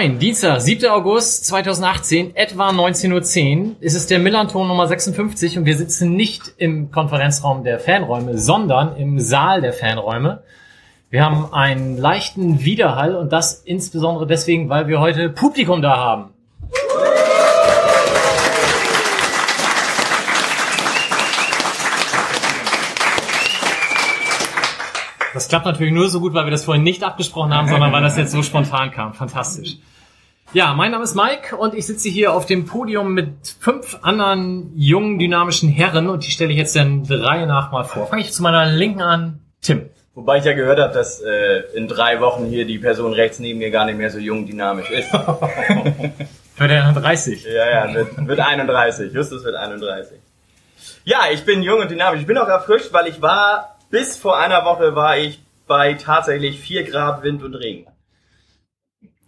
Moin, Dienstag, 7. August 2018, etwa 19.10 Uhr. Es ist der Millanton Nummer 56 und wir sitzen nicht im Konferenzraum der Fanräume, sondern im Saal der Fanräume. Wir haben einen leichten Widerhall und das insbesondere deswegen, weil wir heute Publikum da haben. Das klappt natürlich nur so gut, weil wir das vorhin nicht abgesprochen haben, sondern weil das jetzt so spontan kam. Fantastisch. Ja, mein Name ist Mike und ich sitze hier auf dem Podium mit fünf anderen jungen, dynamischen Herren und die stelle ich jetzt dann drei nach mal vor. Fange ich zu meiner Linken an, Tim. Wobei ich ja gehört habe, dass äh, in drei Wochen hier die Person rechts neben mir gar nicht mehr so jung dynamisch ist. Wird er 30? Ja, ja, wird, wird 31. Justus wird 31. Ja, ich bin jung und dynamisch. Ich bin auch erfrischt, weil ich war, bis vor einer Woche war ich bei tatsächlich 4 Grad Wind und Regen.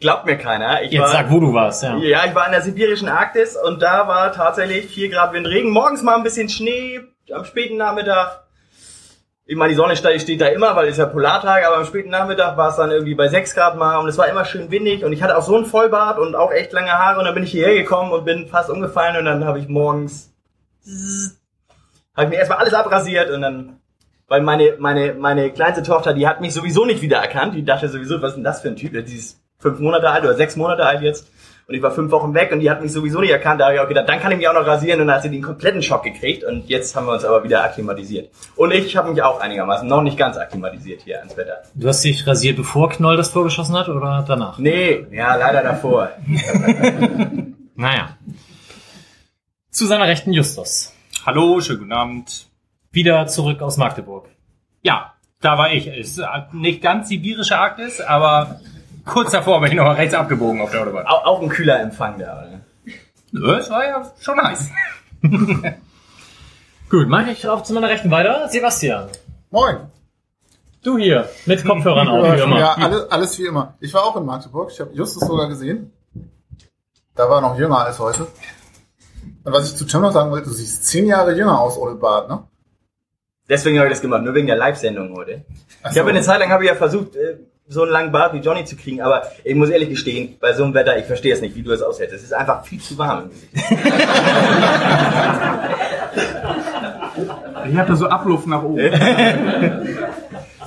Glaubt mir keiner. Ich Jetzt war, sag, wo du warst, ja. Ja, ich war in der sibirischen Arktis und da war tatsächlich 4 Grad Wind, Regen. Morgens mal ein bisschen Schnee, am späten Nachmittag. Ich meine, die Sonne steht da immer, weil es ist ja Polartag, aber am späten Nachmittag war es dann irgendwie bei 6 Grad mal und es war immer schön windig und ich hatte auch so einen Vollbart und auch echt lange Haare und dann bin ich hierher gekommen und bin fast umgefallen und dann habe ich morgens habe ich mir erstmal alles abrasiert und dann weil meine meine meine kleinste Tochter, die hat mich sowieso nicht wiedererkannt, die dachte sowieso, was ist denn das für ein Typ, die ist fünf Monate alt oder sechs Monate alt jetzt und ich war fünf Wochen weg und die hat mich sowieso nicht erkannt. Da habe ich auch gedacht, dann kann ich mich auch noch rasieren und dann hat sie den kompletten Schock gekriegt und jetzt haben wir uns aber wieder akklimatisiert. Und ich habe mich auch einigermaßen noch nicht ganz akklimatisiert hier ans Wetter. Du hast dich rasiert, bevor Knoll das Tor geschossen hat oder danach? Nee, ja, leider davor. Naja. Zu seiner Rechten Justus. Hallo, schönen guten Abend. Wieder zurück aus Magdeburg. Ja, da war ich. Es ist nicht ganz sibirische Arktis, aber kurz davor bin ich noch mal rechts abgebogen auf der Autobahn. Auch, auch ein kühler Empfang da. Oder? Nö, Es war ja schon heiß. Gut, mache ich auch zu meiner Rechten weiter. Sebastian. Moin. Du hier, mit Kopfhörern auf, wie immer. Ja, alles, alles wie immer. Ich war auch in Magdeburg. Ich habe Justus sogar gesehen. Da war er noch jünger als heute. Und was ich zu Tim noch sagen wollte, du siehst zehn Jahre jünger aus ohne Bart, ne? Deswegen habe ich das gemacht, nur wegen der Live-Sendung heute. Ach Ich so. habe eine Zeit lang habe ich ja versucht, äh, so einen langen Bart wie Johnny zu kriegen, aber ich muss ehrlich gestehen, bei so einem Wetter, ich verstehe es nicht, wie du es aushältst. Es ist einfach viel zu warm im Gesicht. Ich hatte so Abluft nach oben.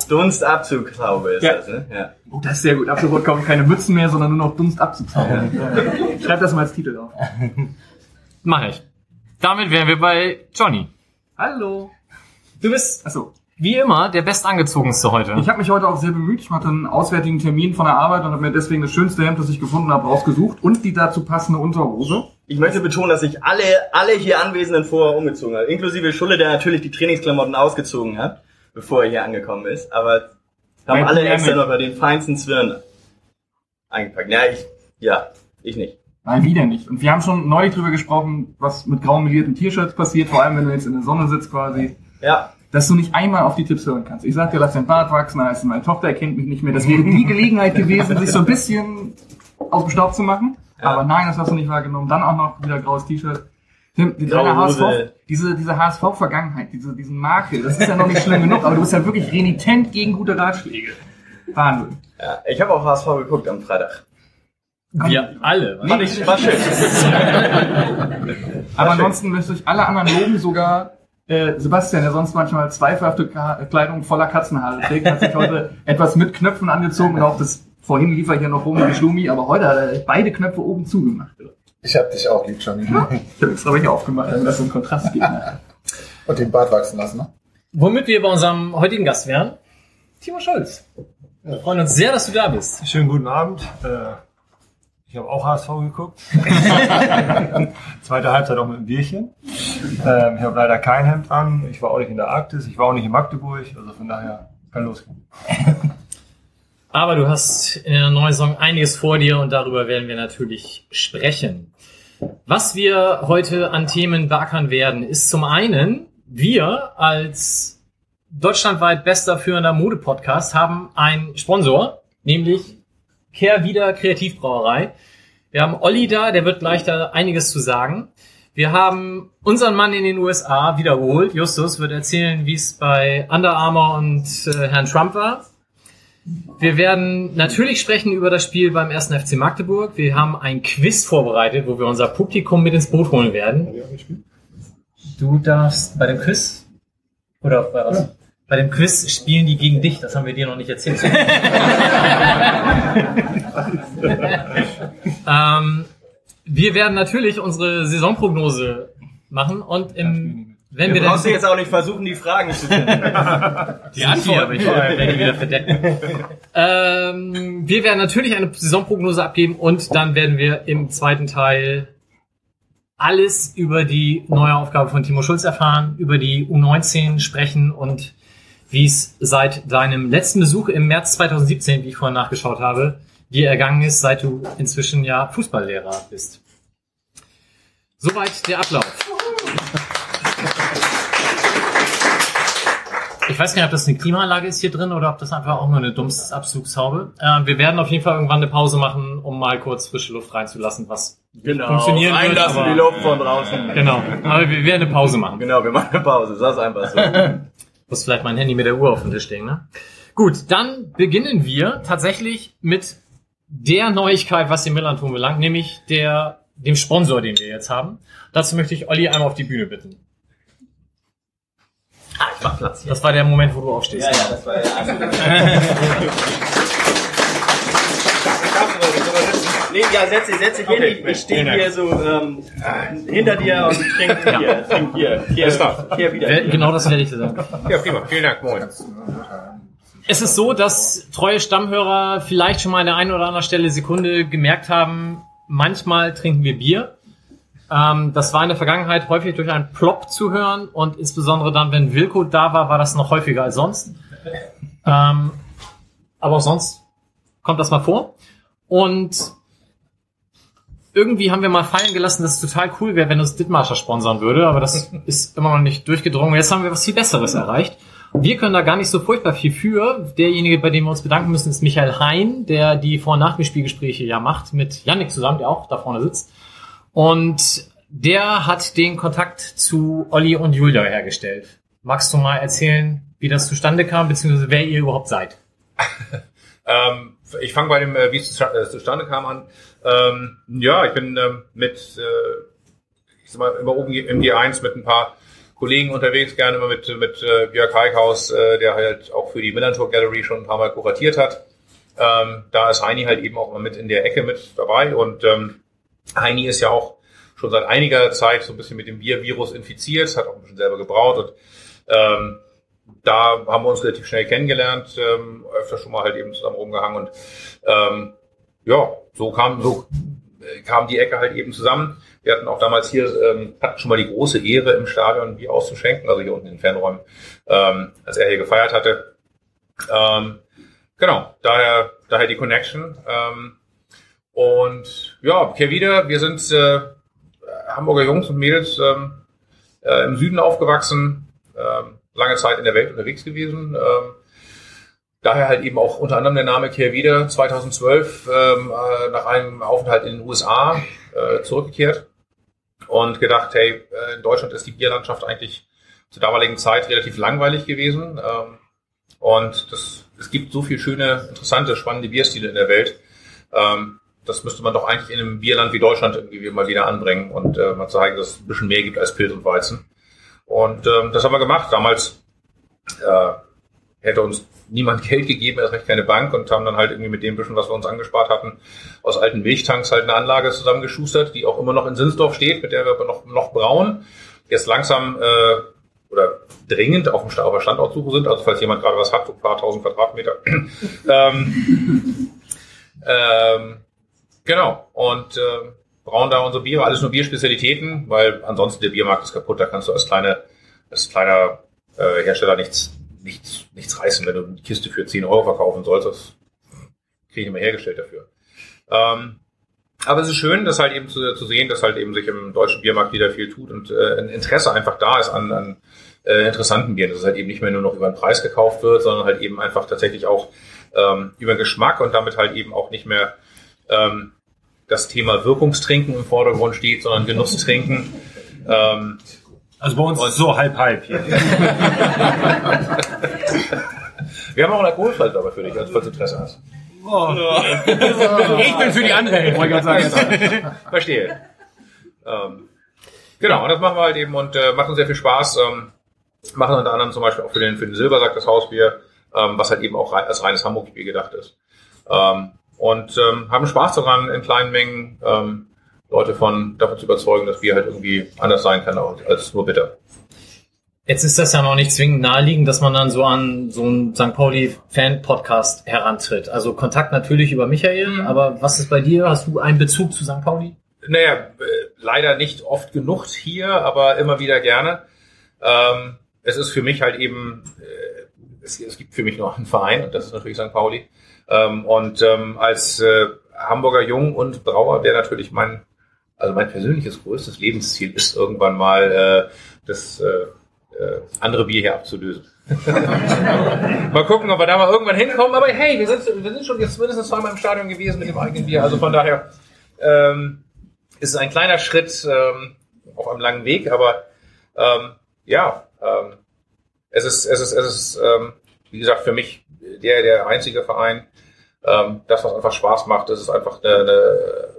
Dunstabzugshaube ist Ja. das, ne? Ja. Oh, das ist sehr gut. Ab sofort kaufen keine Mützen mehr, sondern nur noch Dunstabzugshaube. Schreib das mal als Titel auf. Mache ich. Damit wären wir bei Johnny. Hallo. Du bist, Achso. wie immer, der bestangezogenste heute. Ich habe mich heute auch sehr bemüht. Ich hatte einen auswärtigen Termin von der Arbeit und habe mir deswegen das schönste Hemd, das ich gefunden habe, rausgesucht und die dazu passende Unterhose. Ich möchte betonen, dass sich alle, alle hier Anwesenden vorher umgezogen haben. Inklusive Schulle, der natürlich die Trainingsklamotten ausgezogen hat, bevor er hier angekommen ist. Aber haben alle extra noch bei den feinsten Zwirn eingepackt. Ja, ich, ja, ich nicht. Nein, wieder nicht. Und wir haben schon neulich drüber gesprochen, was mit grau melierten T-Shirts passiert, vor allem wenn du jetzt in der Sonne sitzt quasi, Ja, dass du nicht einmal auf die Tipps hören kannst. Ich sag dir, lass dein Bart wachsen, es, meine Tochter erkennt mich nicht mehr. Das wäre die Gelegenheit gewesen, sich so ein bisschen aus dem Staub zu machen. Ja. Aber nein, das hast du nicht wahrgenommen. Dann auch noch wieder graues T-Shirt. HSV, diese, diese HSV-Vergangenheit, diese, diesen Makel, das ist ja noch nicht schlimm genug, aber du bist ja wirklich renitent gegen gute Ratschläge. Wahnsinn. ja. Ich habe auch HSV geguckt am Freitag. Wir alle. Fand ich, war schön. Aber ansonsten müsst ihr euch alle anderen loben, sogar äh, Sebastian, der sonst manchmal zweifelhafte Kleidung voller Katzenhaare trägt, hat sich heute etwas mit Knöpfen angezogen und auch das vorhin lief er hier noch rum wie Schlumi, aber heute hat er beide Knöpfe oben zugemacht. Ich hab dich auch lieb, Johnny. Ich habe extra welche aufgemacht, damit das so einen Kontrast gibt. Und den Bart wachsen lassen, ne? Womit wir bei unserem heutigen Gast wären, Timo Scholz. Wir freuen uns sehr, dass du da bist. Schönen guten Abend. Äh, Ich habe auch HSV geguckt. Zweite Halbzeit auch mit einem Bierchen. Ähm, ich habe leider kein Hemd an. Ich war auch nicht in der Arktis. Ich war auch nicht in Magdeburg. Also von daher kann losgehen. Aber du hast in der neuen Saison einiges vor dir und darüber werden wir natürlich sprechen. Was wir heute an Themen beackern werden, ist zum einen, wir als deutschlandweit bester führender Mode-Podcast haben einen Sponsor, nämlich Kehrwieder Kreativbrauerei. Wir haben Olli da, der wird gleich da einiges zu sagen. Wir haben unseren Mann in den USA wiederholt. Justus wird erzählen, wie es bei Under Armour und äh, Herrn Trump war. Wir werden natürlich sprechen über das Spiel beim 1. FC Magdeburg. Wir haben ein Quiz vorbereitet, wo wir unser Publikum mit ins Boot holen werden. Du darfst bei dem Quiz oder bei was? Bei dem Quiz spielen die gegen dich, das haben wir dir noch nicht erzählt. ähm, wir werden natürlich unsere Saisonprognose machen und im, wenn wir, Du brauchst dann, jetzt auch nicht versuchen, die Fragen zu finden. die Antwort, aber ich werde die wieder verdecken. ähm, wir werden natürlich eine Saisonprognose abgeben und dann werden wir im zweiten Teil alles über die neue Aufgabe von Timo Schulz erfahren, über die U19 sprechen und wie es seit deinem letzten Besuch im März 2017, wie ich vorhin nachgeschaut habe, dir ergangen ist, seit du inzwischen ja Fußballlehrer bist. Soweit der Ablauf. Ich weiß gar nicht, ob das eine Klimaanlage ist hier drin oder ob das einfach auch nur eine Dumpsabzugshaube. Äh, wir werden auf jeden Fall irgendwann eine Pause machen, um mal kurz frische Luft reinzulassen, was Genau. funktionieren wird. Reinlassen aber- die Luft von draußen. Genau, aber wir werden eine Pause machen. Genau, wir machen eine Pause. Das ist einfach so. Muss vielleicht mein Handy mit der Uhr auf dem Tisch stehen, ne? Gut, dann beginnen wir tatsächlich mit der Neuigkeit, was den Millanton belangt, nämlich der, dem Sponsor, den wir jetzt haben. Dazu möchte ich Olli einmal auf die Bühne bitten. Ah, ich mach Platz hier. Das war der Moment, wo du aufstehst. Ja, ja, das war der erste. Nee, ja, setz dich, setz dich hin. Ich, ich stehe hier so ähm, hinter dir und trink hier, trink hier, hier, hier wieder. Genau das werde ich dir sagen. Ja, prima. Vielen Dank. Moin. Es ist so, dass treue Stammhörer vielleicht schon mal an der einen oder anderen Stelle Sekunde gemerkt haben, manchmal trinken wir Bier. Ähm, das war in der Vergangenheit häufig durch einen Plop zu hören und insbesondere dann, wenn Wilko da war, war das noch häufiger als sonst. Ähm, aber auch sonst kommt das mal vor. Und irgendwie haben wir mal fallen gelassen, dass es total cool wäre, wenn uns Dittmarscher sponsern würde, aber das ist immer noch nicht durchgedrungen. Jetzt haben wir was viel Besseres erreicht. Wir können da gar nicht so furchtbar viel für. Derjenige, bei dem wir uns bedanken müssen, ist Michael Hein, der die Vor- und Nachspielgespräche ja macht, mit Yannick zusammen, der auch da vorne sitzt. Und der hat den Kontakt zu Olli und Julia hergestellt. Magst du mal erzählen, wie das zustande kam, beziehungsweise wer ihr überhaupt seid? Ähm, ich fange bei dem, äh, wie es äh, zustande kam an. Ähm, ja, ich bin ähm, mit, äh, ich sag mal, immer oben im G1 mit ein paar Kollegen unterwegs, gerne immer mit, mit äh, Björk Heikhaus, äh, der halt auch für die Millantor Gallery schon ein paar Mal kuratiert hat. Ähm, da ist Heini halt eben auch immer mit in der Ecke mit dabei und ähm, Heini ist ja auch schon seit einiger Zeit so ein bisschen mit dem Biervirus infiziert, hat auch ein bisschen selber gebraut und ähm, da haben wir uns relativ schnell kennengelernt, ähm, öfter schon mal halt eben zusammen rumgehangen und ähm, ja, so kam so äh, kam die Ecke halt eben zusammen. Wir hatten auch damals hier ähm, hatten schon mal die große Ehre im Stadion Bier auszuschenken, also hier unten in den Fanräumen, ähm, als er hier gefeiert hatte. Ähm, genau, daher daher die Connection. Ähm, und ja, kehr wieder. Wir sind äh, Hamburger Jungs und Mädels ähm, äh, im Süden aufgewachsen, ähm, lange Zeit in der Welt unterwegs gewesen. Ähm, daher halt eben auch unter anderem der Name Kehr wieder 2012 ähm, äh, nach einem Aufenthalt in den USA äh, zurückgekehrt und gedacht, hey, äh, in Deutschland ist die Bierlandschaft eigentlich zur damaligen Zeit relativ langweilig gewesen. Ähm, und das, es gibt so viel schöne, interessante, spannende Bierstile in der Welt. Ähm, das müsste man doch eigentlich in einem Bierland wie Deutschland irgendwie mal wieder anbringen und äh, mal zeigen, dass es ein bisschen mehr gibt als Pilz und Weizen. Und ähm, das haben wir gemacht. Damals äh, hätte uns niemand Geld gegeben, erst recht keine Bank und haben dann halt irgendwie mit dem bisschen, was wir uns angespart hatten, aus alten Milchtanks halt eine Anlage zusammengeschustert, die auch immer noch in Sinsdorf steht, mit der wir aber noch, noch brauen. Jetzt langsam äh, oder dringend auf dem auf der Standortsuche sind, also falls jemand gerade was hat, so ein paar tausend Quadratmeter. ähm, ähm, genau. Und äh, brauen da unsere Biere, alles nur Bierspezialitäten, weil ansonsten der Biermarkt ist kaputt, da kannst du als kleine, als kleiner äh, Hersteller nichts, nichts, nichts reißen, wenn du die Kiste für 10 Euro verkaufen sollst. Das kriege ich immer hergestellt dafür. Ähm, aber es ist schön, das halt eben zu, zu sehen, dass halt eben sich im deutschen Biermarkt wieder viel tut und äh, ein Interesse einfach da ist an, an äh, interessanten Bieren, dass es halt eben nicht mehr nur noch über den Preis gekauft wird, sondern halt eben einfach tatsächlich auch ähm, über Geschmack und damit halt eben auch nicht mehr ähm, das Thema Wirkungstrinken im Vordergrund steht, sondern Genusstrinken. Ähm, Also bei uns ist so halb halb hier. wir haben auch einen Alkoholfall dabei für dich, als falls du Interesse hast. Ich bin für die andere Hälfte. Wollte ich gerade sagen. Verstehe. Ähm, genau, und das machen wir halt eben und äh, macht uns sehr viel Spaß. Ähm, machen unter anderem zum Beispiel auch für den, für den Silbersack das Hausbier, ähm, was halt eben auch rei- als reines Hamburg-Bier gedacht ist. Ähm, und ähm, haben Spaß daran, in kleinen Mengen ähm, Leute von davon zu überzeugen, dass Bier halt irgendwie anders sein kann als nur bitter. Jetzt ist das ja noch nicht zwingend naheliegend, dass man dann so an so einen St. Pauli-Fan-Podcast herantritt. Also Kontakt natürlich über Michael, aber was ist bei dir? Hast du einen Bezug zu St. Pauli? Naja, äh, leider nicht oft genug hier, aber immer wieder gerne. Ähm, es ist für mich halt eben, äh, es, es gibt für mich noch einen Verein und das ist natürlich St. Pauli. Ähm, und ähm, als äh, Hamburger Jung und Brauer wäre natürlich mein, also mein persönliches größtes Lebensziel ist irgendwann mal äh, das äh, äh, andere Bier hier abzulösen. mal gucken, ob wir da mal irgendwann hinkommen. Aber hey, wir sind, wir sind schon jetzt mindestens zweimal im Stadion gewesen mit dem eigenen Bier. Also von daher ähm, ist es ein kleiner Schritt ähm, auf einem langen Weg, aber ähm, ja, ähm, es ist, es ist, es ist, ähm, wie gesagt, für mich der, der einzige Verein, ähm, das, was einfach Spaß macht, das ist einfach eine, eine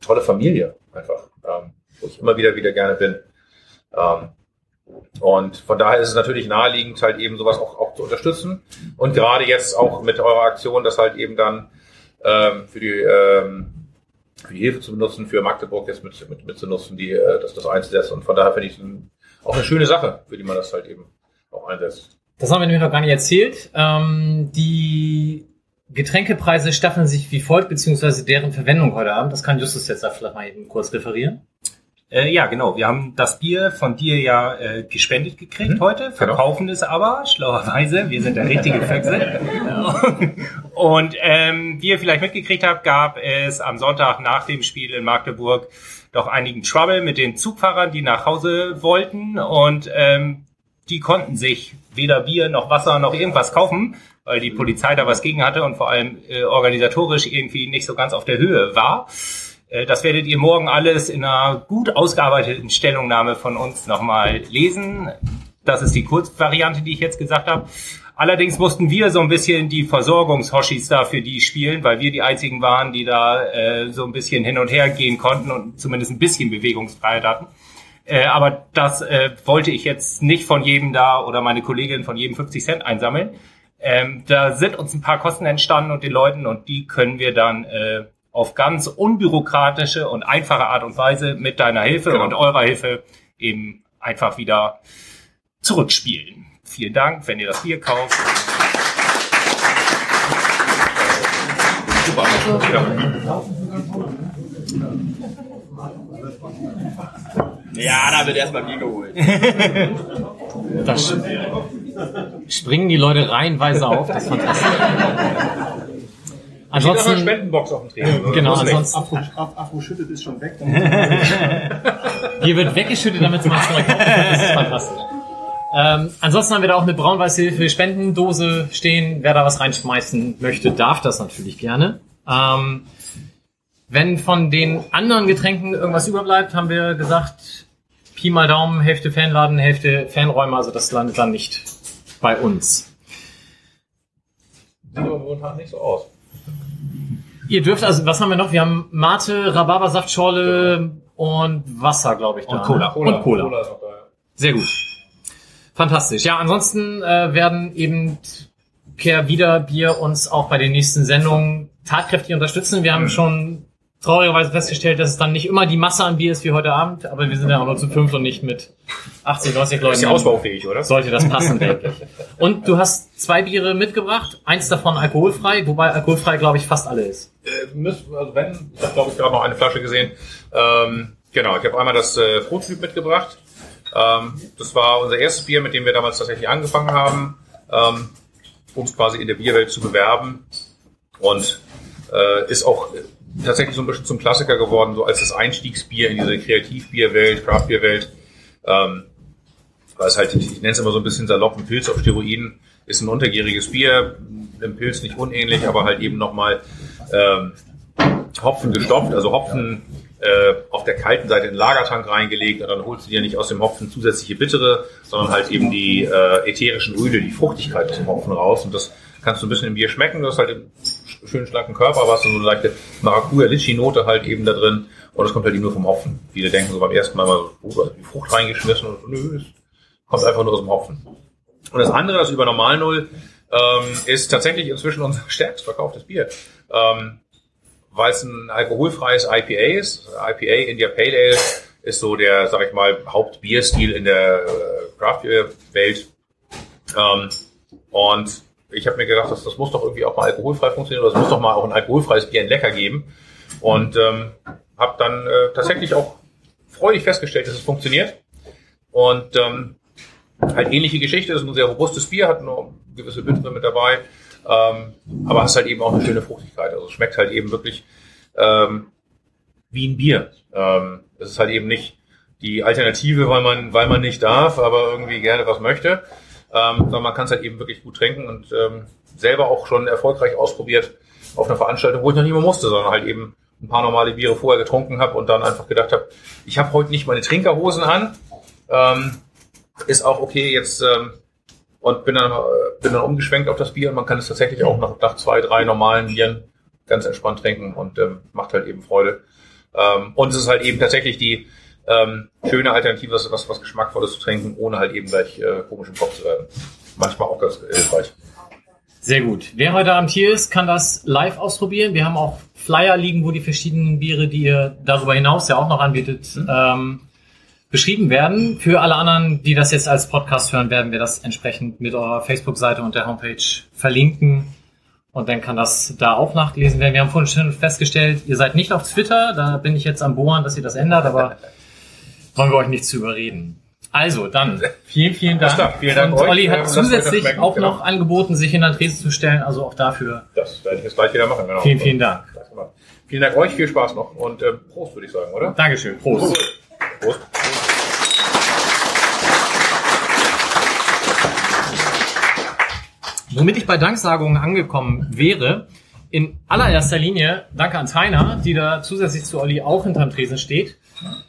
tolle Familie, einfach, ähm, wo ich immer wieder wieder gerne bin. Ähm, und von daher ist es natürlich naheliegend, halt eben sowas auch, auch zu unterstützen. Und gerade jetzt auch mit eurer Aktion, das halt eben dann ähm, für die ähm, für die Hilfe zu benutzen, für Magdeburg jetzt mit, mit, mit zu nutzen, die äh, das, das einzusetzen. Und von daher finde ich es auch eine schöne Sache, für die man das halt eben auch einsetzt. Das haben wir nämlich noch gar nicht erzählt. Ähm, die Getränkepreise staffeln sich wie folgt, beziehungsweise deren Verwendung heute Abend. Das kann Justus jetzt da vielleicht mal eben kurz referieren. Äh, ja, genau. Wir haben das Bier von dir ja äh, gespendet gekriegt heute, verkaufen es aber schlauerweise. Wir sind der richtige Füchse. Und ähm, wie ihr vielleicht mitgekriegt habt, gab es am Sonntag nach dem Spiel in Magdeburg doch einigen Trouble mit den Zugfahrern, die nach Hause wollten und ähm, die konnten sich weder Bier noch Wasser noch irgendwas kaufen, weil die Polizei da was gegen hatte und vor allem äh, organisatorisch irgendwie nicht so ganz auf der Höhe war. Äh, Das werdet ihr morgen alles in einer gut ausgearbeiteten Stellungnahme von uns nochmal lesen. Das ist die Kurzvariante, die ich jetzt gesagt habe. Allerdings mussten wir so ein bisschen die Versorgungshoshis da für die spielen, weil wir die einzigen waren, die da äh, so ein bisschen hin und her gehen konnten und zumindest ein bisschen Bewegungsfreiheit hatten. Äh, aber das äh, wollte ich jetzt nicht von jedem da oder meine Kollegin von jedem 50 Cent einsammeln. Ähm, da sind uns ein paar Kosten entstanden und den Leuten und die können wir dann äh, auf ganz unbürokratische und einfache Art und Weise mit deiner Hilfe Genau. und eurer Hilfe eben einfach wieder zurückspielen. Vielen Dank, wenn ihr das Bier kauft. Ja, da wird erstmal Bier geholt. Da sch- springen die Leute reihenweise auf. Das ist fantastisch. Auch eine Ansonsten, Spendenbox auf dem Tresen. genau, ansonsten, Afro, Af- Afro schüttet ist schon weg. hier wird weggeschüttet, damit es mal zurückkommt. Das ist fantastisch. Ähm, ansonsten haben wir da auch eine Braun-Weiß-Hilfe Spendendose stehen. Wer da was reinschmeißen möchte, darf das natürlich gerne. Ähm, wenn von den anderen Getränken irgendwas überbleibt, haben wir gesagt, Pi mal Daumen, Hälfte Fanladen, Hälfte Fanräume, also das landet dann nicht bei uns. Sieht aber momentan nicht so aus. Ihr dürft also, was haben wir noch? Wir haben Mate, Rhabarbersaftschorle und Wasser, glaube ich, da. Und Cola. Ne? Und Cola. ist noch da. Sehr gut. Fantastisch. Ja, ansonsten äh, werden eben Kehr wieder Bier uns auch bei den nächsten Sendungen tatkräftig unterstützen. Wir haben schon traurigerweise festgestellt, dass es dann nicht immer die Masse an Bier ist wie heute Abend, aber wir sind ja auch nur zu fünf und nicht mit 80, 90 Leuten. Ist ja ausbaufähig, oder? Sollte das passen, denke ich. Und du hast zwei Biere mitgebracht, eins davon alkoholfrei, wobei alkoholfrei, glaube ich, fast alle ist. Äh, müssen, also wenn, ich habe glaube ich gerade noch eine Flasche gesehen. Ähm, genau, ich habe einmal das äh, Prototyp mitgebracht. Ähm, das war unser erstes Bier, mit dem wir damals tatsächlich angefangen haben, ähm, uns quasi in der Bierwelt zu bewerben. Und äh, ist auch tatsächlich so ein bisschen zum Klassiker geworden, so als das Einstiegsbier in diese Kreativbierwelt, Craftbierwelt. Ähm, weil es halt, ich, nenne es immer so ein bisschen salopp, ein Pilz auf Steroiden, ist ein untergäriges Bier, dem Pilz nicht unähnlich, aber halt eben nochmal ähm, Hopfen gestopft, also Hopfen äh, auf der kalten Seite in den Lagertank reingelegt und dann holst du dir nicht aus dem Hopfen zusätzliche bittere, sondern halt eben die äh, ätherischen Öle, die Fruchtigkeit aus dem Hopfen raus und das kannst du ein bisschen im Bier schmecken, du hast halt schönen schlanken Körper, aber hast so eine leichte Maracuja-Litchi-Note halt eben da drin und das kommt halt eben nur vom Hopfen. Viele denken so beim ersten Mal mal, oh, da hat die Frucht reingeschmissen und nö, es kommt einfach nur aus dem Hopfen. Und das andere, das über Normal Null, ähm, ist tatsächlich inzwischen unser stärkst verkauftes Bier. Ähm, weil es ein alkoholfreies IPA ist. IPA, India Pale Ale, ist so der, sag ich mal, Hauptbierstil in der äh, Craft Beer Welt. Ähm, und ich habe mir gedacht, das, das muss doch irgendwie auch mal alkoholfrei funktionieren oder es muss doch mal auch ein alkoholfreies Bier ein Lecker geben. Und ähm, habe dann äh, tatsächlich auch freudig festgestellt, dass es funktioniert. Und ähm, halt ähnliche Geschichte, das ist ein sehr robustes Bier, hat nur gewisse Bittere mit dabei. Ähm, aber hast halt eben auch eine schöne Fruchtigkeit. Also es schmeckt halt eben wirklich ähm, wie ein Bier. Ähm, es ist halt eben nicht die Alternative, weil man, weil man nicht darf, aber irgendwie gerne was möchte. Ähm, sondern man kann es halt eben wirklich gut trinken und ähm, selber auch schon erfolgreich ausprobiert auf einer Veranstaltung, wo ich noch nicht mehr musste, sondern halt eben ein paar normale Biere vorher getrunken habe und dann einfach gedacht habe, ich habe heute nicht meine Trinkerhosen an. Ähm, ist auch okay, jetzt ähm, und bin dann, äh, bin dann umgeschwenkt auf das Bier und man kann es tatsächlich auch nach, nach zwei, drei normalen Bieren ganz entspannt trinken und ähm, macht halt eben Freude. Ähm, und es ist halt eben tatsächlich die ähm, schöne Alternative, was, was, was Geschmackvolles zu trinken, ohne halt eben gleich äh, komisch im Kopf zu werden. Manchmal auch ganz hilfreich. Sehr gut. Wer heute Abend hier ist, kann das live ausprobieren. Wir haben auch Flyer liegen, wo die verschiedenen Biere, die ihr darüber hinaus ja auch noch anbietet, mhm. ähm, beschrieben werden. Für alle anderen, die das jetzt als Podcast hören, werden wir das entsprechend mit eurer Facebook-Seite und der Homepage verlinken. Und dann kann das da auch nachgelesen werden. Wir haben vorhin schon festgestellt, ihr seid nicht auf Twitter. Da bin ich jetzt am Bohren, dass ihr das ändert, aber wollen wir euch nicht zu überreden. Also, dann vielen, vielen Dank. Klar, vielen Dank und Olli euch, hat äh, zusätzlich schmecken, auch genau. noch angeboten, sich in Tresen zu stellen. Also auch dafür Das werde ich jetzt gleich wieder machen. Genau. vielen, vielen Dank. Vielen Dank euch, viel Spaß noch und äh, Prost würde ich sagen, oder? Dankeschön. Prost. Prost. Womit ich bei Danksagungen angekommen wäre, in allererster Linie danke an Tainer, die da zusätzlich zu Olli auch hinterm Tresen steht.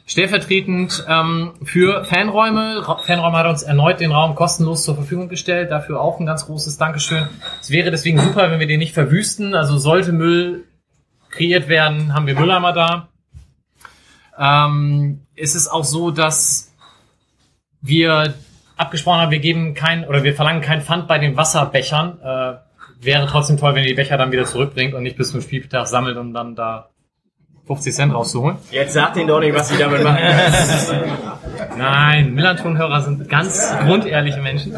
Stellvertretend ähm, für Fanräume. Fanräume hat uns erneut den Raum kostenlos zur Verfügung gestellt. Dafür auch ein ganz großes Dankeschön. Es wäre deswegen super, wenn wir den nicht verwüsten. Also sollte Müll kreiert werden, haben wir Mülleimer da. Ähm, es ist auch so, dass wir abgesprochen haben, wir geben kein oder wir verlangen kein Pfand bei den Wasserbechern. Äh, wäre trotzdem toll, wenn ihr die Becher dann wieder zurückbringt und nicht bis zum Spieltag sammelt, um dann da 50 Cent rauszuholen. Jetzt sagt ihnen doch nicht, was sie damit machen. Nein, Millanton-Hörer sind ganz grundehrliche Menschen.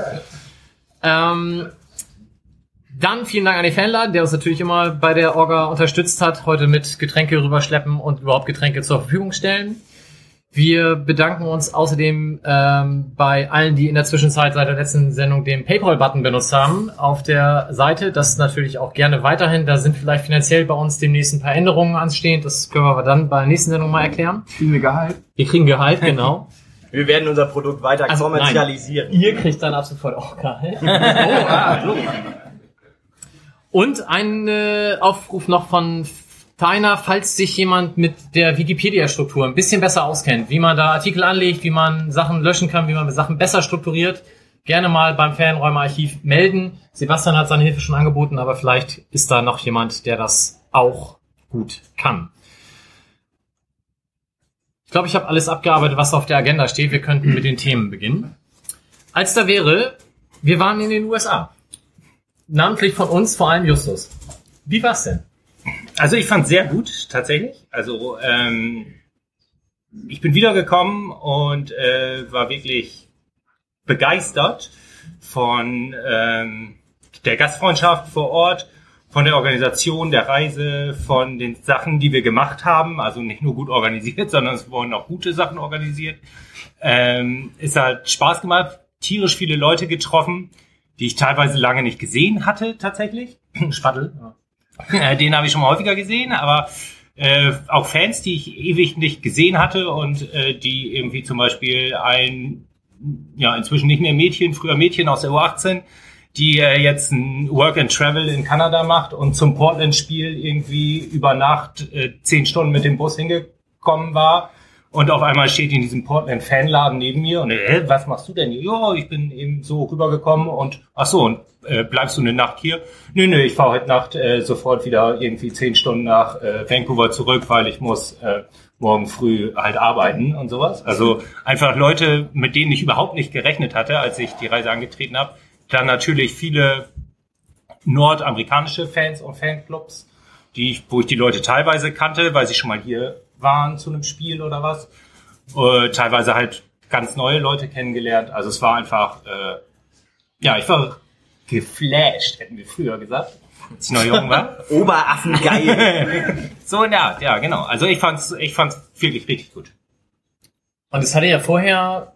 Ähm, dann vielen Dank an den Fanladen, der uns natürlich immer bei der Orga unterstützt hat, heute mit Getränke rüberschleppen und überhaupt Getränke zur Verfügung stellen. Wir bedanken uns außerdem ähm, bei allen, die in der Zwischenzeit seit der letzten Sendung den PayPal-Button benutzt haben auf der Seite. Das natürlich auch gerne weiterhin. Da sind vielleicht finanziell bei uns demnächst ein paar Änderungen anstehend. Das können wir aber dann bei der nächsten Sendung mal erklären. Kriegen wir Gehalt? Wir kriegen Gehalt, genau. Wir werden unser Produkt weiter Also, kommerzialisieren. Ihr kriegt dann ab sofort auch Gehalt. oh, ah, so. Und ein äh, Aufruf noch von Tainer, falls sich jemand mit der Wikipedia-Struktur ein bisschen besser auskennt, wie man da Artikel anlegt, wie man Sachen löschen kann, wie man Sachen besser strukturiert, gerne mal beim Fanräumerarchiv melden. Sebastian hat seine Hilfe schon angeboten, aber vielleicht ist da noch jemand, der das auch gut kann. Ich glaube, ich habe alles abgearbeitet, was auf der Agenda steht. Wir könnten mit den Themen beginnen. Als da wäre, wir waren in den USA. Namentlich von uns, vor allem Justus. Wie war's denn? Also ich fand sehr gut, tatsächlich. Also ähm, ich bin wiedergekommen und äh, war wirklich begeistert von ähm, der Gastfreundschaft vor Ort, von der Organisation der Reise, von den Sachen, die wir gemacht haben. Also nicht nur gut organisiert, sondern es wurden auch gute Sachen organisiert. Ähm, es hat Spaß gemacht, tierisch viele Leute getroffen, die ich teilweise lange nicht gesehen hatte, tatsächlich. Spattel. Äh, Den habe ich schon mal häufiger gesehen, aber äh, auch Fans, die ich ewig nicht gesehen hatte und äh, die irgendwie zum Beispiel ein, ja, inzwischen nicht mehr Mädchen, früher Mädchen aus der U18, die äh, jetzt ein Work and Travel in Kanada macht und zum Portland-Spiel irgendwie über Nacht äh, zehn Stunden mit dem Bus hingekommen war. Und auf einmal steht in diesem Portland-Fanladen neben mir und äh, was machst du denn hier? Ja, ich bin eben so rübergekommen und ach so, und äh, bleibst du eine Nacht hier? Nö, nö, ich fahre heute Nacht äh, sofort wieder irgendwie zehn Stunden nach äh, Vancouver zurück, weil ich muss äh, morgen früh halt arbeiten und sowas. Also einfach Leute, mit denen ich überhaupt nicht gerechnet hatte, als ich die Reise angetreten habe. Dann natürlich viele nordamerikanische Fans und Fanclubs, die ich, wo ich die Leute teilweise kannte, weil sie schon mal hier waren zu einem Spiel oder was. Äh, teilweise halt ganz neue Leute kennengelernt. Also es war einfach, äh, ja, ich war geflasht, hätten wir früher gesagt, als ich noch jung war. Oberaffengeil. so in der Art, ja, genau. Also ich fand's, ich fand's wirklich richtig gut. Und es hatte ja vorher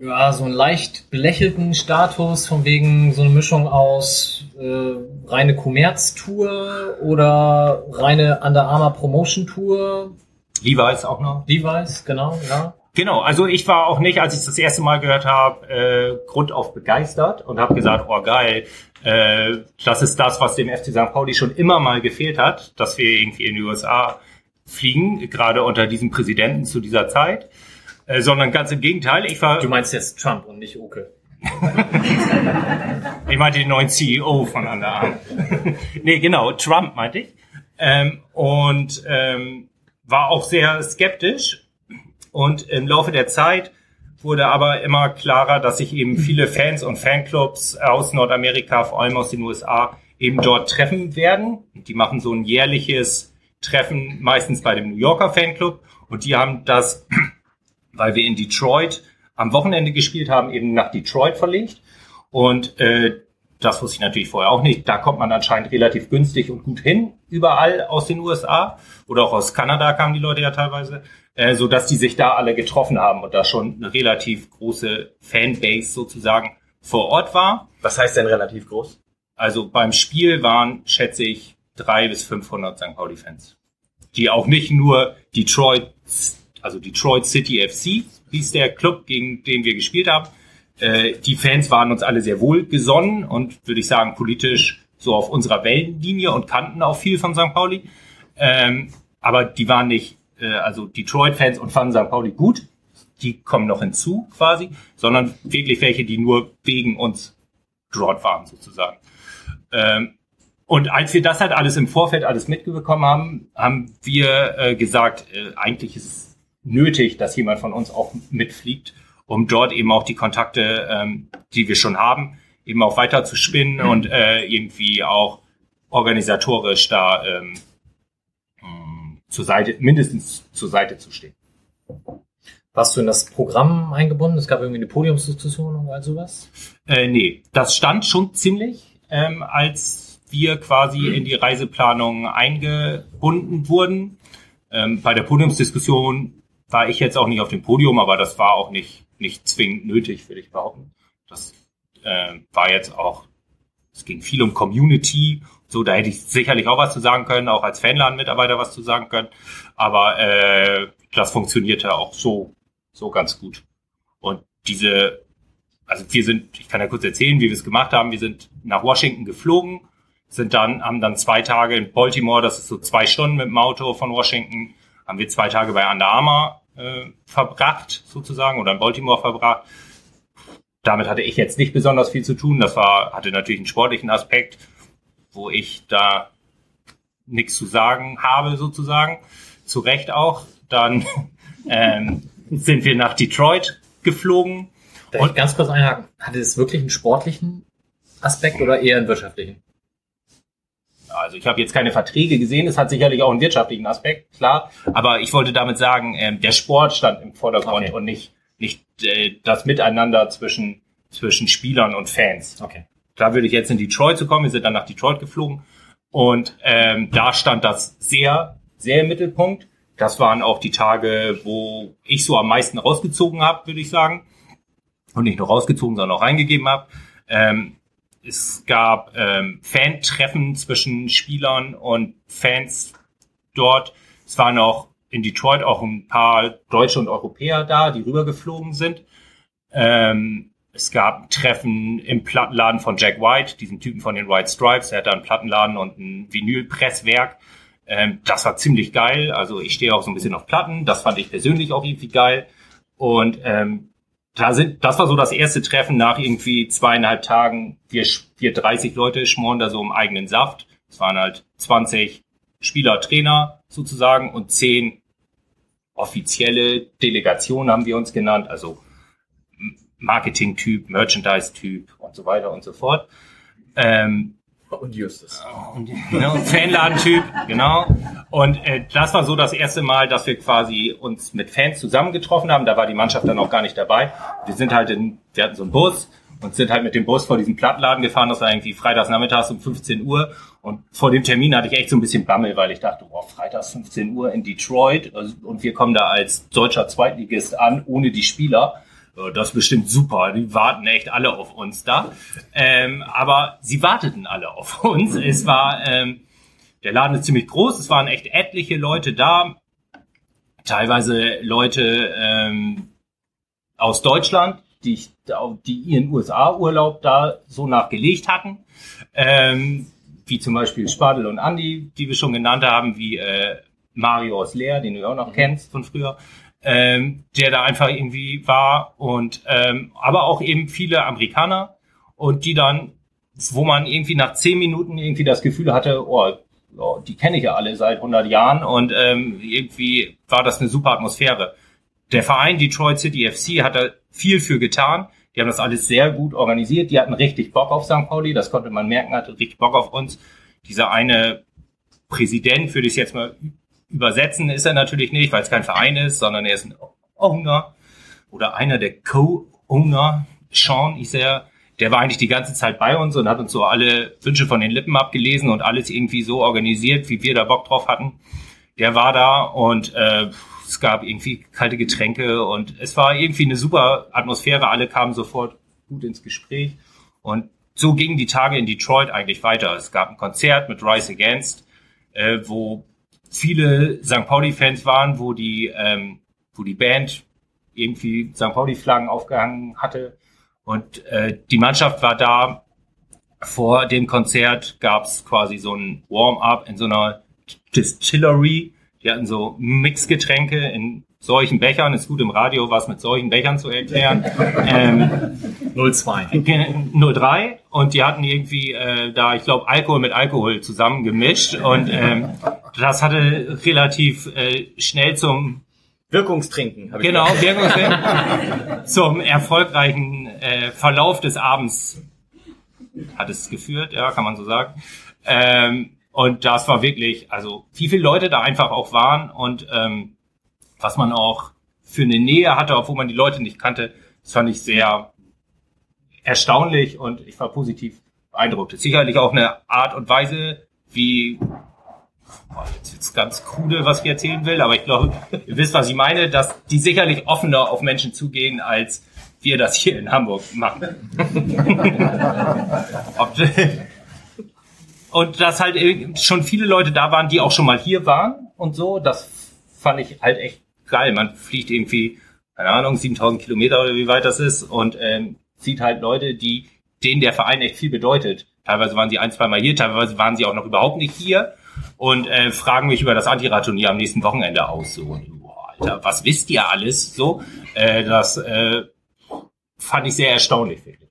ja, so einen leicht belächelten Status, von wegen so eine Mischung aus äh, reine Kommerztour oder reine Under Armour Promotion Tour. Levi's auch noch. Levi's, genau, ja. Genau, also ich war auch nicht, als ich das erste Mal gehört habe, äh, grundauf begeistert und habe gesagt, oh geil, äh, das ist das, was dem FC St. Pauli schon immer mal gefehlt hat, dass wir irgendwie in die USA fliegen, gerade unter diesem Präsidenten zu dieser Zeit. Äh, sondern ganz im Gegenteil, ich war. Du meinst jetzt Trump und nicht Oke. ich meinte den neuen CEO von Under Armour. nee, genau, Trump meinte ich. Ähm, und ähm, war auch sehr skeptisch. Und im Laufe der Zeit wurde aber immer klarer, dass sich eben viele Fans und Fanclubs aus Nordamerika, vor allem aus den USA, eben dort treffen werden. Die machen so ein jährliches Treffen, meistens bei dem New Yorker Fanclub. Und die haben das, weil wir in Detroit am Wochenende gespielt haben, eben nach Detroit verlegt. Und äh, das wusste ich natürlich vorher auch nicht. Da kommt man anscheinend relativ günstig und gut hin, überall aus den USA oder auch aus Kanada kamen die Leute ja teilweise, äh, so dass die sich da alle getroffen haben und da schon eine relativ große Fanbase sozusagen vor Ort war. Was heißt denn relativ groß? Also beim Spiel waren, schätze ich, drei bis 500 St. Pauli-Fans, die auch nicht nur Detroit, also Detroit City FC hieß der Club, gegen den wir gespielt haben, äh, die Fans waren uns alle sehr wohl gesonnen und würde ich sagen politisch so auf unserer Wellenlinie und kannten auch viel von St. Pauli. Ähm, aber die waren nicht, äh, also Detroit-Fans und fanden St. Pauli gut. Die kommen noch hinzu quasi, sondern wirklich welche, die nur wegen uns dort waren sozusagen. Ähm, und als wir das halt alles im Vorfeld alles mitbekommen haben, haben wir äh, gesagt, äh, eigentlich ist es nötig, dass jemand von uns auch mitfliegt um dort eben auch die Kontakte, ähm, die wir schon haben, eben auch weiter zu spinnen mhm. und äh, irgendwie auch organisatorisch da ähm, mm, zur Seite, mindestens zur Seite zu stehen. Warst du in das Programm eingebunden? Es gab irgendwie eine Podiumsdiskussion oder all sowas? Äh, nee, das stand schon ziemlich, ähm, als wir quasi in die Reiseplanung eingebunden wurden. Ähm, bei der Podiumsdiskussion war ich jetzt auch nicht auf dem Podium, aber das war auch nicht nicht zwingend nötig, würde ich behaupten. Das äh, war jetzt auch, es ging viel um Community, so, da hätte ich sicherlich auch was zu sagen können, auch als Fanladen-Mitarbeiter was zu sagen können. Aber äh, das funktionierte auch so, so ganz gut. Und diese, also wir sind, ich kann ja kurz erzählen, wie wir es gemacht haben. Wir sind nach Washington geflogen, sind dann, haben dann zwei Tage in Baltimore, das ist so zwei Stunden mit dem Auto von Washington, haben wir zwei Tage bei Under Armour äh, verbracht, sozusagen, oder in Baltimore verbracht. Damit hatte ich jetzt nicht besonders viel zu tun. Das war, hatte natürlich einen sportlichen Aspekt, wo ich da nichts zu sagen habe, sozusagen. Zu Recht auch. Dann ähm, sind wir nach Detroit geflogen. Darf und ganz kurz einhaken? Hatte es wirklich einen sportlichen Aspekt oder eher einen wirtschaftlichen? Also ich habe jetzt keine Verträge gesehen, es hat sicherlich auch einen wirtschaftlichen Aspekt, klar. Aber ich wollte damit sagen, ähm, der Sport stand im Vordergrund okay. und nicht, nicht äh, das Miteinander zwischen, zwischen Spielern und Fans. Okay. Da würde ich jetzt in Detroit zu kommen, wir sind dann nach Detroit geflogen und ähm, da stand das sehr, sehr im Mittelpunkt. Das waren auch die Tage, wo ich so am meisten rausgezogen habe, würde ich sagen. Und nicht nur rausgezogen, sondern auch reingegeben habe. Ähm, es gab ähm, Fan-Treffen zwischen Spielern und Fans dort. Es waren auch in Detroit auch ein paar Deutsche und Europäer da, die rübergeflogen sind. Ähm, es gab Treffen im Plattenladen von Jack White, diesem Typen von den White Stripes. Er hat da einen Plattenladen und ein Vinylpresswerk. Ähm, das war ziemlich geil. Also ich stehe auch so ein bisschen auf Platten. Das fand ich persönlich auch irgendwie geil. Und ähm, da sind, das war so das erste Treffen nach irgendwie zweieinhalb Tagen. Wir, wir 30 Leute schmoren da so im eigenen Saft. Es waren halt 20 Spieler, Trainer sozusagen und 10 offizielle Delegationen haben wir uns genannt. Also Marketing-Typ, Merchandise-Typ und so weiter und so fort. Ähm, Und Justus. und, genau, Fanladen-Typ, genau. Und äh, das war so das erste Mal, dass wir quasi uns mit Fans zusammengetroffen haben. Da war die Mannschaft dann auch gar nicht dabei. Wir sind halt in, wir hatten so einen Bus und sind halt mit dem Bus vor diesem Plattenladen gefahren. Das war irgendwie freitags nachmittags um 15 Uhr. Und vor dem Termin hatte ich echt so ein bisschen Bammel, weil ich dachte, boah, freitags 15 Uhr in Detroit und wir kommen da als deutscher Zweitligist an, ohne die Spieler. Äh, Das ist bestimmt super. Die warten echt alle auf uns da. Ähm, aber sie warteten alle auf uns. Es war, ähm, der Laden ist ziemlich groß. Es waren echt etliche Leute da. Teilweise Leute ähm, aus Deutschland, die, ich, die ihren USA-Urlaub da so nachgelegt hatten. Ähm, wie zum Beispiel Spadel und Andy, die wir schon genannt haben, wie äh, Mario aus Leer, den du auch noch kennst von früher ähm, der da einfach irgendwie war und ähm, aber auch eben viele Amerikaner und die dann, wo man irgendwie nach zehn Minuten irgendwie das Gefühl hatte, oh, oh die kenne ich ja alle seit 100 Jahren und ähm, irgendwie war das eine super Atmosphäre. Der Verein Detroit City FC hat da viel für getan. Die haben das alles sehr gut organisiert. Die hatten richtig Bock auf St. Pauli. Das konnte man merken, hatte richtig Bock auf uns. Dieser eine Präsident, würde ich jetzt mal übersetzen ist er natürlich nicht, weil es kein Verein ist, sondern er ist ein Owner oder einer der Co-Owner. Sean ist er, der war eigentlich die ganze Zeit bei uns und hat uns so alle Wünsche von den Lippen abgelesen und alles irgendwie so organisiert, wie wir da Bock drauf hatten. Der war da und äh, es gab irgendwie kalte Getränke und es war irgendwie eine super Atmosphäre. Alle kamen sofort gut ins Gespräch und so gingen die Tage in Detroit eigentlich weiter. Es gab ein Konzert mit Rise Against, äh, wo viele St. Pauli-Fans waren, wo die, ähm, wo die Band irgendwie St. Pauli-Flaggen aufgehangen hatte. Und äh, die Mannschaft war da. Vor dem Konzert gab's quasi so ein Warm-up in so einer Distillery. Die hatten so Mixgetränke in solchen Bechern. Ist gut im Radio, was mit solchen Bechern zu erklären. ähm, 02. 03 und die hatten irgendwie äh, da, ich glaube, Alkohol mit Alkohol zusammengemischt und ähm, das hatte relativ äh, schnell zum Wirkungstrinken. hab ich genau. Wirkungsfilm zum erfolgreichen äh, Verlauf des Abends hat es geführt, ja, kann man so sagen. Ähm, und das war wirklich, also wie viele Leute da einfach auch waren und ähm, was man auch für eine Nähe hatte, obwohl man die Leute nicht kannte, das fand ich sehr erstaunlich und ich war positiv beeindruckt. Das ist sicherlich auch eine Art und Weise, wie boah, jetzt ist ganz krude, was ich erzählen will, aber ich glaube, ihr wisst, was ich meine, dass die sicherlich offener auf Menschen zugehen, als wir das hier in Hamburg machen. Und dass halt irgendwie schon viele Leute da waren, die auch schon mal hier waren und so, das fand ich halt echt geil. Man fliegt irgendwie, keine Ahnung, 7000 Kilometer oder wie weit das ist und ähm, sieht halt Leute, die denen der Verein echt viel bedeutet. Teilweise waren sie ein, zwei Mal hier, teilweise waren sie auch noch überhaupt nicht hier und äh, fragen mich über das Antirad-Turnier am nächsten Wochenende aus. So, boah, Alter, was wisst ihr alles? So, äh, das äh, fand ich sehr erstaunlich. Wirklich.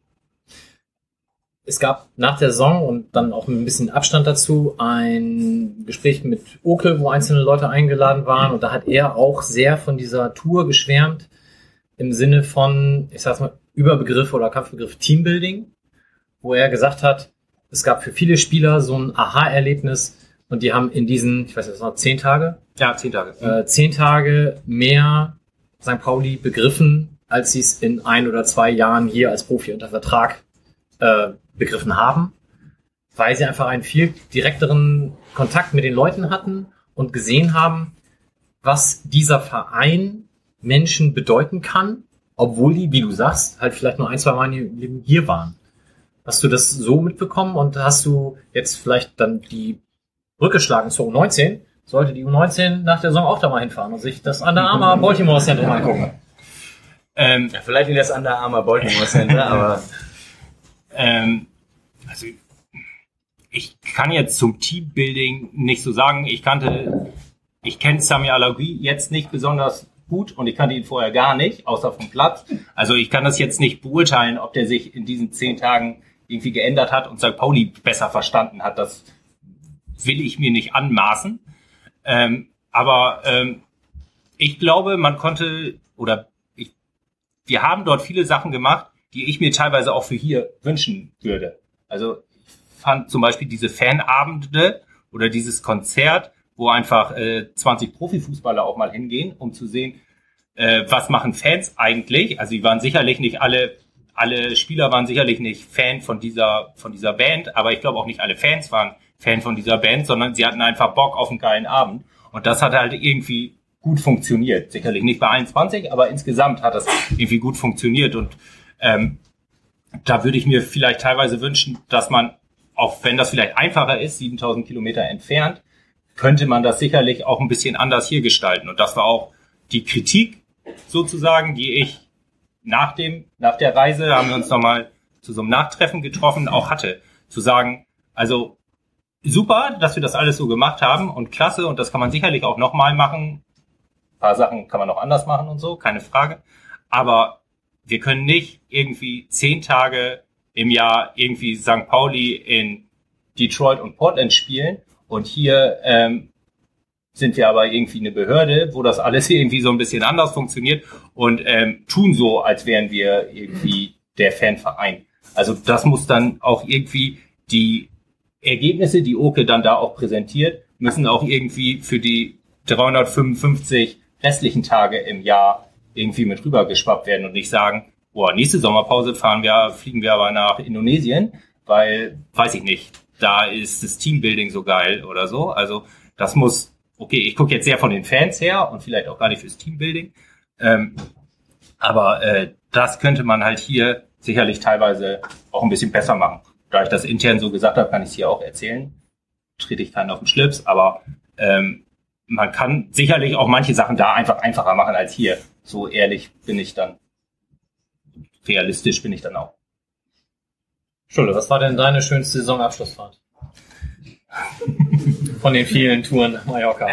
Es gab nach der Saison und dann auch ein bisschen Abstand dazu ein Gespräch mit Oke, wo einzelne Leute eingeladen waren und da hat er auch sehr von dieser Tour geschwärmt im Sinne von, ich sag's mal, Überbegriff oder Kampfbegriff Teambuilding, wo er gesagt hat, es gab für viele Spieler so ein Aha-Erlebnis und die haben in diesen, ich weiß nicht, was noch zehn Tage, Ja, zehn Tage. äh, zehn Tage mehr St. Pauli begriffen, als sie es in ein oder zwei Jahren hier als Profi unter Vertrag äh, begriffen haben, weil sie einfach einen viel direkteren Kontakt mit den Leuten hatten und gesehen haben, was dieser Verein Menschen bedeuten kann, obwohl die, wie du sagst, halt vielleicht nur ein, zwei Mal hier waren. Hast du das so mitbekommen und hast du jetzt vielleicht dann die Brücke schlagen zur U19? Sollte die U19 nach der Saison auch da mal hinfahren und sich das Under Armour Baltimore Center mal angucken? Ähm, Ja, vielleicht in das Under Armour Baltimore Center, aber ähm, also ich kann jetzt zum Teambuilding nicht so sagen. Ich kannte, ich kenne Sami Alagui jetzt nicht besonders gut und ich kannte ihn vorher gar nicht, außer vom Platz. Also ich kann das jetzt nicht beurteilen, ob der sich in diesen zehn Tagen irgendwie geändert hat und St. Pauli besser verstanden hat. Das will ich mir nicht anmaßen. Ähm, aber ähm, ich glaube, man konnte oder ich, wir haben dort viele Sachen gemacht, die ich mir teilweise auch für hier wünschen würde. Also ich fand zum Beispiel diese Fanabende oder dieses Konzert, wo einfach äh, 20 Profifußballer auch mal hingehen, um zu sehen, äh, was machen Fans eigentlich. Also die waren sicherlich nicht alle, alle Spieler waren sicherlich nicht Fan von dieser, von dieser Band, aber ich glaube auch nicht alle Fans waren Fan von dieser Band, sondern sie hatten einfach Bock auf einen geilen Abend. Und das hat halt irgendwie gut funktioniert. Sicherlich nicht bei 21, aber insgesamt hat das irgendwie gut funktioniert. Und ähm, da würde ich mir vielleicht teilweise wünschen, dass man, auch wenn das vielleicht einfacher ist, 7000 Kilometer entfernt, könnte man das sicherlich auch ein bisschen anders hier gestalten. Und das war auch die Kritik sozusagen, die ich nach dem, nach der Reise, haben wir uns nochmal zu so einem Nachtreffen getroffen, auch hatte. Zu sagen, also super, dass wir das alles so gemacht haben und klasse und das kann man sicherlich auch nochmal machen. Ein paar Sachen kann man auch anders machen und so, keine Frage. Aber wir können nicht irgendwie zehn Tage im Jahr irgendwie St. Pauli in Detroit und Portland spielen und hier ähm, sind wir aber irgendwie eine Behörde, wo das alles irgendwie so ein bisschen anders funktioniert und ähm, tun so, als wären wir irgendwie der Fanverein. Also das muss dann auch irgendwie die Ergebnisse, die Oke dann da auch präsentiert, müssen auch irgendwie für die 355 restlichen Tage im Jahr irgendwie mit rübergeschwappt werden und nicht sagen, boah, nächste Sommerpause fahren wir, fliegen wir aber nach Indonesien, weil, weiß ich nicht, da ist das Teambuilding so geil oder so. Also das muss, okay, ich gucke jetzt sehr von den Fans her und vielleicht auch gar nicht fürs Teambuilding. Ähm, aber äh, das könnte man halt hier sicherlich teilweise auch ein bisschen besser machen. Da ich das intern so gesagt habe, kann ich es hier auch erzählen. Trete ich keinen auf den Schlips, aber ähm, man kann sicherlich auch manche Sachen da einfach einfacher machen als hier. So ehrlich bin ich dann. Realistisch bin ich dann auch. Schulle, was war denn deine schönste Saisonabschlussfahrt? Von den vielen Touren nach Mallorca.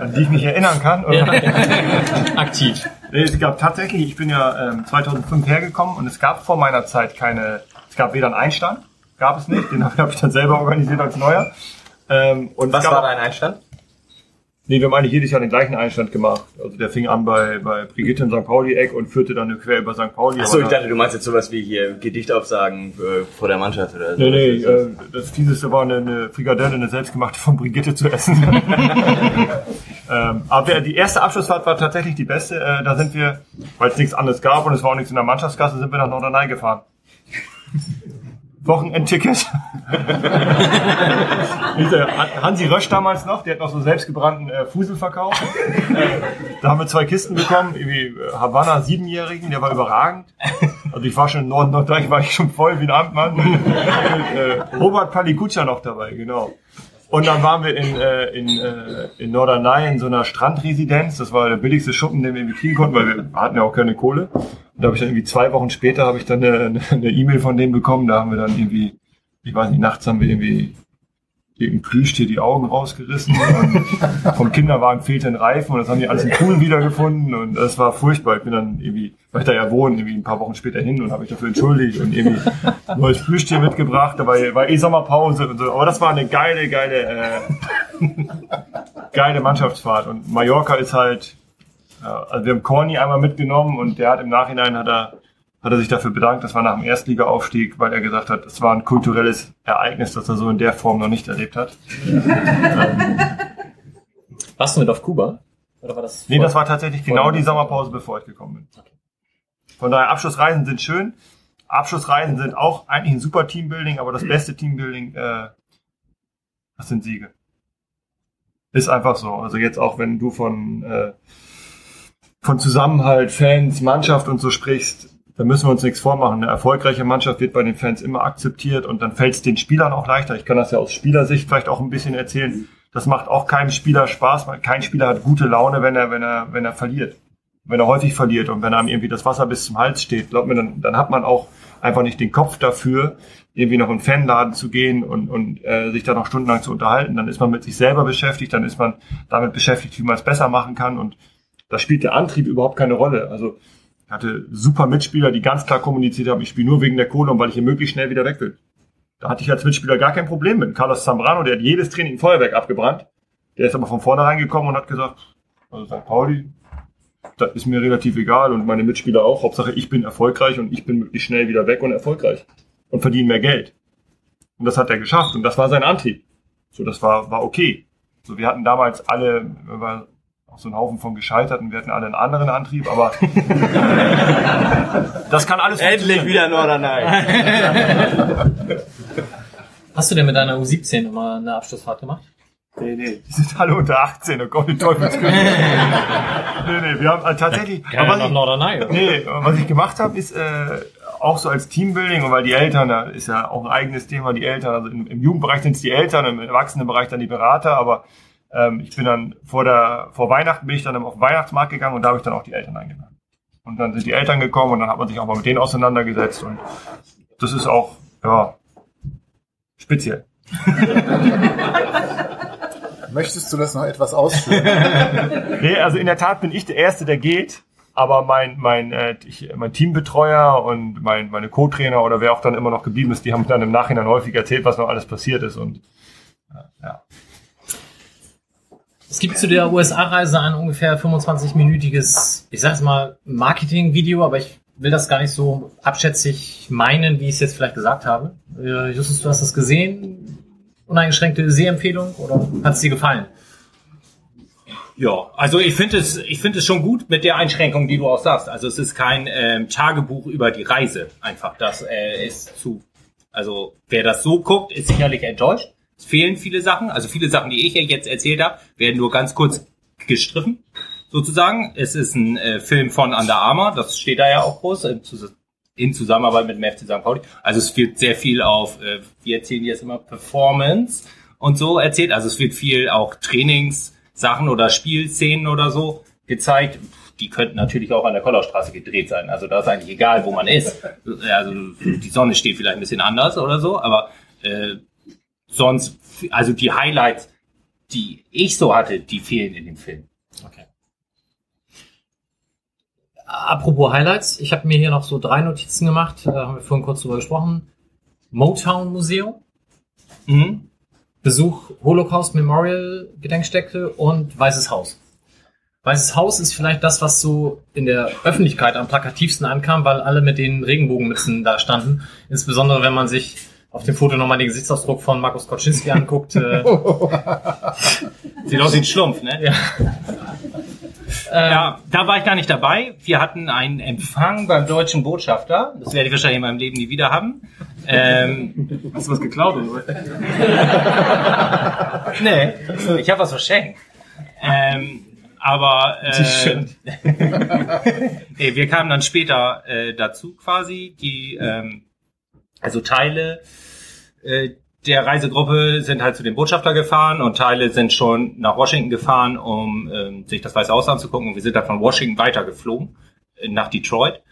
An die ich mich erinnern kann. Oder? Aktiv. Es gab tatsächlich, ich bin ja ähm, 2005 hergekommen und es gab vor meiner Zeit keine, es gab weder einen Einstand, gab es nicht, den habe ich dann selber organisiert als Neuer. Ähm, und was war dein Einstand? Nee, wir haben eigentlich jedes Jahr den gleichen Einstand gemacht. Also der fing an bei, bei Brigitte in St. Pauli-Eck und führte dann quer über St. Pauli. Achso, ich dachte, du meinst jetzt sowas wie hier Gedichtaufsagen äh, vor der Mannschaft oder so. Nee, nee, äh, das Fieseste war eine, eine Frikadelle, eine selbstgemachte von Brigitte zu essen. ähm, aber die erste Abschlussfahrt war tatsächlich die beste. Äh, da sind wir, weil es nichts anderes gab und es war auch nichts in der Mannschaftskasse, sind wir nach Norderney gefahren. Wochenendticket. Hansi Rösch damals noch, der hat noch so selbstgebrannten äh, Fusel verkauft. Da haben wir zwei Kisten bekommen, irgendwie äh, Havanna Siebenjährigen, der war überragend. Also ich war schon in Nord Norddeich, war ich schon voll wie ein Amtmann. Und, äh, Robert Palikutscha noch dabei, genau. Und dann waren wir in, äh, in, äh, in Norderney in so einer Strandresidenz. Das war der billigste Schuppen, den wir irgendwie kriegen konnten, weil wir hatten ja auch keine Kohle. Und da habe ich dann irgendwie zwei Wochen später habe ich dann eine E-Mail von denen bekommen. Da haben wir dann irgendwie, ich weiß nicht, nachts haben wir irgendwie irgendein Plüschtier die Augen rausgerissen. Vom Kinderwagen fehlte ein Reifen und das haben die alles im Pool wiedergefunden und das war furchtbar. Ich bin dann irgendwie, weil ich da ja wohne, irgendwie ein paar Wochen später hin und habe mich dafür entschuldigt und irgendwie ein neues Plüschtier mitgebracht. Da war, eh Sommerpause und so. Aber das war eine geile, geile, äh, geile Mannschaftsfahrt. Und Mallorca ist halt, ja, also wir haben Corny einmal mitgenommen und der hat im Nachhinein hat er hat er sich dafür bedankt. Das war nach dem Erstligaaufstieg, weil er gesagt hat, es war ein kulturelles Ereignis, das er so in der Form noch nicht erlebt hat. Warst du mit auf Kuba? Oder war das? Nee, das war tatsächlich genau die Sommerpause, bevor ich gekommen bin. Von daher, Abschlussreisen sind schön. Abschlussreisen sind auch eigentlich ein super Teambuilding, aber das beste Teambuilding, äh, das sind Siege. Ist einfach so. Also jetzt auch, wenn du von, äh, von Zusammenhalt, Fans, Mannschaft und so sprichst, da müssen wir uns nichts vormachen. Eine erfolgreiche Mannschaft wird bei den Fans immer akzeptiert und dann fällt es den Spielern auch leichter. Ich kann das ja aus Spielersicht vielleicht auch ein bisschen erzählen. Das macht auch keinem Spieler Spaß. Kein Spieler hat gute Laune, wenn er, wenn er, wenn er verliert. wenn er häufig verliert und wenn einem irgendwie das Wasser bis zum Hals steht, glaubt mir, dann, dann hat man auch einfach nicht den Kopf dafür, irgendwie noch in den Fanladen zu gehen und, und äh, sich da noch stundenlang zu unterhalten. Dann ist man mit sich selber beschäftigt, dann ist man damit beschäftigt, wie man es besser machen kann und da spielt der Antrieb überhaupt keine Rolle. Also ich hatte super Mitspieler, die ganz klar kommuniziert haben, ich spiele nur wegen der Kohle und weil ich hier möglichst schnell wieder weg will. Da hatte ich als Mitspieler gar kein Problem mit. Carlos Zambrano, der hat jedes Training ein Feuerwerk abgebrannt. Der ist aber von vornherein gekommen und hat gesagt, also St. Pauli, das ist mir relativ egal und meine Mitspieler auch. Hauptsache ich bin erfolgreich und ich bin möglichst schnell wieder weg und erfolgreich und verdiene mehr Geld. Und das hat er geschafft und das war sein Antrieb. So, das war, war okay. So, wir hatten damals alle, auch so ein Haufen von Gescheiterten, wir hatten alle einen anderen Antrieb, aber das kann alles Endlich wieder Norderney. Hast du denn mit deiner U17 nochmal eine Abschlussfahrt gemacht? Nee, nee, die sind alle unter 18, oh Gott, die Teufelsküche. nee, nee, wir haben äh, tatsächlich. Geil, aber was ich, Norderney. oder? nee, was ich gemacht habe, ist äh, auch so als Teambuilding und weil die Eltern, da ist ja auch ein eigenes Thema, die Eltern, also im, im Jugendbereich sind es die Eltern, im Erwachsenenbereich dann die Berater, aber ähm, ich bin dann vor der vor Weihnachten bin ich dann auf den Weihnachtsmarkt gegangen und da habe ich dann auch die Eltern eingeladen. Und dann sind die Eltern gekommen und dann hat man sich auch mal mit denen auseinandergesetzt und das ist auch ja speziell. Möchtest du das noch etwas ausführen? Nee, also in der Tat bin ich der Erste, der geht. Aber mein, mein, äh, ich, mein Teambetreuer und mein, meine Co-Trainer oder wer auch dann immer noch geblieben ist, die haben dann im Nachhinein häufig erzählt, was noch alles passiert ist. Und äh, ja. Es gibt zu der USA-Reise ein ungefähr 25-minütiges, ich sag's mal, Marketing-Video, aber ich will das gar nicht so abschätzig meinen, wie ich es jetzt vielleicht gesagt habe. Äh, Justus, du hast das gesehen? Uneingeschränkte Sehempfehlung oder hat es dir gefallen? Ja, also ich finde es, ich finde es schon gut mit der Einschränkung, die du auch sagst. Also es ist kein ähm, Tagebuch über die Reise. Einfach, das äh, ist zu. Also wer das so guckt, ist sicherlich enttäuscht. Es fehlen viele Sachen. Also viele Sachen, die ich ja jetzt erzählt habe, werden nur ganz kurz gestriffen, sozusagen. Es ist ein äh, Film von Under Armour, das steht da ja auch groß. In, Zus- in Zusammenarbeit mit dem FC St. Pauli. Also es wird sehr viel auf, äh, wir erzählen jetzt immer Performance und so erzählt. Also es wird viel auch Trainingssachen oder Spielszenen oder so gezeigt. Die könnten natürlich auch an der Kollerstraße gedreht sein. Also da ist eigentlich egal, wo man ist. Also die Sonne steht vielleicht ein bisschen anders oder so, aber äh, sonst, also die Highlights, die ich so hatte, die fehlen in dem Film. Okay. Apropos Highlights, ich habe mir hier noch so drei Notizen gemacht, da haben wir vorhin kurz drüber gesprochen. Motown Museum, Mhm. Besuch Holocaust Memorial Gedenkstätte und Weißes Haus. Weißes Haus ist vielleicht das, was so in der Öffentlichkeit am plakativsten ankam, weil alle mit den Regenbogenmützen da standen. Insbesondere wenn man sich auf dem Foto nochmal den Gesichtsausdruck von Markus Koczynski anguckt. Äh, Sieht aus wie ein Schlumpf, ne? ja. Ähm, Ja, da war ich gar nicht dabei. Wir hatten einen Empfang beim deutschen Botschafter. Das werde ich wahrscheinlich in meinem Leben nie wieder haben. Ähm, Hast du was geklaut oder? nee, ich habe was verschenkt. Ähm, aber äh, nee, wir kamen dann später äh, dazu quasi. Die ähm, also Teile äh, der Reisegruppe sind halt zu dem Botschafter gefahren und Teile sind schon nach Washington gefahren, um ähm, sich das Weiße Haus anzugucken. Und wir sind dann von Washington weitergeflogen äh, nach Detroit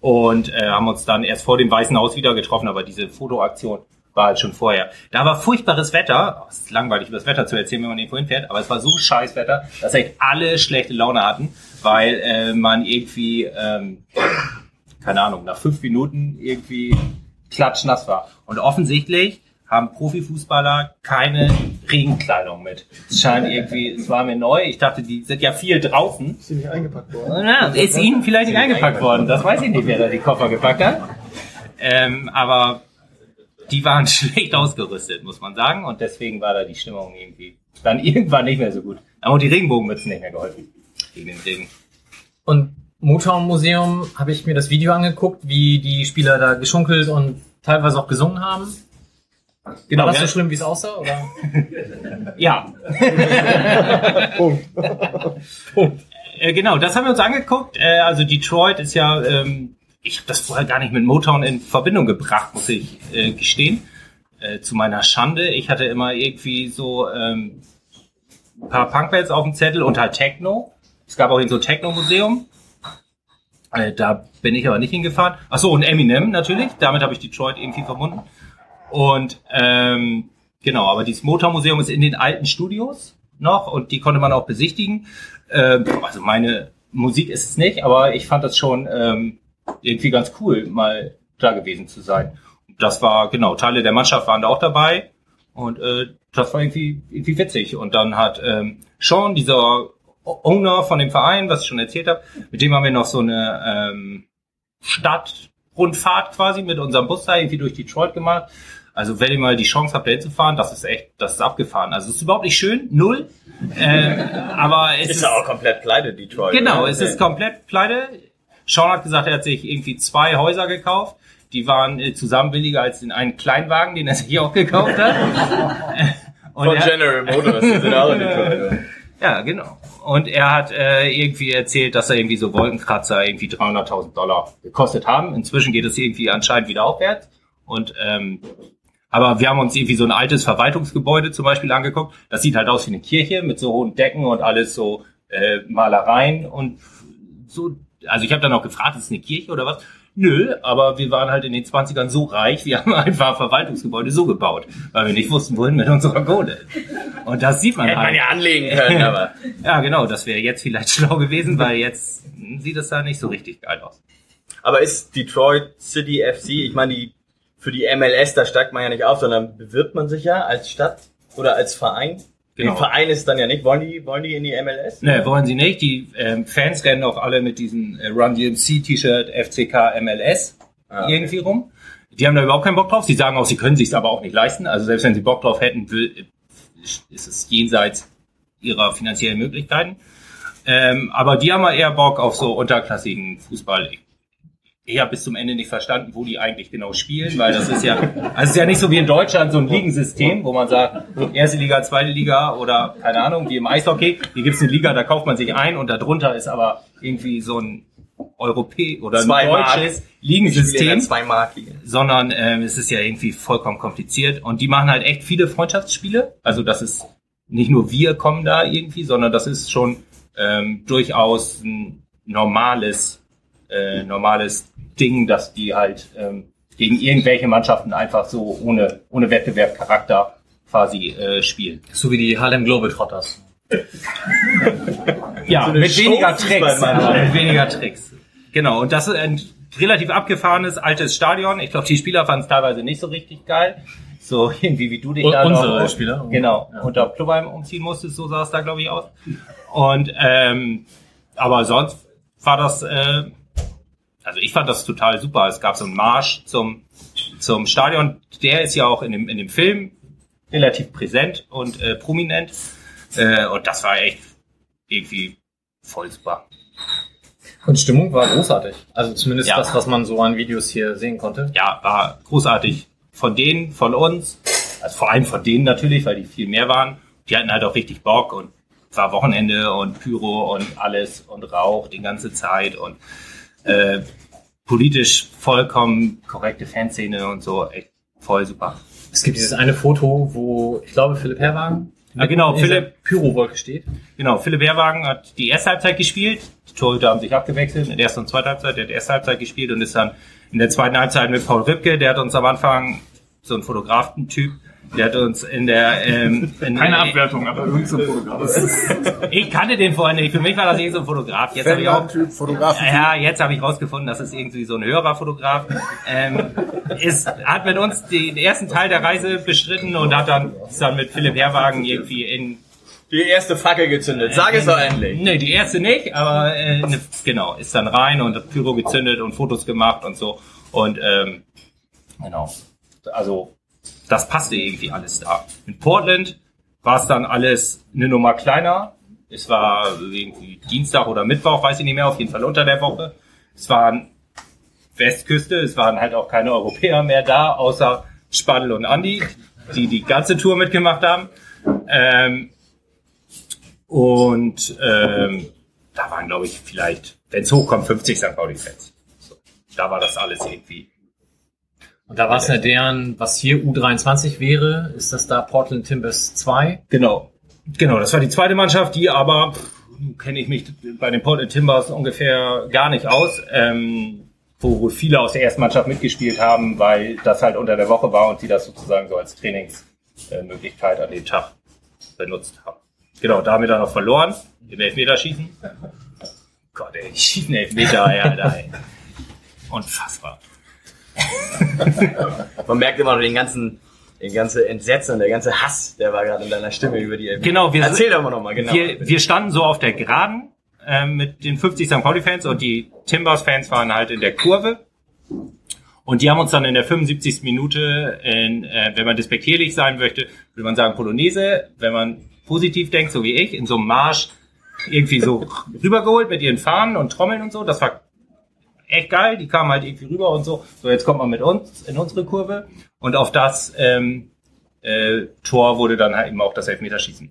und äh, haben uns dann erst vor dem Weißen Haus wieder getroffen, aber diese Fotoaktion war halt schon vorher. Da war furchtbares Wetter. Oh, es ist langweilig, über das Wetter zu erzählen, wenn man irgendwo hinfährt, aber es war so scheiß Wetter, dass echt alle schlechte Laune hatten, weil äh, man irgendwie, ähm, keine Ahnung, nach fünf Minuten irgendwie klatschnass war. Und offensichtlich haben Profifußballer keine Regenkleidung mit. Es scheint irgendwie, es war mir neu. Ich dachte, die sind ja viel draußen. Ist sie nicht eingepackt worden? Ja, ist ihnen vielleicht nicht eingepackt worden. Das weiß ich nicht, wer da die Koffer gepackt hat. Ähm, aber die waren schlecht ausgerüstet, muss man sagen. Und deswegen war da die Stimmung irgendwie dann irgendwann nicht mehr so gut. Aber die Regenbogenmützen nicht mehr geholfen. Gegen den Regen. Und Motown Museum habe ich mir das Video angeguckt, wie die Spieler da geschunkelt und teilweise auch gesungen haben. Genau, War das ja. so schlimm, wie es aussah? Oder? Ja. Äh, genau, das haben wir uns angeguckt. Äh, also Detroit ist ja, ähm, ich habe das vorher gar nicht mit Motown in Verbindung gebracht, muss ich äh, gestehen. Äh, zu meiner Schande. Ich hatte immer irgendwie so ähm, ein paar Punkbands auf dem Zettel und halt Techno. Es gab auch so ein Techno-Museum. Äh, da bin ich aber nicht hingefahren. Ach so, und Eminem natürlich. Damit habe ich Detroit irgendwie verbunden. Und ähm, genau, aber dieses Motormuseum ist in den alten Studios noch und die konnte man auch besichtigen. Ähm, also meine Musik ist es nicht, aber ich fand das schon ähm, irgendwie ganz cool, mal da gewesen zu sein. Das war, genau, Teile der Mannschaft waren da auch dabei und äh, das war irgendwie, irgendwie witzig. Und dann hat ähm, Sean, dieser Owner von dem Verein, was ich schon erzählt habe, mit dem haben wir noch so eine ähm, Stadtrundfahrt quasi mit unserem Bus da irgendwie durch Detroit gemacht. Also wenn ihr mal die Chance habt, da hinzufahren, das ist echt, das ist abgefahren. Also es ist überhaupt nicht schön, null. Ähm, aber es Ist ja auch komplett pleite, Detroit. Genau, oder? es ist komplett pleite. Sean hat gesagt, er hat sich irgendwie zwei Häuser gekauft. Die waren äh, zusammen billiger als den einen Kleinwagen, den er sich auch gekauft hat. Und Von er- General Motors, die sind auch in Detroit. ja, genau. Und er hat äh, irgendwie erzählt, dass er irgendwie so Wolkenkratzer irgendwie 300.000 Dollar gekostet haben. Inzwischen geht es irgendwie anscheinend wieder aufwärts. Und ähm, aber wir haben uns irgendwie so ein altes Verwaltungsgebäude zum Beispiel angeguckt. Das sieht halt aus wie eine Kirche mit so hohen Decken und alles so äh, Malereien und so. Also ich habe dann auch gefragt, ist es eine Kirche oder was? Nö, aber wir waren halt in den 20ern so reich, wir haben einfach Verwaltungsgebäude so gebaut, weil wir nicht wussten, wohin mit unserer Kohle. Und das sieht man Hätte halt. man ja anlegen können, aber. Ja, genau, das wäre jetzt vielleicht schlau gewesen, weil jetzt sieht es da nicht so richtig geil aus. Aber ist Detroit City FC, ich meine, die, für die MLS, da steigt man ja nicht auf, sondern bewirbt man sich ja als Stadt oder als Verein. Genau. Der Verein ist dann ja nicht. Wollen die, wollen die in die MLS? Ne, wollen sie nicht. Die ähm, Fans rennen auch alle mit diesem äh, Run DMC T-Shirt FCK MLS Ah, okay. irgendwie rum. Die haben da überhaupt keinen Bock drauf. Sie sagen auch, sie können sich aber auch nicht leisten. Also selbst wenn sie Bock drauf hätten, will, ist es jenseits ihrer finanziellen Möglichkeiten. Ähm, aber die haben mal eher Bock auf so unterklassigen Fußball. Ich, habe bis zum Ende nicht verstanden, wo die eigentlich genau spielen, weil das ist ja, also es ist ja nicht so wie in Deutschland so ein Ligensystem, wo man sagt, erste Liga, zweite Liga oder keine Ahnung, wie im Eishockey. Hier gibt's eine Liga, da kauft man sich ein und darunter ist aber irgendwie so ein Europä oder ein Zwei Mark. deutsches in Ligensystem zwei Mark Liga. sondern ähm, es ist ja irgendwie vollkommen kompliziert und die machen halt echt viele Freundschaftsspiele. Also das ist nicht nur wir kommen da irgendwie, sondern das ist schon ähm, durchaus ein normales, äh, normales Ding, dass die halt ähm, gegen irgendwelche Mannschaften einfach so ohne, ohne Wettbewerbscharakter quasi äh, spielen. So wie die Harlem Globetrotters. Ja, eine mit weniger Tricks. Mit weniger Tricks. Genau, und das ist ein relativ abgefahrenes altes Stadion. Ich glaube, die Spieler fanden es teilweise nicht so richtig geil. So irgendwie wie du dich U- da unsere noch, Spieler. Genau, Ja. unter Clubheim umziehen musstest, so sah es da, glaube ich, aus. Und ähm, aber sonst war das, äh, also ich fand das total super. Es gab so einen Marsch zum, zum Stadion. Der ist ja auch in dem, in dem Film relativ präsent und äh, prominent. Äh, und das war echt irgendwie voll super. Und Stimmung war großartig. Also zumindest Ja. das, was man so an Videos hier sehen konnte. Ja, war großartig. Von denen, von uns, also vor allem von denen natürlich, weil die viel mehr waren. Die hatten halt auch richtig Bock und es war Wochenende und Pyro und alles und Rauch die ganze Zeit und äh, politisch vollkommen korrekte Fanszene und so. Echt voll super. Es gibt dieses eine Foto, wo, ich glaube, Philipp Herrwagen Ja, genau, Philipp- Pyrowolke steht. Genau, Philipp Herrwagen hat die erste Halbzeit gespielt. Die Torhüter haben sich abgewechselt in der ersten und zweiten Halbzeit. Der hat die erste Halbzeit gespielt und ist dann in der zweiten Halbzeit mit Paul Ripke. Der hat uns am Anfang so ein Fotografen-Typ. Der hat uns in der ähm, in, Keine Abwertung, aber irgendein so Fotograf. Ich kannte den vorher nicht. Für mich war das irgendwie so ein Fotograf. Jetzt habe ich auch Typ, Fotografen. ja, jetzt habe ich rausgefunden, dass es irgendwie so ein höherer Fotograf ähm, ist. Hat mit uns den ersten Teil der Reise bestritten und hat dann ist dann mit Philipp Herrwagen irgendwie in Die erste Fackel gezündet. Sag es doch endlich. Nee, die erste nicht, aber äh, ne, genau, ist dann rein und hat Pyro gezündet und Fotos gemacht und so. Und ähm, genau. Also das passte irgendwie alles da. In Portland war es dann alles eine Nummer kleiner. Es war irgendwie Dienstag oder Mittwoch, weiß ich nicht mehr, auf jeden Fall unter der Woche. Es waren Westküste, es waren halt auch keine Europäer mehr da, außer Spadel und Andi, die die ganze Tour mitgemacht haben. Ähm, und ähm, da waren, glaube ich, vielleicht, wenn es hochkommt, 50 St. Pauli-Fans. So, da war das alles irgendwie. Und da war es ja deren, was hier U23 wäre, ist das da Portland Timbers 2. Genau. Genau, das war die zweite Mannschaft, die aber kenne ich mich bei den Portland Timbers ungefähr gar nicht aus, ähm, wo wohl viele aus der ersten Mannschaft mitgespielt haben, weil das halt unter der Woche war und sie das sozusagen so als Trainingsmöglichkeit an dem Tag benutzt haben. Genau, da haben wir dann noch verloren im Elfmeterschießen. Gott, ey, ich schieße einen Elfmeter, ey, Alter, ey. Unfassbar. Man merkt immer noch den ganzen, den ganze Entsetzen der ganze Hass, der war gerade in deiner Stimme über die Genau, wir Erzähl doch mal nochmal, genau. Wir, wir standen so auf der Geraden ähm, mit den 50 St. Pauli-Fans und die Timbers-Fans waren halt in der Kurve. Und die haben uns dann in der 75. Minute, in, äh, wenn man despektierlich sein möchte, würde man sagen Polonaise. Wenn man positiv denkt, so wie ich, in so einem Marsch irgendwie so rübergeholt mit ihren Fahnen und Trommeln und so. Das war echt geil. Die kamen halt irgendwie rüber und so. So, jetzt kommt man mit uns in unsere Kurve. Und auf das ähm, äh, Tor wurde dann halt eben auch das Elfmeterschießen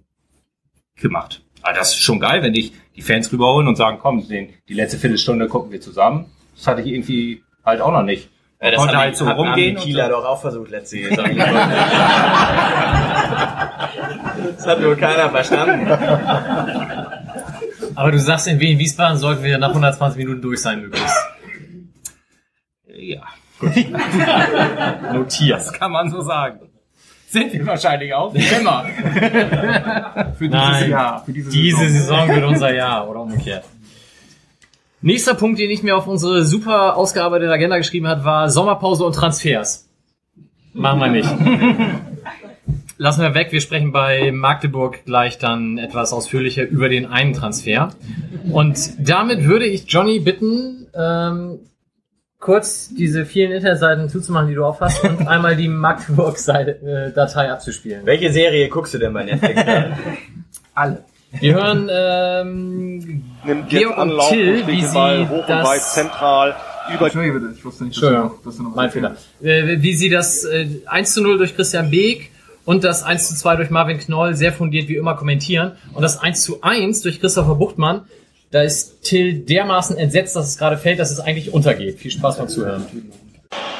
gemacht. Aber das ist schon geil, wenn dich die Fans rüberholen und sagen, komm, den, die letzte Viertelstunde gucken wir zusammen. Das hatte ich irgendwie halt auch noch nicht. Ja, das konnte halt so rumgehen. Haben und die Kieler so. doch auch versucht letzte Saison. das hat nur keiner verstanden. Aber du sagst, in Wien Wiesbaden sollten wir nach 120 Minuten durch sein, möglichst. Ja, Notiert. das kann man so sagen. Sind wir wahrscheinlich auch. Immer. Für dieses Nein, Jahr. Für diese, Diese Saison wird unser Jahr oder umgekehrt. Nächster Punkt, den ich mir auf unsere super ausgearbeitete Agenda geschrieben hat, war Sommerpause und Transfers. Machen wir nicht. Lassen wir weg. Wir sprechen bei Magdeburg gleich dann etwas ausführlicher über den einen Transfer. Und damit würde ich Johnny bitten, ähm, kurz diese vielen Internetseiten zuzumachen, die du aufhast, und einmal die Magdeburg-Datei abzuspielen. Welche Serie guckst du denn bei Netflix? alle. Wir hören ähm, Nimmt Georg und Till, und wie den Ball sie hoch und das- weit zentral über Entschuldige bitte, ich wusste nicht, dass du Entschuldigung, noch, dass du noch mein Fehler. Äh, wie sie das äh, 1 zu 0 durch Christian Beek und das 1 zu 2 durch Marvin Knoll sehr fundiert wie immer kommentieren. Und das 1 zu 1 durch Christopher Buchtmann, da ist Till dermaßen entsetzt, dass es gerade fällt, dass es eigentlich untergeht. Viel Spaß beim Zuhören.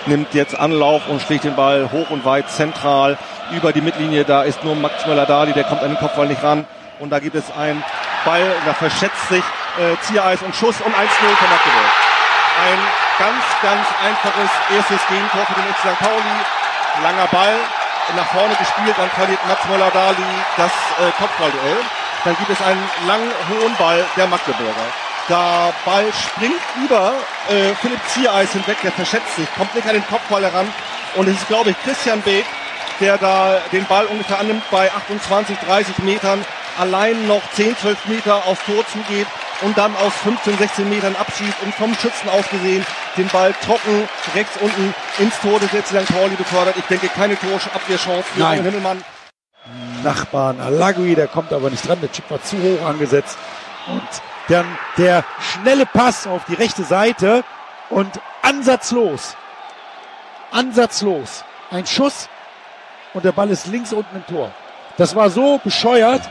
nimmt jetzt Anlauf und schlägt den Ball hoch und weit zentral über die Mittellinie. Da ist nur Max Möller-Dali, der kommt an den Kopfball nicht ran. Und da gibt es einen Ball, da verschätzt sich äh, Ziereis und Schuss und 1-0 für Magdeburg. Ein ganz, ganz einfaches erstes Gegentor für den FC St. Pauli. Langer Ball, nach vorne gespielt, dann verliert Max Möller-Dali das äh, Kopfballduell. Dann gibt es einen langen, hohen Ball der Magdeburger. Der Ball springt über äh, Philipp Ziereis hinweg, der verschätzt sich, kommt nicht an den Kopfball heran. Und es ist, glaube ich, Christian Beek, der da den Ball ungefähr annimmt bei 28, 30 Metern, allein noch 10, 12 Meter aufs Tor zugeht und dann aus 15, 16 Metern abschießt und vom Schützen aus gesehen den Ball trocken rechts unten ins Tor des St. Pauli befördert. Ich denke, keine Torabwehrchance für Nein. Armin Himmelmann. Nachbarn Alagui, der kommt aber nicht dran, der Chip war zu hoch angesetzt. Und dann der schnelle Pass auf die rechte Seite und ansatzlos. Ansatzlos. Ein Schuss und der Ball ist links unten im Tor. Das war so bescheuert,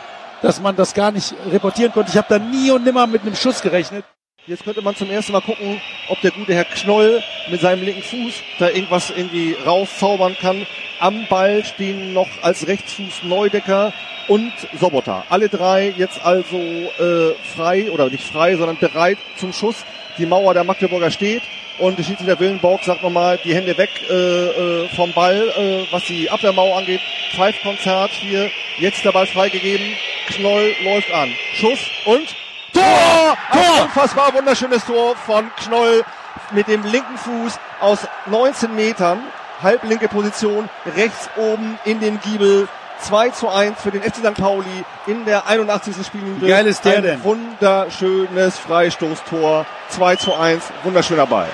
dass man das gar nicht reportieren konnte. Ich habe da nie und nimmer mit einem Schuss gerechnet. Jetzt könnte man zum ersten Mal gucken, ob der gute Herr Knoll mit seinem linken Fuß da irgendwas irgendwie rauszaubern kann. Am Ball stehen noch als Rechtsfuß Neudecker und Sobotta. Alle drei jetzt also äh, frei oder nicht frei, sondern bereit zum Schuss. Die Mauer der Magdeburger steht und der Schiedsrichter Willenborg sagt nochmal die Hände weg äh, äh, vom Ball, äh, was die Abwehrmauer angeht. Pfeifkonzert hier, jetzt der Ball freigegeben. Knoll läuft an. Schuss und Tor! Tor! Unfassbar wunderschönes Tor von Knoll mit dem linken Fuß aus 19 Metern. Halblinke Position, rechts oben in den Giebel. 2 zu 1 für den FC St. Pauli in der 81. Spielminute. Wie geil ist der Ein denn? wunderschönes Freistoßtor. 2 zu 1. Wunderschöner Ball.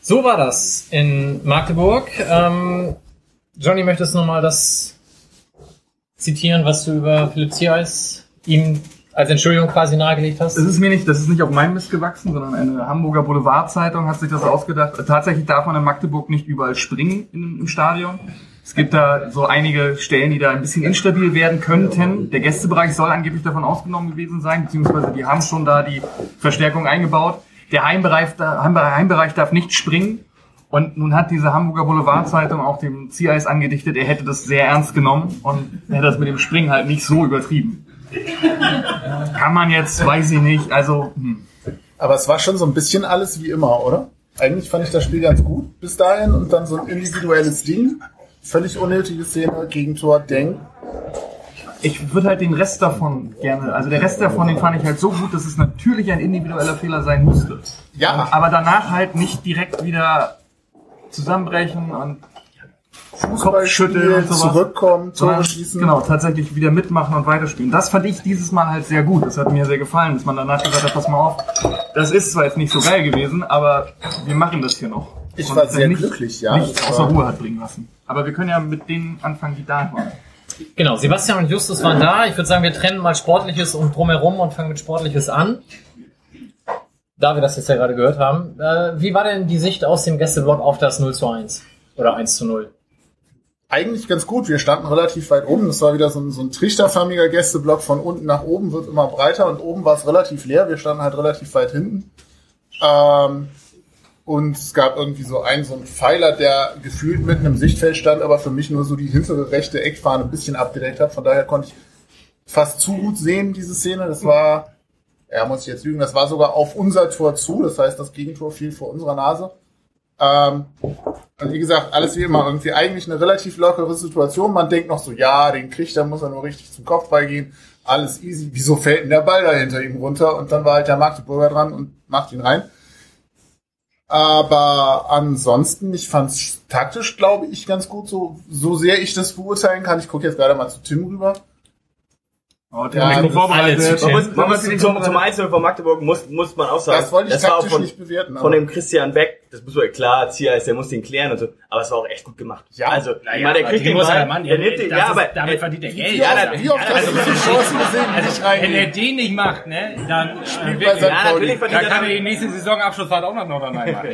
So war das in Magdeburg. Ähm, Johnny, möchtest du nochmal das zitieren, was du über Philipp Ziereis ihm als Entschuldigung quasi nahegelegt hast? Das ist mir nicht, das ist nicht auf meinem Mist gewachsen, sondern eine Hamburger Boulevardzeitung hat sich das ausgedacht. Tatsächlich darf man in Magdeburg nicht überall springen in, im Stadion. Es gibt da so einige Stellen, die da ein bisschen instabil werden könnten. Der Gästebereich soll angeblich davon ausgenommen gewesen sein, beziehungsweise die haben schon da die Verstärkung eingebaut. Der Heimbereich, Heimbereich darf nicht springen. Und nun hat diese Hamburger Boulevardzeitung auch dem Ziereis angedichtet, er hätte das sehr ernst genommen und hätte das mit dem Springen halt nicht so übertrieben. Kann man jetzt, weiß ich nicht. Also, hm. Aber es war schon so ein bisschen alles wie immer, oder? Eigentlich fand ich das Spiel ganz gut bis dahin und dann so ein individuelles Ding. Völlig unnötige Szene, Gegentor, Denk. ich würde halt den Rest davon gerne, also der Rest davon, den fand ich halt so gut, dass es natürlich ein individueller Fehler sein musste. Ja, Aber danach halt nicht direkt wieder zusammenbrechen und Fußball schütteln spielen, und sowas. zurückkommen, Tore schießen. genau, tatsächlich wieder mitmachen und weiterspielen. Das fand ich dieses Mal halt sehr gut. Das hat mir sehr gefallen, dass man danach gesagt hat, pass mal auf, das ist zwar jetzt nicht so geil gewesen, aber wir machen das hier noch. Ich Und war sehr nicht, glücklich, ja. Nicht außer Ruhe hat bringen lassen. Aber wir können ja mit denen anfangen, die da waren. Genau, Sebastian und Justus waren da. Ich würde sagen, wir trennen mal Sportliches und drumherum und fangen mit Sportliches an. Da wir das jetzt ja gerade gehört haben. Äh, wie war denn die Sicht aus dem Gästeblock auf das 0 zu 1? Oder 1 zu 0? Eigentlich ganz gut. Wir standen relativ weit oben. Das war wieder so ein, so ein trichterförmiger Gästeblock. Von unten nach oben wird immer breiter und oben war es relativ leer. Wir standen halt relativ weit hinten. Ähm, und es gab irgendwie so einen, so einen Pfeiler, der gefühlt mitten im Sichtfeld stand, aber für mich nur so die hintere rechte Eckfahne ein bisschen abgedeckt hat. Von daher konnte ich fast zu gut sehen, diese Szene. Das war, ja, muss ich jetzt lügen, das war sogar auf unser Tor zu. Das heißt, das Gegentor fiel vor unserer Nase. Ähm, und wie gesagt, alles wie immer, irgendwie eigentlich eine relativ lockere Situation. Man denkt noch so, ja, den kriegt er, muss er nur richtig zum Kopfball gehen. Alles easy. Wieso fällt denn der Ball da hinter ihm runter? Und dann war halt der Magdeburger dran und macht ihn rein. Aber ansonsten, ich fand's taktisch, glaube ich, ganz gut, so, so sehr ich das beurteilen kann. Ich gucke jetzt gerade mal zu Tim rüber. Oh, Ja, ja, das- vorbereitet. alles Man muss, Man muss zum, zum- zum Einzelnen von Magdeburg muss, muss man auch sagen. Das wollte ich war auch von, nicht bewerten. von aber- dem Christian Beck, das muss man klar, Zieher ist, der muss den klären und so, aber es war auch echt gut gemacht. Ja, also, Naja, ich meine, der kriegt den er, Ball, Mann, der nimmt den, das ja, ist- aber, damit verdient er Geld. Ja, dann- wie oft hast du diese Chancen gesehen, die nicht Wenn er den nicht macht, ne, dann, äh, bei wirklich, St. ja, natürlich verdient dann er kann er die nächste Saisonabschlussfahrt auch noch Nordrhein machen.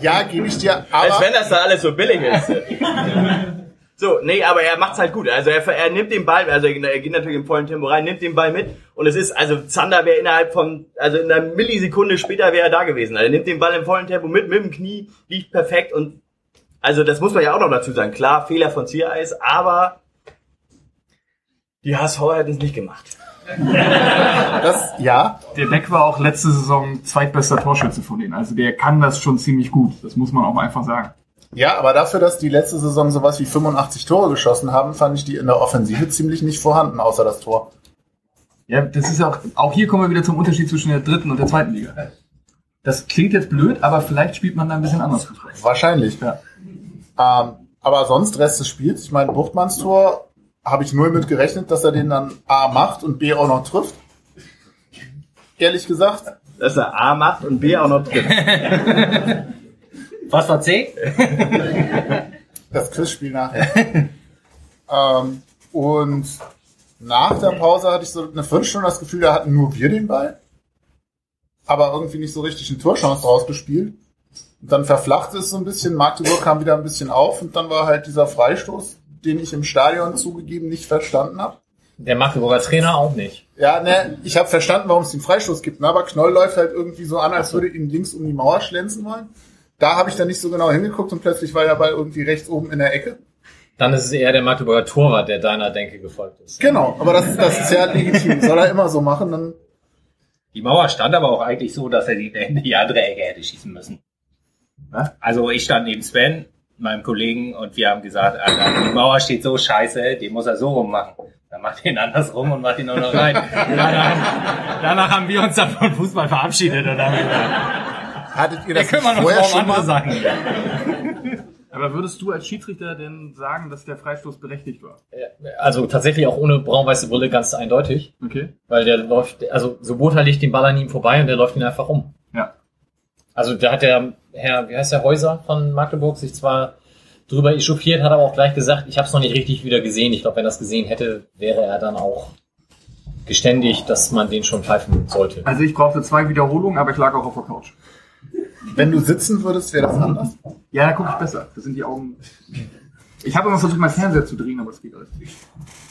Ja, gebe ich dir, als aber wenn das da alles so billig ist. So, nee, aber er macht's halt gut. Also er, er nimmt den Ball, also er geht natürlich im vollen Tempo rein, nimmt den Ball mit und es ist, also Zander wäre innerhalb von, also in einer Millisekunde später wäre er da gewesen. Also er nimmt den Ball im vollen Tempo mit, mit dem Knie, liegt perfekt und also das muss man ja auch noch dazu sagen. Klar, Fehler von Ziereis, aber die HSV hat es nicht gemacht. das, ja, Der Beck war auch letzte Saison zweitbester Torschütze von denen. Also der kann das schon ziemlich gut. Das muss man auch einfach sagen. Ja, aber dafür, dass die letzte Saison sowas wie 85 Tore geschossen haben, fand ich die in der Offensive ziemlich nicht vorhanden, außer das Tor. Ja, das ist auch, auch hier kommen wir wieder zum Unterschied zwischen der dritten und der zweiten Liga. Das klingt jetzt blöd, aber vielleicht spielt man da ein bisschen anders. Wahrscheinlich. Ja. Ähm, aber sonst Rest des Spiels, ich meine, Buchtmanns Tor habe ich null mit gerechnet, dass er den dann A macht und B auch noch trifft. Ehrlich gesagt, Dass er A macht und B auch noch trifft. Was war C? das Quizspiel nachher. ähm, und nach der Pause hatte ich so eine Viertelstunde das Gefühl, da hatten nur wir den Ball. Aber irgendwie nicht so richtig eine Torchance draus gespielt. Und dann verflachte es so ein bisschen. Magdeburg kam wieder ein bisschen auf und dann war halt dieser Freistoß, den ich im Stadion zugegeben nicht verstanden habe. Der Magdeburger Trainer auch nicht. Ja, ne, ich habe verstanden, warum es den Freistoß gibt, ne, aber Knoll läuft halt irgendwie so an, als würde ihn links um die Mauer schlänzen wollen. Da habe ich dann nicht so genau hingeguckt und plötzlich war der Ball irgendwie rechts oben in der Ecke. Dann ist es eher der Magdeburger Torwart, der deiner Denke gefolgt ist. Genau, aber das, das ist ja legitim. Soll er immer so machen, dann Die Mauer stand aber auch eigentlich so, dass er die in die andere Ecke hätte schießen müssen. Was? Also ich stand neben Sven, meinem Kollegen, und wir haben gesagt, Alter, die Mauer steht so scheiße, den muss er so rum machen. Dann macht ihn andersrum und macht ihn nur noch rein. danach, danach haben wir uns dann von Fußball verabschiedet und haben gesagt, hattet ihr wir das vorher schon mal? Sachen. Aber würdest du als Schiedsrichter denn sagen, dass der Freistoß berechtigt war? Also tatsächlich auch ohne braun-weiße Brille ganz eindeutig. Okay. Weil der läuft, also Sobota legt den Ball an ihm vorbei und der läuft ihn einfach um. Ja. Also da hat der Herr, wie heißt der Häuser von Magdeburg, sich zwar drüber echauffiert, hat aber auch gleich gesagt, ich habe es noch nicht richtig wieder gesehen. Ich glaube, wenn er es gesehen hätte, wäre er dann auch geständig, dass man den schon pfeifen sollte. Also ich brauchte zwei Wiederholungen, aber ich lag auch auf der Couch. Wenn du sitzen würdest, wäre das anders. Ja, da gucke ich besser. Da sind die Augen. Ich habe immer versucht, meinen Fernseher zu drehen, aber es geht alles nicht.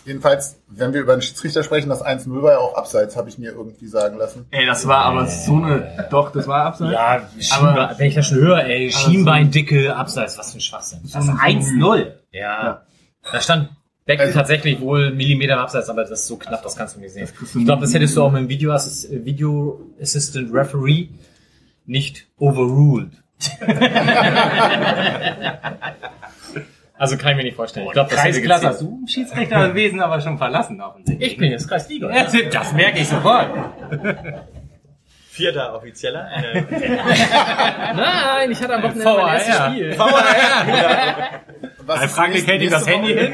Jedenfalls, wenn wir über den Schiedsrichter sprechen, das 1-0 war ja auch abseits, habe ich mir irgendwie sagen lassen. Ey, das war aber so eine. Doch, das war abseits. Ja, Schienbein, wenn ich das schon höre, ey, Schienbein, dicke, abseits, was für ein Schwachsinn. Das ist 1-0. Ja. Da stand Beck Also- tatsächlich wohl Millimeter im Abseits, aber das ist so knapp, das kannst du nicht sehen. Ich glaube, das hättest du auch mit dem Video, Assist, Video Assistant Referee nicht overruled. also kann ich mir nicht vorstellen. Ich glaube, das Kreisklasse gezählt. hast du Schiedsrichterwesen aber schon verlassen, offensichtlich. Ich bin jetzt Kreisliga. Das, das merke ich sofort. Vierter Offizieller. Äh, Nein, ich hatte am Wochenende VAR. mein erstes Spiel. Ist Frank nächste- hält ihm das Handy hin.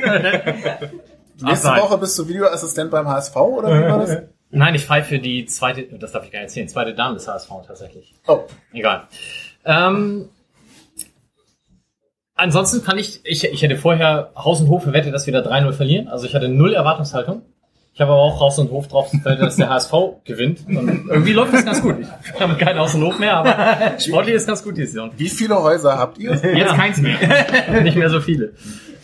Nächste. Woche bist du Videoassistent beim HSV oder wie war das? Nein, ich pfeife für die zweite, das darf ich gar nicht erzählen, zweite Dame des HSV tatsächlich. Oh, Egal. Ähm, ansonsten kann ich, ich, ich hätte vorher Haus und Hof verwettet, dass wir da 3-0 verlieren. Also ich hatte null Erwartungshaltung. Ich habe aber auch Haus und Hof drauf verwettet, dass der HSV gewinnt. Und irgendwie läuft das ganz gut. Ich habe kein Haus und Hof mehr, aber sportlich ist ganz gut die Saison. wie viele Häuser habt ihr? Jetzt keins mehr. Nicht mehr so viele.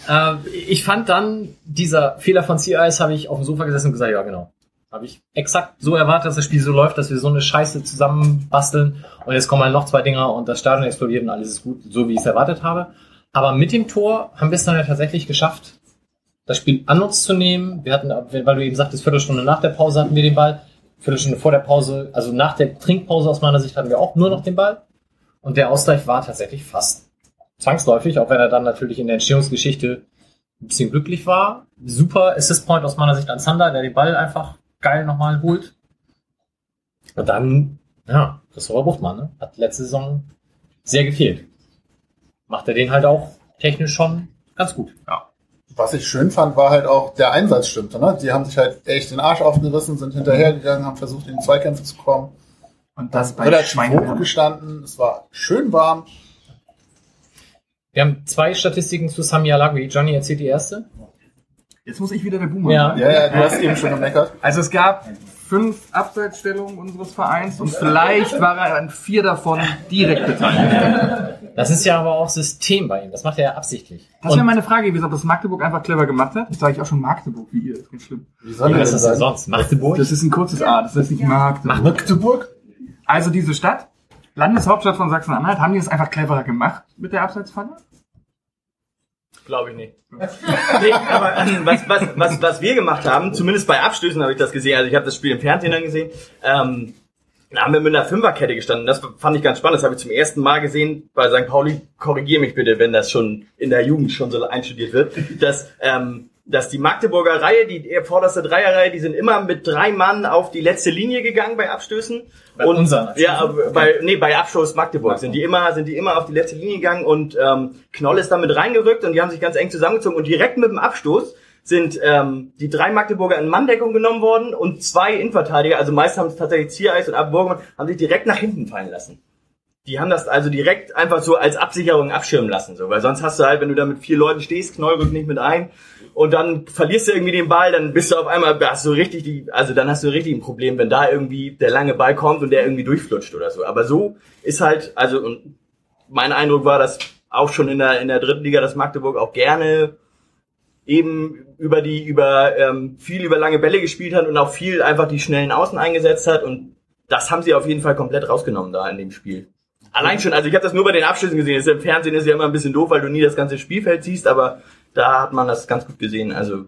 Äh, ich fand dann, dieser Fehler von C-Eyes habe ich auf dem Sofa gesessen und gesagt, ja genau. Habe ich exakt so erwartet, dass das Spiel so läuft, dass wir so eine Scheiße zusammenbasteln und jetzt kommen halt noch zwei Dinger und das Stadion explodiert und alles ist gut, so wie ich es erwartet habe. Aber mit dem Tor haben wir es dann ja tatsächlich geschafft, das Spiel an uns zu nehmen. Wir hatten, weil du eben sagtest, Viertelstunde nach der Pause hatten wir den Ball, Viertelstunde vor der Pause, also nach der Trinkpause aus meiner Sicht hatten wir auch nur noch den Ball. Und der Ausgleich war tatsächlich fast zwangsläufig, auch wenn er dann natürlich in der Entstehungsgeschichte ein bisschen glücklich war. Super Assist Point aus meiner Sicht an Sander, der den Ball einfach geil nochmal holt. Und dann, ja, Christopher Buchtmann, ne? hat letzte Saison sehr gefehlt. Macht er den halt auch technisch schon ganz gut. Was ich schön fand, war halt auch der Einsatz stimmte. Ne? Die haben sich halt echt den Arsch aufgerissen, sind hinterhergegangen, haben versucht, in die Zweikämpfe zu kommen. Und das bei Relativ hoch gestanden. Es war schön warm. Wir haben zwei Statistiken zu Sami Alagui. Johnny erzählt die erste. Jetzt muss ich wieder der Boomer Ja. Ja, ja, du hast eben schon gemeckert. Also es gab fünf Abseitsstellungen unseres Vereins und vielleicht war er an vier davon direkt beteiligt. Das ist ja aber auch System bei ihm. Das macht er ja absichtlich. Das wäre meine Frage gewesen, ob das Magdeburg einfach clever gemacht hat. Jetzt sage ich auch schon Magdeburg wie ihr. Das ist ganz schlimm. Wie soll Und das denn sonst? Magdeburg? Das ist ein kurzes A, das heißt nicht Magdeburg. Magdeburg? Also diese Stadt, Landeshauptstadt von Sachsen-Anhalt, haben die das einfach cleverer gemacht mit der Abseitsfalle? Glaube ich nicht. nee, aber ähm, was, was, was, was wir gemacht haben, zumindest bei Abstößen habe ich das gesehen, also ich habe das Spiel im Fernsehen dann gesehen, ähm, da haben wir mit einer Fünferkette gestanden. Das fand ich ganz spannend. Das habe ich zum ersten Mal gesehen bei St. Pauli. Korrigier mich bitte, wenn das schon in der Jugend schon so einstudiert wird. Dass, ähm, dass die Magdeburger Reihe, die vorderste Dreierreihe, die sind immer mit drei Mann auf die letzte Linie gegangen bei Abstößen. Bei und unseren ja, aber bei nee, bei Abstoß Magdeburg sind die immer sind die immer auf die letzte Linie gegangen und ähm, Knoll ist da mit reingerückt und die haben sich ganz eng zusammengezogen und direkt mit dem Abstoß sind ähm, die drei Magdeburger in Manndeckung genommen worden und zwei Innenverteidiger, also meist haben es tatsächlich Ziereis und Abburgmann, haben sich direkt nach hinten fallen lassen. Die haben das also direkt einfach so als Absicherung abschirmen lassen, so, weil sonst hast du halt, wenn du da mit vier Leuten stehst, Knoll rückt nicht mit ein und dann verlierst du irgendwie den Ball, dann bist du auf einmal, hast du richtig die, also dann hast du richtig ein Problem, wenn da irgendwie der lange Ball kommt und der irgendwie durchflutscht oder so. Aber so ist halt, also und mein Eindruck war, dass auch schon in der in der dritten Liga, dass Magdeburg auch gerne eben über die über ähm, viel über lange Bälle gespielt hat und auch viel einfach die schnellen Außen eingesetzt hat und das haben sie auf jeden Fall komplett rausgenommen da in dem Spiel. Allein schon, also ich habe das nur bei den Abschlüssen gesehen. Ist, Im Fernsehen ist ja immer ein bisschen doof, weil du nie das ganze Spielfeld siehst, aber da hat man das ganz gut gesehen. Also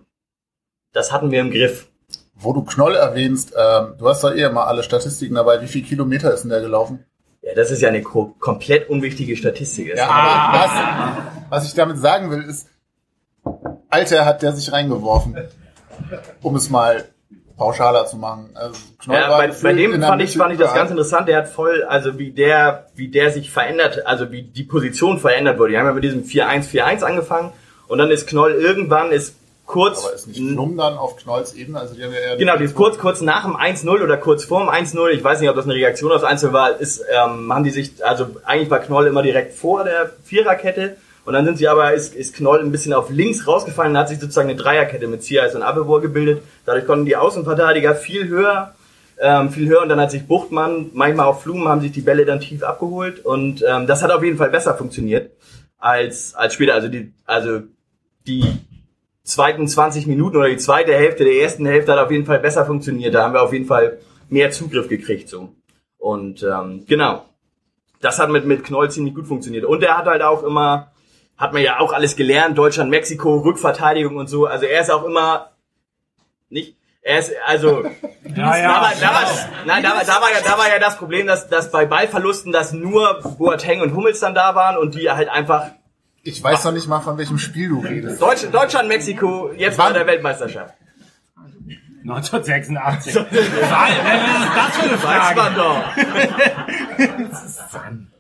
das hatten wir im Griff. Wo du Knoll erwähnst, ähm, du hast doch eh mal alle Statistiken dabei. Wie viel Kilometer ist denn der gelaufen? Ja, das ist ja eine ko komplett unwichtige Statistik. Das Ja, aber was, was ich damit sagen will, ist, Alter hat der sich reingeworfen. Um es mal pauschaler zu machen. Also Ja, bei, bei dem fand ich, fand ich das ganz interessant. Der hat voll, also wie der, wie der sich verändert, also wie die Position verändert wurde. Die haben ja mit diesem 4-1-4-1 angefangen und dann ist Knoll irgendwann ist kurz, Aber ist nicht Flum dann auf Knolls Ebene? Also die haben ja eher genau, die ist kurz, kurz nach dem 1-0 oder kurz vor dem 1-0. Ich weiß nicht, ob das eine Reaktion aufs 1-0 war. Ist, ähm, haben die sich, also eigentlich war Knoll immer direkt vor der Viererkette. Und dann sind sie aber, ist, ist Knoll ein bisschen auf links rausgefallen und hat sich sozusagen eine Dreierkette mit Ziereis und Abelbohr gebildet. Dadurch konnten die Außenverteidiger viel höher, ähm, viel höher und dann hat sich Buchtmann, manchmal auch Flumen, haben sich die Bälle dann tief abgeholt und ähm, das hat auf jeden Fall besser funktioniert als, als später. Also die, also die zweiten 20 Minuten oder die zweite Hälfte der ersten Hälfte hat auf jeden Fall besser funktioniert. Da haben wir auf jeden Fall mehr Zugriff gekriegt so. Und ähm, genau, das hat mit mit Knoll ziemlich gut funktioniert. Und er hat halt auch immer hat man ja auch alles gelernt, Deutschland, Mexiko, Rückverteidigung und so. Also er ist auch immer nicht. Er ist also Ja, da war, da war, nein, da war, da war ja, da war ja das Problem, dass, dass bei Ballverlusten, dass nur Boateng und Hummels dann da waren und die halt einfach Ich weiß noch nicht mal, von welchem Spiel du redest. Deutsch, Deutschland, Mexiko jetzt bei der Weltmeisterschaft. 1986. Was ist das für eine Frage? Weiß man doch.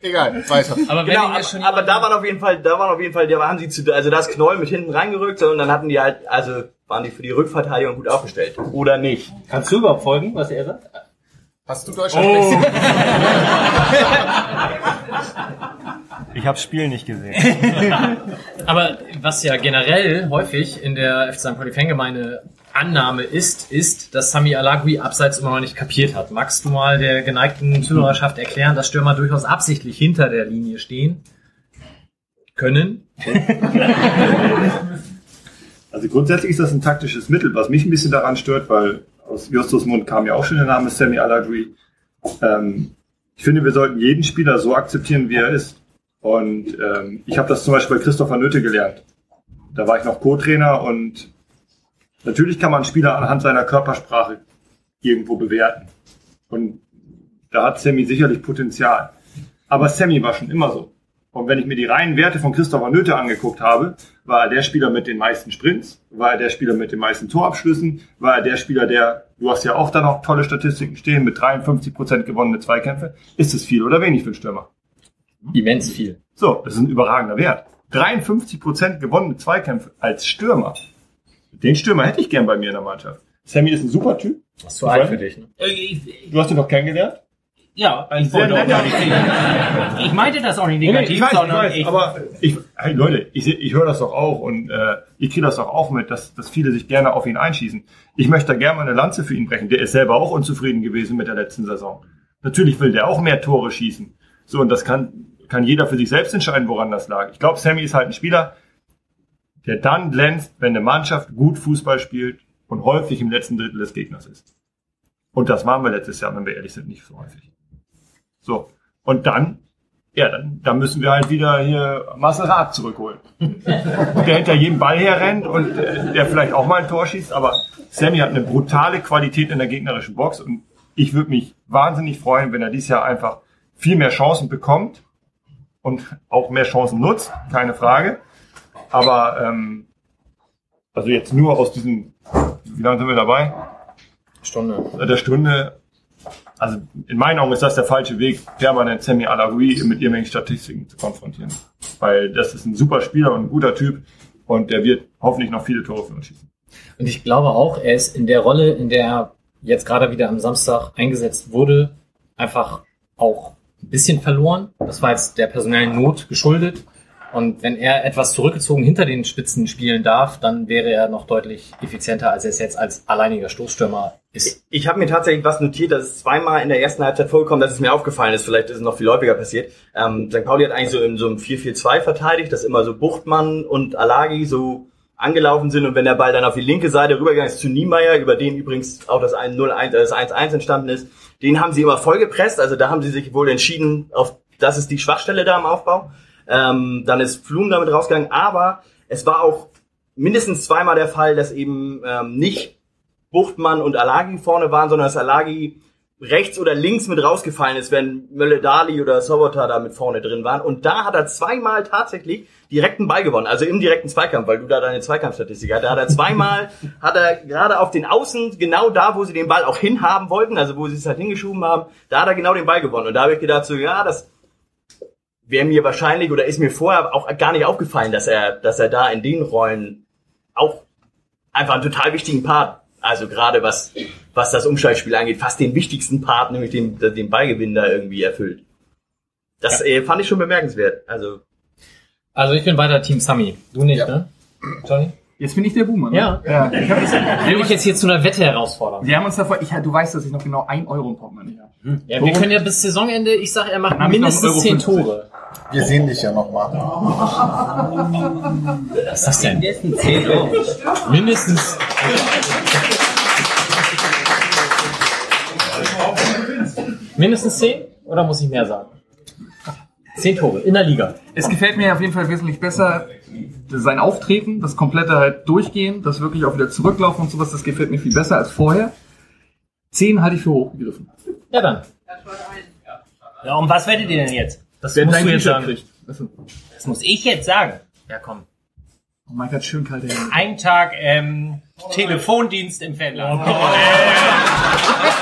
Egal, weiter. Aber Genau, aber, aber da waren auf jeden Fall, da waren auf jeden Fall, da waren sie zu, also das Knoll mit hinten reingerückt und dann hatten die halt, also waren die für die Rückverteidigung gut aufgestellt. Oder nicht? Kannst du überhaupt folgen, was er sagt? Hast du Deutschland Mexiko? Ich habe Spiel nicht gesehen. Aber was ja generell häufig in der FC St. Pauli Fangemeinde Annahme ist, ist, dass Sami Alagui abseits immer noch nicht kapiert hat. Magst du mal der geneigten Zuhörerschaft erklären, dass Stürmer durchaus absichtlich hinter der Linie stehen können? Also grundsätzlich ist das ein taktisches Mittel, was mich ein bisschen daran stört, weil aus Justus Mund kam ja auch schon der Name Sammy Alagui. Ähm, ich finde, wir sollten jeden Spieler so akzeptieren, wie er ist. Und ähm, ich habe das zum Beispiel bei Christopher Nöte gelernt. Da war ich noch Co-Trainer und natürlich kann man Spieler anhand seiner Körpersprache irgendwo bewerten. Und da hat Sammy sicherlich Potenzial. Aber Sammy war schon immer so. Und wenn ich mir die reinen Werte von Christopher Nöte angeguckt habe, war er der Spieler mit den meisten Sprints, war er der Spieler mit den meisten Torabschlüssen, war er der Spieler, der, du hast ja auch da noch tolle Statistiken stehen, mit 53 Prozent gewonnene Zweikämpfe. Ist es viel oder wenig für einen Stürmer? Immens viel. So, das ist ein überragender Wert. 53 Prozent gewonnene Zweikämpfe als Stürmer. Den Stürmer hätte ich gern bei mir in der Mannschaft. Sammy ist ein super Typ. Das ist zu alt für dich, ne? Äh, Ich, Du hast ihn doch kennengelernt? ja, ich, sehr wollte auch netter- gar nicht, ich meinte das auch nicht negativ, ich weiß, ich sondern weiß, ich, aber ich, hey Leute, ich, ich höre das doch auch und äh, ich kriege das doch auch mit, dass, dass viele sich gerne auf ihn einschießen. Ich möchte da gerne mal eine Lanze für ihn brechen. Der ist selber auch unzufrieden gewesen mit der letzten Saison. Natürlich will der auch mehr Tore schießen. So, und das kann, kann jeder für sich selbst entscheiden, woran das lag. Ich glaube, Sammy ist halt ein Spieler, der dann glänzt, wenn eine Mannschaft gut Fußball spielt und häufig im letzten Drittel des Gegners ist. Und das waren wir letztes Jahr, wenn wir ehrlich sind, nicht so häufig. So. Und dann, ja, dann, dann müssen wir halt wieder hier Maserat zurückholen. der hinter jedem Ball herrennt und äh, der vielleicht auch mal ein Tor schießt, aber Sammy hat eine brutale Qualität in der gegnerischen Box und ich würde mich wahnsinnig freuen, wenn er dieses Jahr einfach viel mehr Chancen bekommt und auch mehr Chancen nutzt, keine Frage. Aber ähm, also jetzt nur aus diesem, wie lange sind wir dabei? Stunde. der Stunde, also in meinen Augen ist das der falsche Weg, permanent Sammy Alagui mit irgendwelchen Statistiken zu konfrontieren. Weil das ist ein super Spieler und ein guter Typ und der wird hoffentlich noch viele Tore für uns schießen. Und ich glaube auch, er ist in der Rolle, in der er jetzt gerade wieder am Samstag eingesetzt wurde, einfach auch ein bisschen verloren. Das war jetzt der personellen Not geschuldet. Und wenn er etwas zurückgezogen hinter den Spitzen spielen darf, dann wäre er noch deutlich effizienter, als er es jetzt als alleiniger Stoßstürmer ist. Ich habe mir tatsächlich was notiert, dass es zweimal in der ersten Halbzeit vorgekommen, dass es mir aufgefallen ist. Vielleicht ist es noch viel häufiger passiert. Ähm, St. Pauli hat eigentlich so in so einem 4-4-2 verteidigt, dass immer so Buchtmann und Alagi so angelaufen sind und wenn der Ball dann auf die linke Seite rübergegangen ist zu Niemeyer, über den übrigens auch das 1-0-1, äh, das 1-1 entstanden ist, den haben sie immer vollgepresst. Also da haben sie sich wohl entschieden, auf das ist die Schwachstelle da im Aufbau. Ähm, dann ist Flum damit rausgegangen, aber es war auch mindestens zweimal der Fall, dass eben ähm, nicht Buchtmann und Alagi vorne waren, sondern dass Alagi rechts oder links mit rausgefallen ist, wenn Mölle Dali oder Sobota da mit vorne drin waren. Und da hat er zweimal tatsächlich direkten Ball gewonnen, also im direkten Zweikampf, weil du da deine Zweikampfstatistik hast. Da hat er zweimal, hat er gerade auf den Außen, genau da, wo sie den Ball auch hinhaben wollten, also wo sie es halt hingeschoben haben, da hat er genau den Ball gewonnen. Und da habe ich gedacht so, ja, das wäre mir wahrscheinlich oder ist mir vorher auch gar nicht aufgefallen, dass er, dass er da in den Rollen auch einfach einen total wichtigen Part, also gerade was, was das Umschaltspiel angeht, fast den wichtigsten Part, nämlich den, den Ballgewinn da irgendwie erfüllt. Das äh, fand ich schon bemerkenswert. Also Also ich bin weiter Team Sami. Du nicht, Ja. ne? Johnny? Jetzt bin ich der Boomer. Ne? Ja. ja. Ich hab Ich will mich jetzt hier zu einer Wette herausfordern. wir haben uns davor, ich, du weißt, dass ich noch genau ein Euro im Portemonnaie habe. Ja, wir können ja bis Saisonende, ich sag, er macht mindestens einen 10 Euro Tore. Wir sehen dich ja noch mal. Was ist das denn? Mindestens 10 Euro. Mindestens. Mindestens 10? Oder muss ich mehr sagen? Zehn Tore in der Liga. Es gefällt mir auf jeden Fall wesentlich besser sein Auftreten, das komplette halt durchgehen, das wirklich auch wieder zurücklaufen und sowas, das gefällt mir viel besser als vorher. Zehn halte ich für hochgegriffen. Ja, dann. Ja, und was werdet ihr denn jetzt? Das Wer musst du jetzt sagen. Das muss ich jetzt sagen. Ja, komm. Oh mein Gott, schön Hände. Ein Tag ähm, Telefondienst im Fanladen.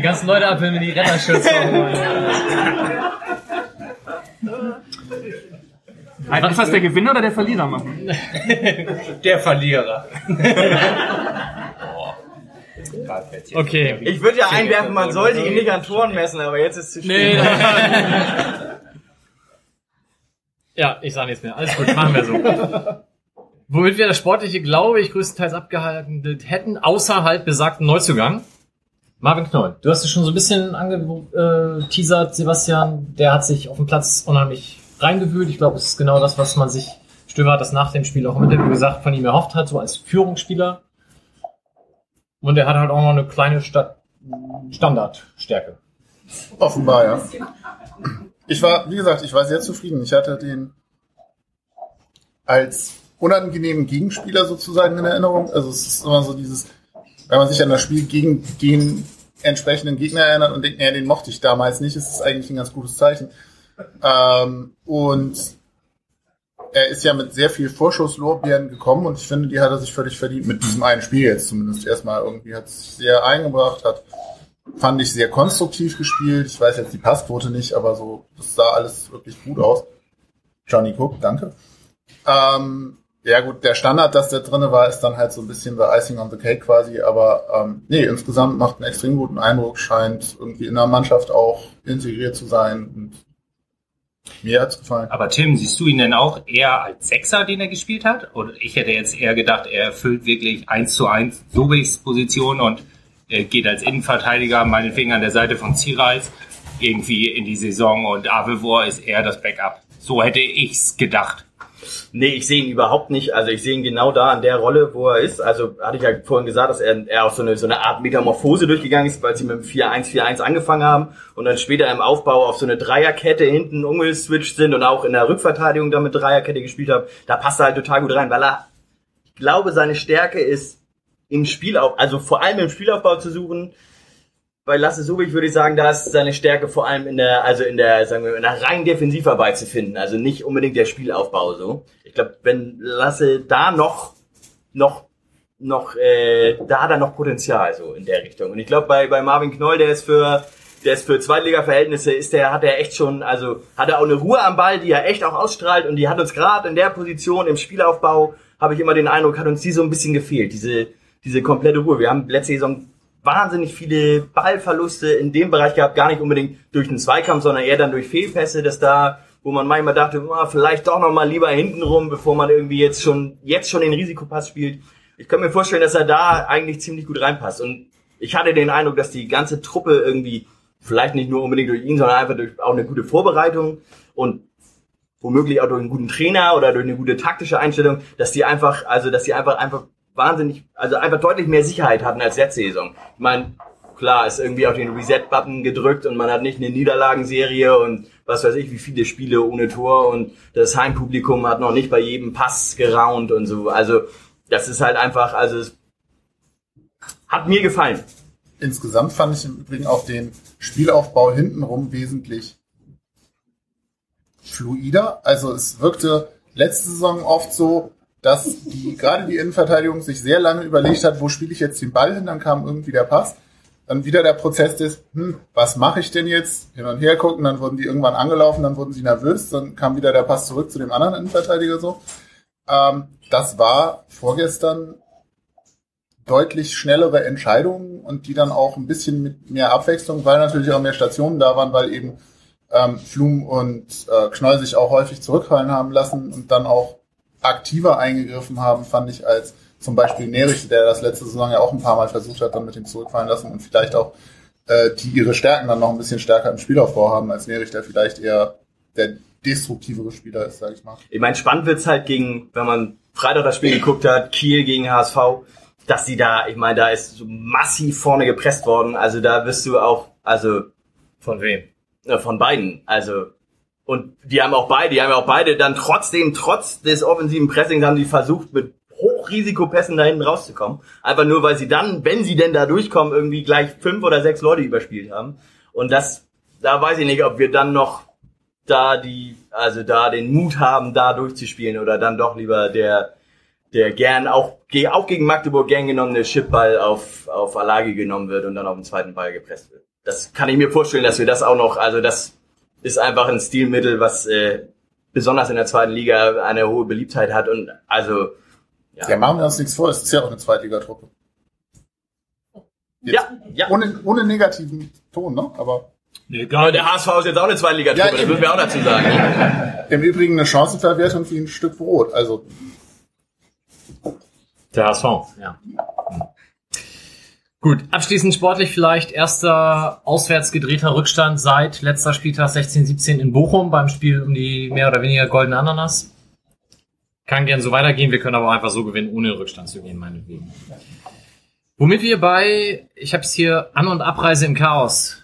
Die ganzen Leute abfilmen, die Retterschutz machen. Ist das der Gewinner oder der Verlierer machen? Der Verlierer. Okay. Ich würde ja einwerfen, man sollte ihn nicht an Toren messen, aber jetzt ist es zu Nee. spät. ja, ich sage nichts mehr. Alles gut, machen wir so. Womit wir das Sportliche, glaube ich, größtenteils abgehandelt hätten, außer halt besagten Neuzugang. Marvin Knoll. Du hast es schon so ein bisschen angeteasert, Sebastian. Der hat sich auf dem Platz unheimlich reingewühlt. Ich glaube, es ist genau das, was man sich, Stöber hat das nach dem Spiel auch im Interview gesagt, von ihm erhofft hat, so als Führungsspieler. Und er hat halt auch noch eine kleine Sta Standardstärke. Offenbar, ja. Ich war, wie gesagt, ich war sehr zufrieden. Ich hatte den als unangenehmen Gegenspieler sozusagen in Erinnerung. Also es ist immer so dieses, wenn man sich an das Spiel gegen den entsprechenden Gegner erinnert und denkt, naja, den mochte ich damals nicht, ist es eigentlich ein ganz gutes Zeichen. Ähm, und er ist ja mit sehr viel Vorschusslorbeeren gekommen und ich finde, die hat er sich völlig verdient mit diesem einen Spiel jetzt zumindest erstmal irgendwie hat sich sehr eingebracht, hat fand ich sehr konstruktiv gespielt. Ich weiß jetzt die Passquote nicht, aber so das sah alles wirklich gut aus. Johnny Cook, danke. Ähm, ja gut, der Standard, dass der drinne war, ist dann halt so ein bisschen the icing on the cake quasi, aber ähm, nee, insgesamt macht einen extrem guten Eindruck, scheint irgendwie in der Mannschaft auch integriert zu sein und mir hat's gefallen. Aber Tim, siehst du ihn denn auch eher als Sechser, den er gespielt hat? Oder ich hätte jetzt eher gedacht, er erfüllt wirklich eins zu eins Sobichs Position und äh, geht als Innenverteidiger meinetwegen an der Seite von Zirals irgendwie in die Saison und Avevor ist eher das Backup. So hätte ich's gedacht. Nee, ich sehe ihn überhaupt nicht. Also ich sehe ihn genau da an der Rolle, wo er ist. Also hatte ich ja vorhin gesagt, dass er, er auch so eine, so eine Art Metamorphose durchgegangen ist, weil sie mit dem 4-1-4-1 angefangen haben und dann später im Aufbau auf so eine Dreierkette hinten umgeswitcht sind und auch in der Rückverteidigung damit Dreierkette gespielt haben. Da passt er halt total gut rein, weil er, ich glaube, seine Stärke ist im Spielaufbau, also vor allem im Spielaufbau zu suchen. Bei Lasse Subich würde ich sagen, da ist seine Stärke vor allem in der, also in der, sagen wir, in der reinen Defensivarbeit zu finden. Also nicht unbedingt der Spielaufbau so. Ich glaube, wenn Lasse da noch, noch, noch, äh, da hat er noch Potenzial so in der Richtung. Und ich glaube, bei, bei Marvin Knoll, der ist für, der ist für Zweitliga-Verhältnisse, ist der, hat er echt schon, also hat er auch eine Ruhe am Ball, die er echt auch ausstrahlt und die hat uns gerade in der Position im Spielaufbau, habe ich immer den Eindruck, hat uns die so ein bisschen gefehlt, diese, diese komplette Ruhe. Wir haben letzte Saison wahnsinnig viele Ballverluste in dem Bereich gehabt, gar nicht unbedingt durch den Zweikampf, sondern eher dann durch Fehlpässe, dass da, wo man manchmal dachte, oh, vielleicht doch noch mal lieber hinten rum, bevor man irgendwie jetzt schon, jetzt schon den Risikopass spielt. Ich kann mir vorstellen, dass er da eigentlich ziemlich gut reinpasst. Und ich hatte den Eindruck, dass die ganze Truppe irgendwie, vielleicht nicht nur unbedingt durch ihn, sondern einfach durch auch eine gute Vorbereitung und womöglich auch durch einen guten Trainer oder durch eine gute taktische Einstellung, dass die einfach, also dass die einfach einfach wahnsinnig, also einfach deutlich mehr Sicherheit hatten als letzte Saison. Ich meine, klar, ist irgendwie auf den Reset-Button gedrückt und man hat nicht eine Niederlagenserie und was weiß ich, wie viele Spiele ohne Tor und das Heimpublikum hat noch nicht bei jedem Pass geraunt und so. Also das ist halt einfach, also es hat mir gefallen. Insgesamt fand ich im Übrigen auch den Spielaufbau hintenrum wesentlich fluider. Also es wirkte letzte Saison oft so, dass die, gerade die Innenverteidigung sich sehr lange überlegt hat, wo spiele ich jetzt den Ball hin, dann kam irgendwie der Pass. Dann wieder der Prozess des, hm, was mache ich denn jetzt? Hin und her gucken, dann wurden die irgendwann angelaufen, dann wurden sie nervös, dann kam wieder der Pass zurück zu dem anderen Innenverteidiger so. Ähm, das war vorgestern deutlich schnellere Entscheidungen und die dann auch ein bisschen mit mehr Abwechslung, weil natürlich auch mehr Stationen da waren, weil eben ähm, Flum und äh, Knoll sich auch häufig zurückfallen haben lassen und dann auch aktiver eingegriffen haben, fand ich, als zum Beispiel Nerich, der das letzte Saison ja auch ein paar Mal versucht hat, dann mit dem zurückfallen lassen und vielleicht auch äh, die ihre Stärken dann noch ein bisschen stärker im Spielaufbau haben, als Nerich, der vielleicht eher der destruktivere Spieler ist, sag ich mal. Ich meine, spannend wird's halt gegen, wenn man Freitag das Spiel geguckt hat, Kiel gegen HSV. dass sie da, ich meine, da ist so massiv vorne gepresst worden. Also da bist du auch, also Von wem? von beiden. Also und die haben auch beide, die haben auch beide dann trotzdem, trotz des offensiven Pressings, haben die versucht, mit Hochrisikopässen da hinten rauszukommen. Einfach nur, weil sie dann, wenn sie denn da durchkommen, irgendwie gleich fünf oder sechs Leute überspielt haben. Und das, da weiß ich nicht, ob wir dann noch da die, also da den Mut haben, da durchzuspielen oder dann doch lieber der, der gern auch, auch gegen Magdeburg gern genommene Chipball auf, auf Alagi genommen wird und dann auf den zweiten Ball gepresst wird. Das kann ich mir vorstellen, dass wir das auch noch, also das ist einfach ein Stilmittel, was äh, besonders in der zweiten Liga eine hohe Beliebtheit hat und also Ja, machen wir uns nichts vor, es ist ja auch eine Zweitligatruppe. Jetzt ja, ja. Ohne, ohne negativen Ton, ne? Aber Aber der HSV ist jetzt auch eine Zweitligatruppe, Ja, das müssen wir auch dazu sagen. im Übrigen eine Chancenverwertung wie ein Stück Brot. Also Der HSV, ja. Gut, abschließend sportlich vielleicht erster auswärts gedrehter Rückstand seit letzter Spieltag 16-17 in Bochum beim Spiel um die mehr oder weniger goldene Ananas. Kann gern so weitergehen, wir können aber auch einfach so gewinnen, ohne Rückstand zu gehen, meinetwegen. Womit wir bei, ich habe es hier, An- und Abreise im Chaos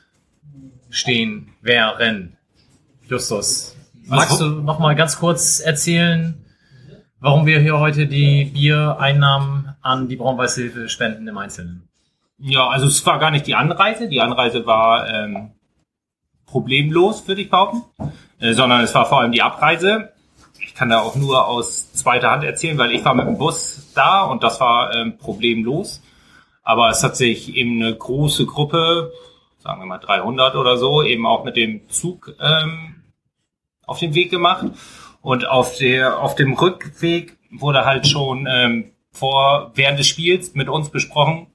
stehen wären. Justus, magst du noch mal ganz kurz erzählen, warum wir hier heute die Biereinnahmen an die Braun-Weiß-Hilfe spenden im Einzelnen? Ja, also es war gar nicht die Anreise. Die Anreise war ähm, problemlos, würde ich behaupten, äh, sondern es war vor allem die Abreise. Ich kann da auch nur aus zweiter Hand erzählen, weil ich war mit dem Bus da und das war ähm, problemlos. Aber es hat sich eben eine große Gruppe, sagen wir mal 300 oder so, eben auch mit dem Zug ähm, auf den Weg gemacht. Und auf der auf dem Rückweg wurde halt schon ähm, vor während des Spiels mit uns besprochen,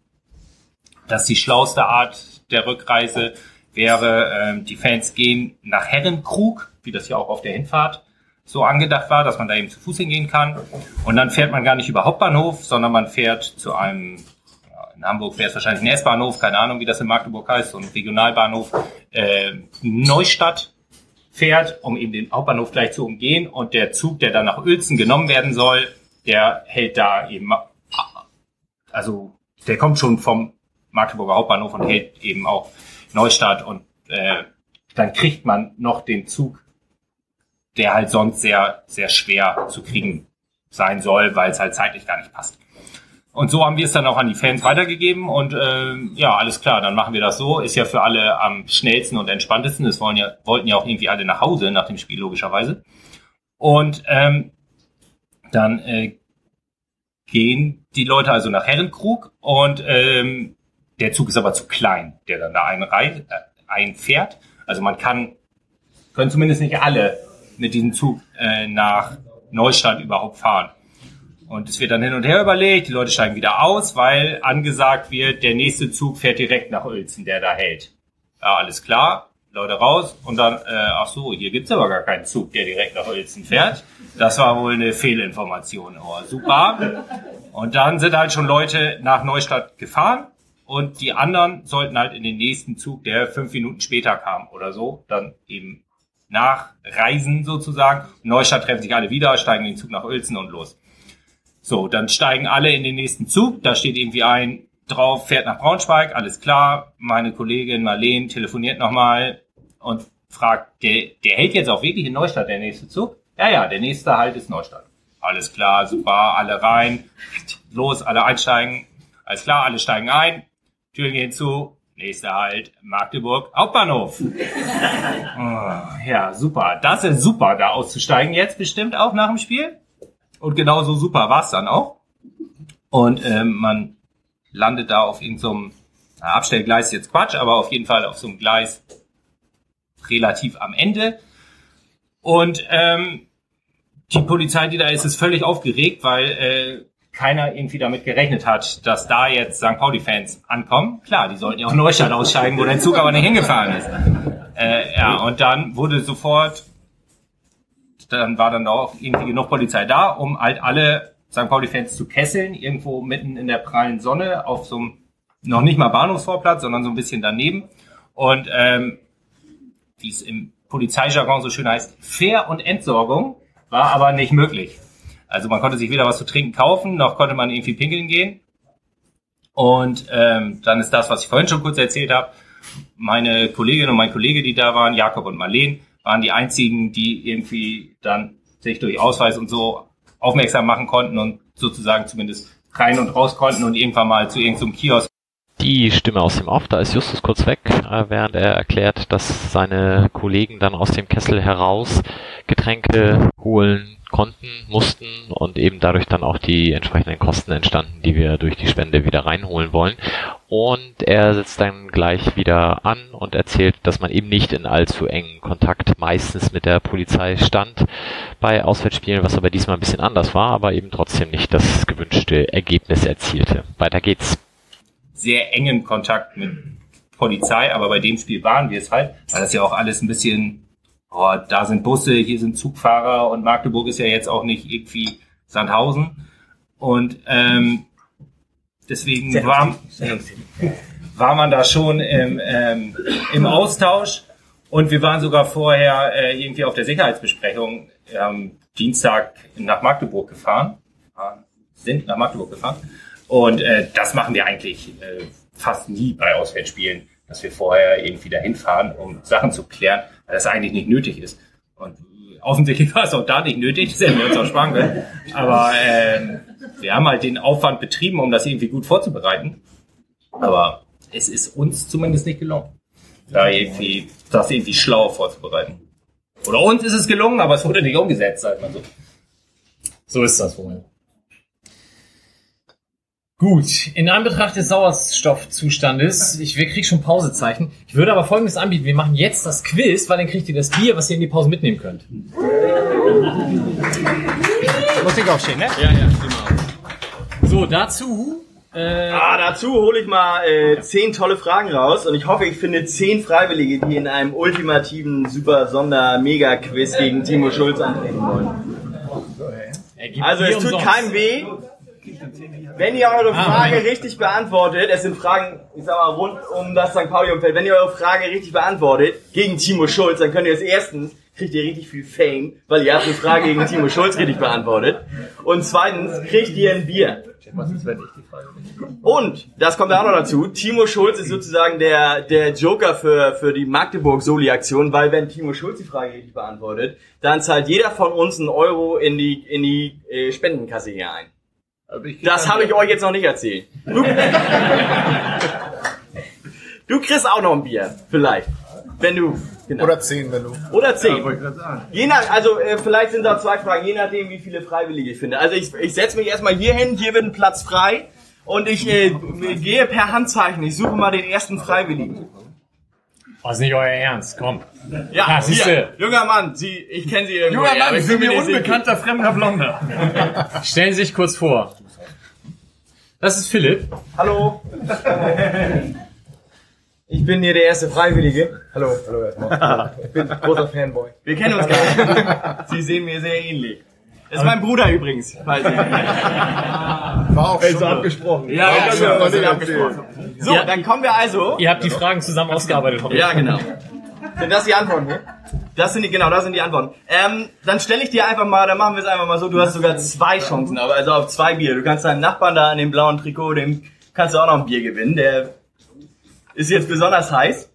dass die schlauste Art der Rückreise wäre, ähm, die Fans gehen nach Herrenkrug, wie das ja auch auf der Hinfahrt so angedacht war, dass man da eben zu Fuß hingehen kann. Und dann fährt man gar nicht über Hauptbahnhof, sondern man fährt zu einem, in Hamburg wäre es wahrscheinlich ein S-Bahnhof, keine Ahnung, wie das in Magdeburg heißt, so ein Regionalbahnhof, äh, Neustadt fährt, um eben den Hauptbahnhof gleich zu umgehen. Und der Zug, der dann nach Uelzen genommen werden soll, der hält da eben, also der kommt schon vom Magdeburger Hauptbahnhof und hält eben auch Neustadt und äh, dann kriegt man noch den Zug, der halt sonst sehr, sehr schwer zu kriegen sein soll, weil es halt zeitlich gar nicht passt. Und so haben wir es dann auch an die Fans weitergegeben und äh, ja, alles klar, dann machen wir das so. Ist ja für alle am schnellsten und entspanntesten. Das wollen ja, wollten ja auch irgendwie alle nach Hause nach dem Spiel, logischerweise. Und ähm, dann äh, gehen die Leute also nach Herrenkrug und ähm, der Zug ist aber zu klein, der dann da einrei- äh, einfährt. Also man kann, können zumindest nicht alle mit diesem Zug äh, nach Neustadt überhaupt fahren. Und es wird dann hin und her überlegt, die Leute steigen wieder aus, weil angesagt wird, der nächste Zug fährt direkt nach Uelzen, der da hält. Ja, alles klar, Leute raus und dann, äh, ach so, hier gibt's aber gar keinen Zug, der direkt nach Uelzen fährt. Das war wohl eine Fehlinformation. Oh, super. Und dann sind halt schon Leute nach Neustadt gefahren und die anderen sollten halt in den nächsten Zug, der fünf Minuten später kam oder so, dann eben nachreisen sozusagen. Neustadt treffen sich alle wieder, steigen in den Zug nach Uelzen und los. So, dann steigen alle in den nächsten Zug. Da steht irgendwie ein drauf, fährt nach Braunschweig, alles klar. Meine Kollegin Marleen telefoniert nochmal und fragt, der, der hält jetzt auch wirklich in Neustadt, der nächste Zug? Ja, ja, der nächste Halt ist Neustadt. Alles klar, super, alle rein. Los, alle einsteigen. Alles klar, alle steigen ein. Türen gehen zu. Nächster Halt, Magdeburg, Hauptbahnhof. Oh, ja, super. Das ist super, da auszusteigen jetzt bestimmt auch nach dem Spiel. Und genauso super war's dann auch. Und ähm, man landet da auf irgendeinem so Abstellgleis ist jetzt Quatsch, aber auf jeden Fall auf so einem Gleis relativ am Ende. Und ähm, die Polizei, die da ist, ist völlig aufgeregt, weil äh, keiner irgendwie damit gerechnet hat, dass da jetzt St. Pauli-Fans ankommen. Klar, die sollten ja auch Neustadt aussteigen, wo der Zug aber nicht hingefahren ist. Äh, ja, und dann wurde sofort, dann war dann auch irgendwie genug Polizei da, um halt alle St. Pauli-Fans zu kesseln, irgendwo mitten in der prallen Sonne auf so einem, noch nicht mal Bahnhofsvorplatz, sondern so ein bisschen daneben. Und ähm, wie es im Polizeijargon so schön heißt, Fair- und Entsorgung war aber nicht möglich. Also man konnte sich weder was zu trinken kaufen, noch konnte man irgendwie pinkeln gehen. Und ähm, dann ist das, was ich vorhin schon kurz erzählt habe. Meine Kollegin und mein Kollege, die da waren, Jakob und Marleen, waren die einzigen, die irgendwie dann sich durch Ausweis und so aufmerksam machen konnten und sozusagen zumindest rein und raus konnten und irgendwann mal zu irgendeinem Kiosk die Stimme aus dem Off, da ist Justus kurz weg, äh, während er erklärt, dass seine Kollegen dann aus dem Kessel heraus Getränke holen konnten, mussten und eben dadurch dann auch die entsprechenden Kosten entstanden, die wir durch die Spende wieder reinholen wollen. Und er setzt dann gleich wieder an und erzählt, dass man eben nicht in allzu engen Kontakt meistens mit der Polizei stand bei Auswärtsspielen, was aber diesmal ein bisschen anders war, aber eben trotzdem nicht das gewünschte Ergebnis erzielte. Weiter geht's sehr engen Kontakt mit Polizei, aber bei dem Spiel waren wir es halt, weil das ja auch alles ein bisschen, oh, da sind Busse, hier sind Zugfahrer und Magdeburg ist ja jetzt auch nicht irgendwie Sandhausen. Und ähm, deswegen war, war man da schon im, ähm, im Austausch. Und wir waren sogar vorher äh, irgendwie auf der Sicherheitsbesprechung ähm, Dienstag nach Magdeburg gefahren, sind nach Magdeburg gefahren. Und äh, das machen wir eigentlich äh, fast nie bei Auswärtsspielen, dass wir vorher irgendwie dahin fahren, um Sachen zu klären, weil das eigentlich nicht nötig ist. Und offensichtlich war es auch da nicht nötig, das hätten wir uns auch sparen können. Aber äh, wir haben halt den Aufwand betrieben, um das irgendwie gut vorzubereiten. Aber es ist uns zumindest nicht gelungen, da irgendwie, das irgendwie schlau vorzubereiten. Oder uns ist es gelungen, aber es wurde nicht umgesetzt, sagt man so. So ist das wohl. Gut, in Anbetracht des Sauerstoffzustandes, ich wir kriegen schon Pausezeichen. Ich würde aber folgendes anbieten, wir machen jetzt das Quiz, weil dann kriegt ihr das Bier, was ihr in die Pause mitnehmen könnt. Muss ich aufstehen, ne? Ja, ja, immer. So, dazu äh, Ah, dazu hole ich mal äh, zehn tolle Fragen raus und ich hoffe, ich finde zehn Freiwillige, die in einem ultimativen Super Sonder Mega Quiz gegen Timo Schulz antreten wollen. er gibt Also es tut keinem weh. Wenn ihr eure Ah, Frage richtig beantwortet, es sind Fragen, ich sag mal, rund um das St. Pauli-Umfeld, wenn ihr eure Frage richtig beantwortet gegen Timo Schulz, dann könnt ihr es erstens, kriegt ihr richtig viel Fame, weil ihr habt eine Frage gegen Timo Schulz richtig beantwortet. Und zweitens kriegt ihr ein Bier. Und, das kommt auch noch dazu, Timo Schulz ist sozusagen der, der Joker für, für die Magdeburg-Soli-Aktion, weil wenn Timo Schulz die Frage richtig beantwortet, dann zahlt jeder von uns einen Euro in die, in die äh, Spendenkasse hier ein. Das habe ich euch jetzt noch nicht erzählt. Du, du kriegst auch noch ein Bier, vielleicht. Wenn du. Genau. Oder zehn, wenn du. Oder zehn. Je nach, also äh, vielleicht sind da zwei Fragen, je nachdem, wie viele Freiwillige ich finde. Also ich, ich setze mich erstmal hier hin, hier wird ein Platz frei und ich äh, gehe per Handzeichen. Ich suche mal den ersten Freiwilligen. Oh, ist nicht euer Ernst, komm. Ja, siehste. hier, junger Mann, Sie, ich kenne Sie irgendwo. Junger Mann, ich sind bin mir sicher. unbekannter fremder Blonder. Stellen Sie sich kurz vor. Das ist Philipp. Hallo. Ich bin hier der erste Freiwillige. Hallo, hallo erstmal. Ich bin großer Fanboy. Wir kennen uns gar nicht. Sie sehen mir sehr ähnlich. Das ist mein Bruder übrigens. Falls War auch schon. abgesprochen. Ja, ja, Ja, ja, ja, abgesprochen. So, Ja. dann kommen wir also. Ihr habt die Fragen zusammen ausgearbeitet, hoffe ich. Ja, genau. Sind das die Antworten hier? Das sind die, genau, das sind die Antworten. Ähm, dann stelle ich dir einfach mal, dann machen wir es einfach mal so, du hast sogar zwei Chancen, aber also auf zwei Bier. Du kannst deinen Nachbarn da in dem blauen Trikot, dem kannst du auch noch ein Bier gewinnen, der ist jetzt besonders heiß.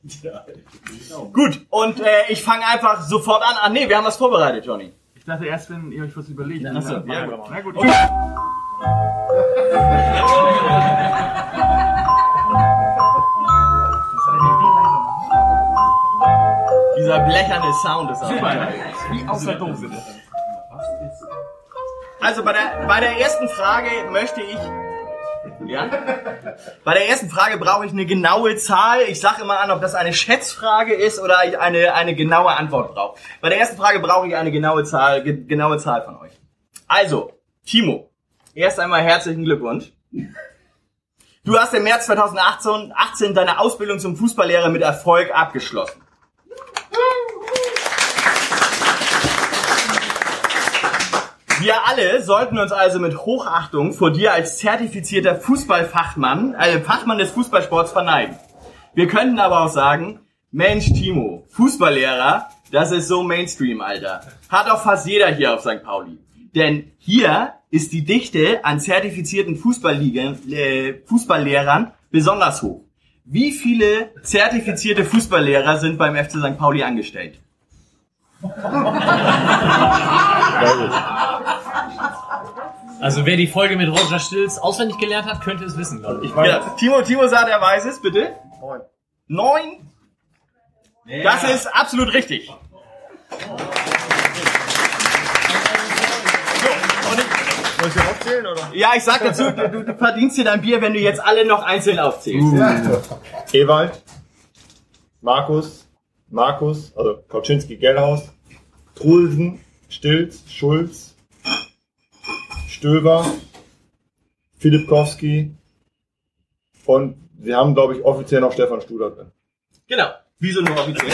Gut, und äh, ich fange einfach sofort an. Ah nee, wir haben was vorbereitet, Johnny. Ich dachte erst, wenn ihr euch was überlegt. Achso, ja, ja. Na gut. Dieser blecherne Sound ist auch Wie aus der Dose. Also bei der, bei der ersten Frage möchte ich. Ja? Bei der ersten Frage brauche ich eine genaue Zahl. Ich sage immer an, ob das eine Schätzfrage ist oder ich eine, eine genaue Antwort brauche. Bei der ersten Frage brauche ich eine genaue Zahl, ge genaue Zahl von euch. Also, Timo, erst einmal herzlichen Glückwunsch. Du hast im März 2018 18 deine Ausbildung zum Fußballlehrer mit Erfolg abgeschlossen. Wir alle sollten uns also mit Hochachtung vor dir als zertifizierter Fußballfachmann, äh, Fachmann des Fußballsports verneigen. Wir könnten aber auch sagen, Mensch Timo, Fußballlehrer, das ist so Mainstream, Alter. Hat auch fast jeder hier auf St. Pauli. Denn hier ist die Dichte an zertifizierten äh, Fußballlehrern besonders hoch. Wie viele zertifizierte Fußballlehrer sind beim FC St. Pauli angestellt? Also wer die Folge mit Roger Stills auswendig gelernt hat, könnte es wissen, glaube ich. Ja, Timo, Timo sagt, er weiß es, bitte. Neun. Neun? Das ist absolut richtig. Soll ich aufzählen, oder? Ja, ich sag dazu, du, du verdienst dir dein Bier, wenn du jetzt alle noch einzeln aufzählst. Ewald, Markus, Markus, also Kauczynski, Gellhaus, Trulsen, Stilz, Schulz, Stöber, Filipkowski und wir haben, glaube ich, offiziell noch Stefan Studer drin. Genau. Wieso nur offiziell?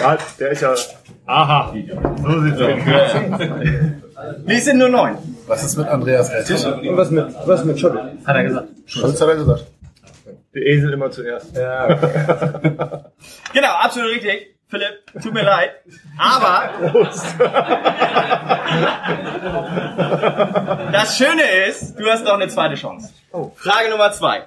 Ja, der ist ja... Aha. So sieht's aus. Wir sind nur neun. Was ist mit Andreas Rettich? Und was mit, was mit Schottel? Hat er gesagt. Schulz hat er gesagt. Der Esel immer zuerst. Genau, absolut richtig. Philipp, tut mir leid. Aber das Schöne ist, du hast noch eine zweite Chance. Frage Nummer zwei.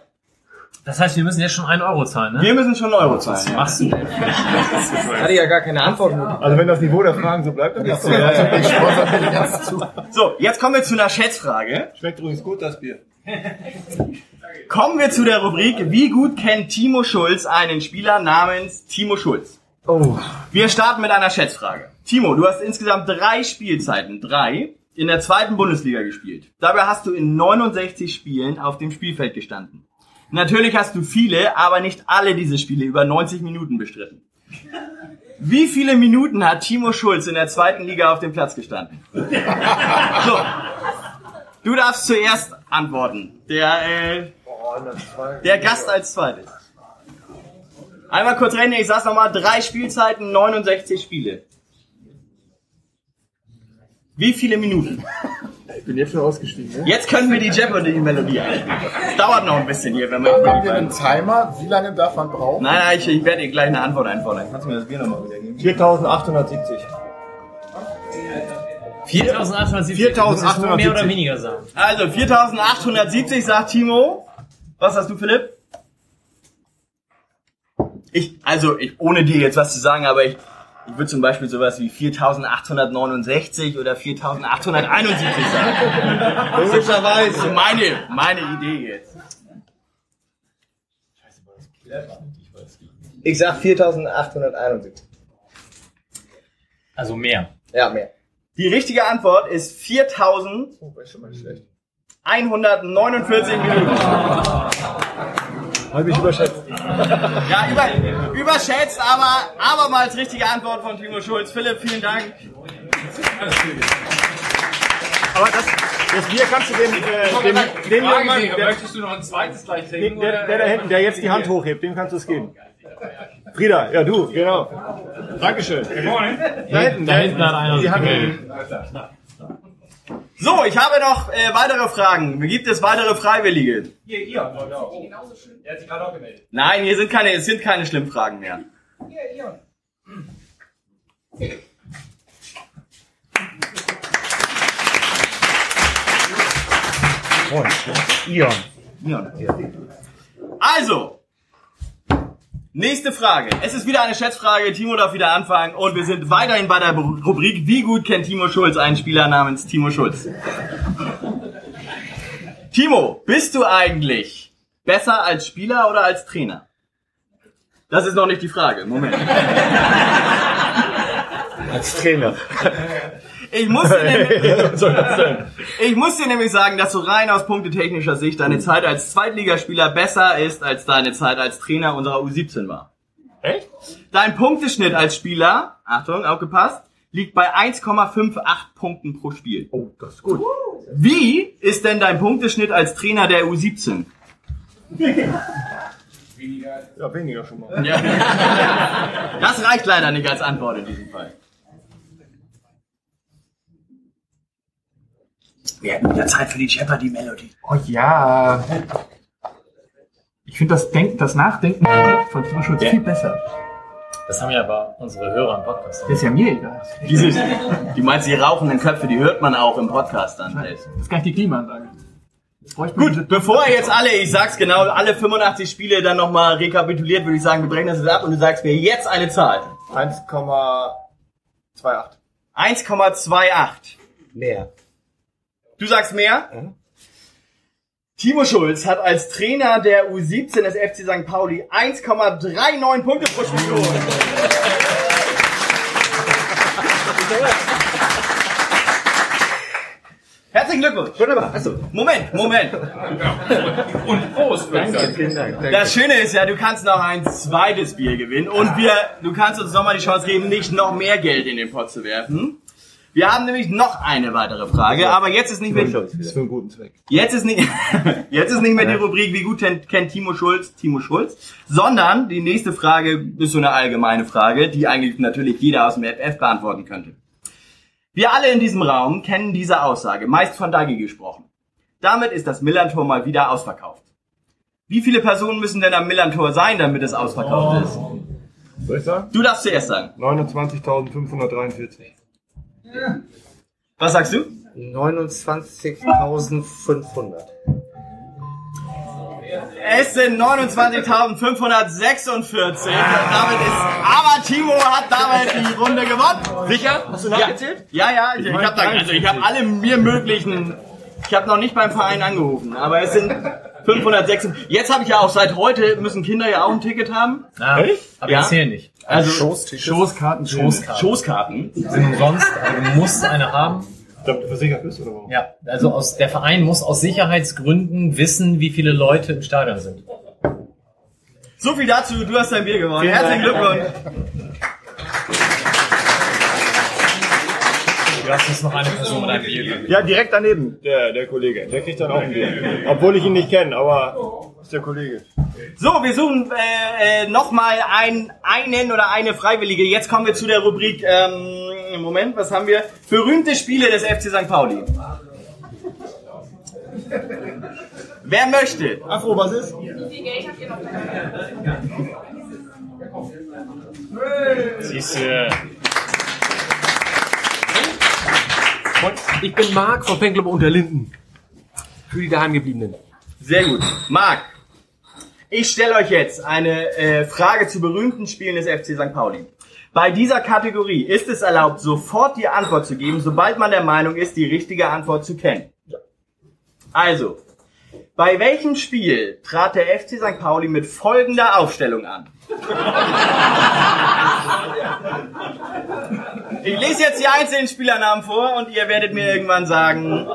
Das heißt, wir müssen jetzt schon einen Euro zahlen, ne? Wir müssen schon einen Euro zahlen. Ja. Machst du. Hatte ja gar keine Antwort. Also wenn das Niveau der Fragen so bleibt, dann ist So, ja, ich zu. So, jetzt kommen wir zu einer Schätzfrage. Schmeckt übrigens gut, das Bier. Kommen wir zu der Rubrik, wie gut kennt Timo Schulz einen Spieler namens Timo Schulz? Oh. Wir starten mit einer Schätzfrage. Timo, du hast insgesamt drei Spielzeiten, drei, in der zweiten Bundesliga gespielt. Dabei hast du in 69 Spielen auf dem Spielfeld gestanden. Natürlich hast du viele, aber nicht alle diese Spiele über 90 Minuten bestritten. Wie viele Minuten hat Timo Schulz in der zweiten Liga auf dem Platz gestanden? So. Du darfst zuerst antworten. Der, äh, der Gast als zweites. Einmal kurz rechnen, ich sag's nochmal, drei Spielzeiten, 69 Spiele. Wie viele Minuten? Ich bin jetzt schon ausgestiegen. Ne? Jetzt können wir die Jeopardy-Melodie ein. Es dauert noch ein bisschen hier, wenn wir Haben wir einen Timer? Wie lange darf man brauchen? Nein, nein, ich, ich werde dir gleich eine Antwort einfordern. Kannst du mir das Bier nochmal wiedergeben? 4870. 4870. 4870. Mehr oder weniger sagen. Also, 4870 sagt Timo. Was hast du, Philipp? Ich, also, ich, ohne dir jetzt was zu sagen, aber ich, ich würde zum Beispiel sowas wie 4869 oder 4871 sagen. Logischerweise. So meine, meine Idee jetzt. Ich sag 4871. Also mehr. Ja, mehr. Die richtige Antwort ist 4149 Oh, ist schon mal schlecht. Minuten. Habe ich überschätzt. Ja, über, überschätzt, aber abermals richtige Antwort von Timo Schulz. Philipp, vielen Dank. Aber das, das Bier kannst du dem, äh, dem, dem jungen der, möchtest du noch ein zweites gleich dem, der, der da hinten, der jetzt die Hand hochhebt, dem kannst du es geben. Frieda, ja du, genau. Dankeschön. Da hinten, Da hinten hat einer die Hand. So, ich habe noch äh, weitere Fragen. Gibt es weitere Freiwillige? Hier, ihr. Der hat sich gerade auch gemeldet. Nein, hier sind keine, es sind keine Schlimmfragen mehr. Also, nächste Frage. Es ist wieder eine Schätzfrage. Timo darf wieder anfangen und wir sind weiterhin bei der Rubrik Wie gut kennt Timo Schulz einen Spieler namens Timo Schulz? Timo, bist du eigentlich besser als Spieler oder als Trainer? Das ist noch nicht die Frage. Moment. als Trainer. Ich muss, dir nämlich, ich muss dir nämlich sagen, dass du rein aus punktetechnischer Sicht deine Zeit als Zweitligaspieler besser ist, als deine Zeit als Trainer unserer U17 war. Echt? Dein Punkteschnitt als Spieler, Achtung, aufgepasst, liegt bei 1,58 Punkten pro Spiel. Oh, das ist gut. Wie ist denn dein Punkteschnitt als Trainer der U17? Ja, weniger schon mal. Ja. Das reicht leider nicht als Antwort in diesem Fall. Wir hätten wieder Zeit für die Jeopardy-Melodie. Oh ja. Ich finde das Denk das Nachdenken von Timo Schulz viel besser. Das haben ja aber unsere Hörer im Podcast. Das ist ja mir egal. Diese, die meinst, die rauchenden Köpfe, die hört man auch im Podcast dann. Das ist gar nicht die Klimaanlage. Gut, bevor jetzt alle, ich sag's genau, alle 85 Spiele dann nochmal rekapituliert, würde ich sagen, wir brechen das jetzt ab und du sagst mir jetzt eine Zahl. 1,28. 1,28. Mehr. Du sagst mehr? Timo Schulz hat als Trainer der U17 des FC St. Pauli 1,39 Punkte pro Spiel geholt. Herzlichen Glückwunsch. Wunderbar. Achso. Moment, Moment. Und Prost, Danke, vielen Dank. Danke. Das Schöne ist ja, du kannst noch ein zweites Bier gewinnen und wir, du kannst uns nochmal die Chance geben, nicht noch mehr Geld in den Pot zu werfen. Wir haben nämlich noch eine weitere Frage, aber jetzt ist nicht mehr, Das ist für einen guten Zweck. jetzt ist nicht, jetzt ist nicht mehr die Rubrik, wie gut kennt, kennt Timo Schulz, Timo Schulz, sondern die nächste Frage ist so eine allgemeine Frage, die eigentlich natürlich jeder aus dem FF beantworten könnte. Wir alle in diesem Raum kennen diese Aussage, meist von Dagi gesprochen. Damit ist das Millantor mal wieder ausverkauft. Wie viele Personen müssen denn am Millantor sein, damit es ausverkauft ist? Soll ich sagen? Du darfst zuerst sagen. 29.543. Was sagst du? 29.500. Es sind 29.546. Und damit ist, aber Timo hat damit die Runde gewonnen. Sicher? Hast du nachgezählt? Ja, ja, ich, ich habe also ich habe alle mir möglichen, ich habe noch nicht beim Verein angerufen, aber es sind 506. Jetzt habe ich ja auch seit heute, müssen Kinder ja auch ein Ticket haben. Ah, aber Ja. zählen nicht. Also Schoßkarten, Schoßkarten. Schoßkarten. Sind umsonst, aber du musst eine haben. Damit du versichert bist, oder warum? Ja, also aus, der Verein muss aus Sicherheitsgründen wissen, wie viele Leute im Stadion sind. So viel dazu, du hast dein Bier gewonnen. Herzlichen Glückwunsch. Hast uns noch eine Person mit einem Bier. Ja, direkt daneben, der, der Kollege. Der kriegt dann auch ein Bier. Obwohl ich ihn nicht kenne, aber ist der Kollege. So, wir suchen äh, äh, nochmal ein, einen oder eine Freiwillige. Jetzt kommen wir zu der Rubrik, ähm, Moment, was haben wir? Berühmte Spiele des FC St. Pauli. Wer möchte? Afro, was ist? Siehst du. Ich bin Marc von Fanclub Unterlinden. Für die Daheimgebliebenen. Sehr gut. Marc, ich stelle euch jetzt eine äh, Frage zu berühmten Spielen des FC St. Pauli. Bei dieser Kategorie ist es erlaubt, sofort die Antwort zu geben, sobald man der Meinung ist, die richtige Antwort zu kennen. Also, bei welchem Spiel trat der FC St. Pauli mit folgender Aufstellung an? Ich lese jetzt die einzelnen Spielernamen vor und ihr werdet mir irgendwann sagen,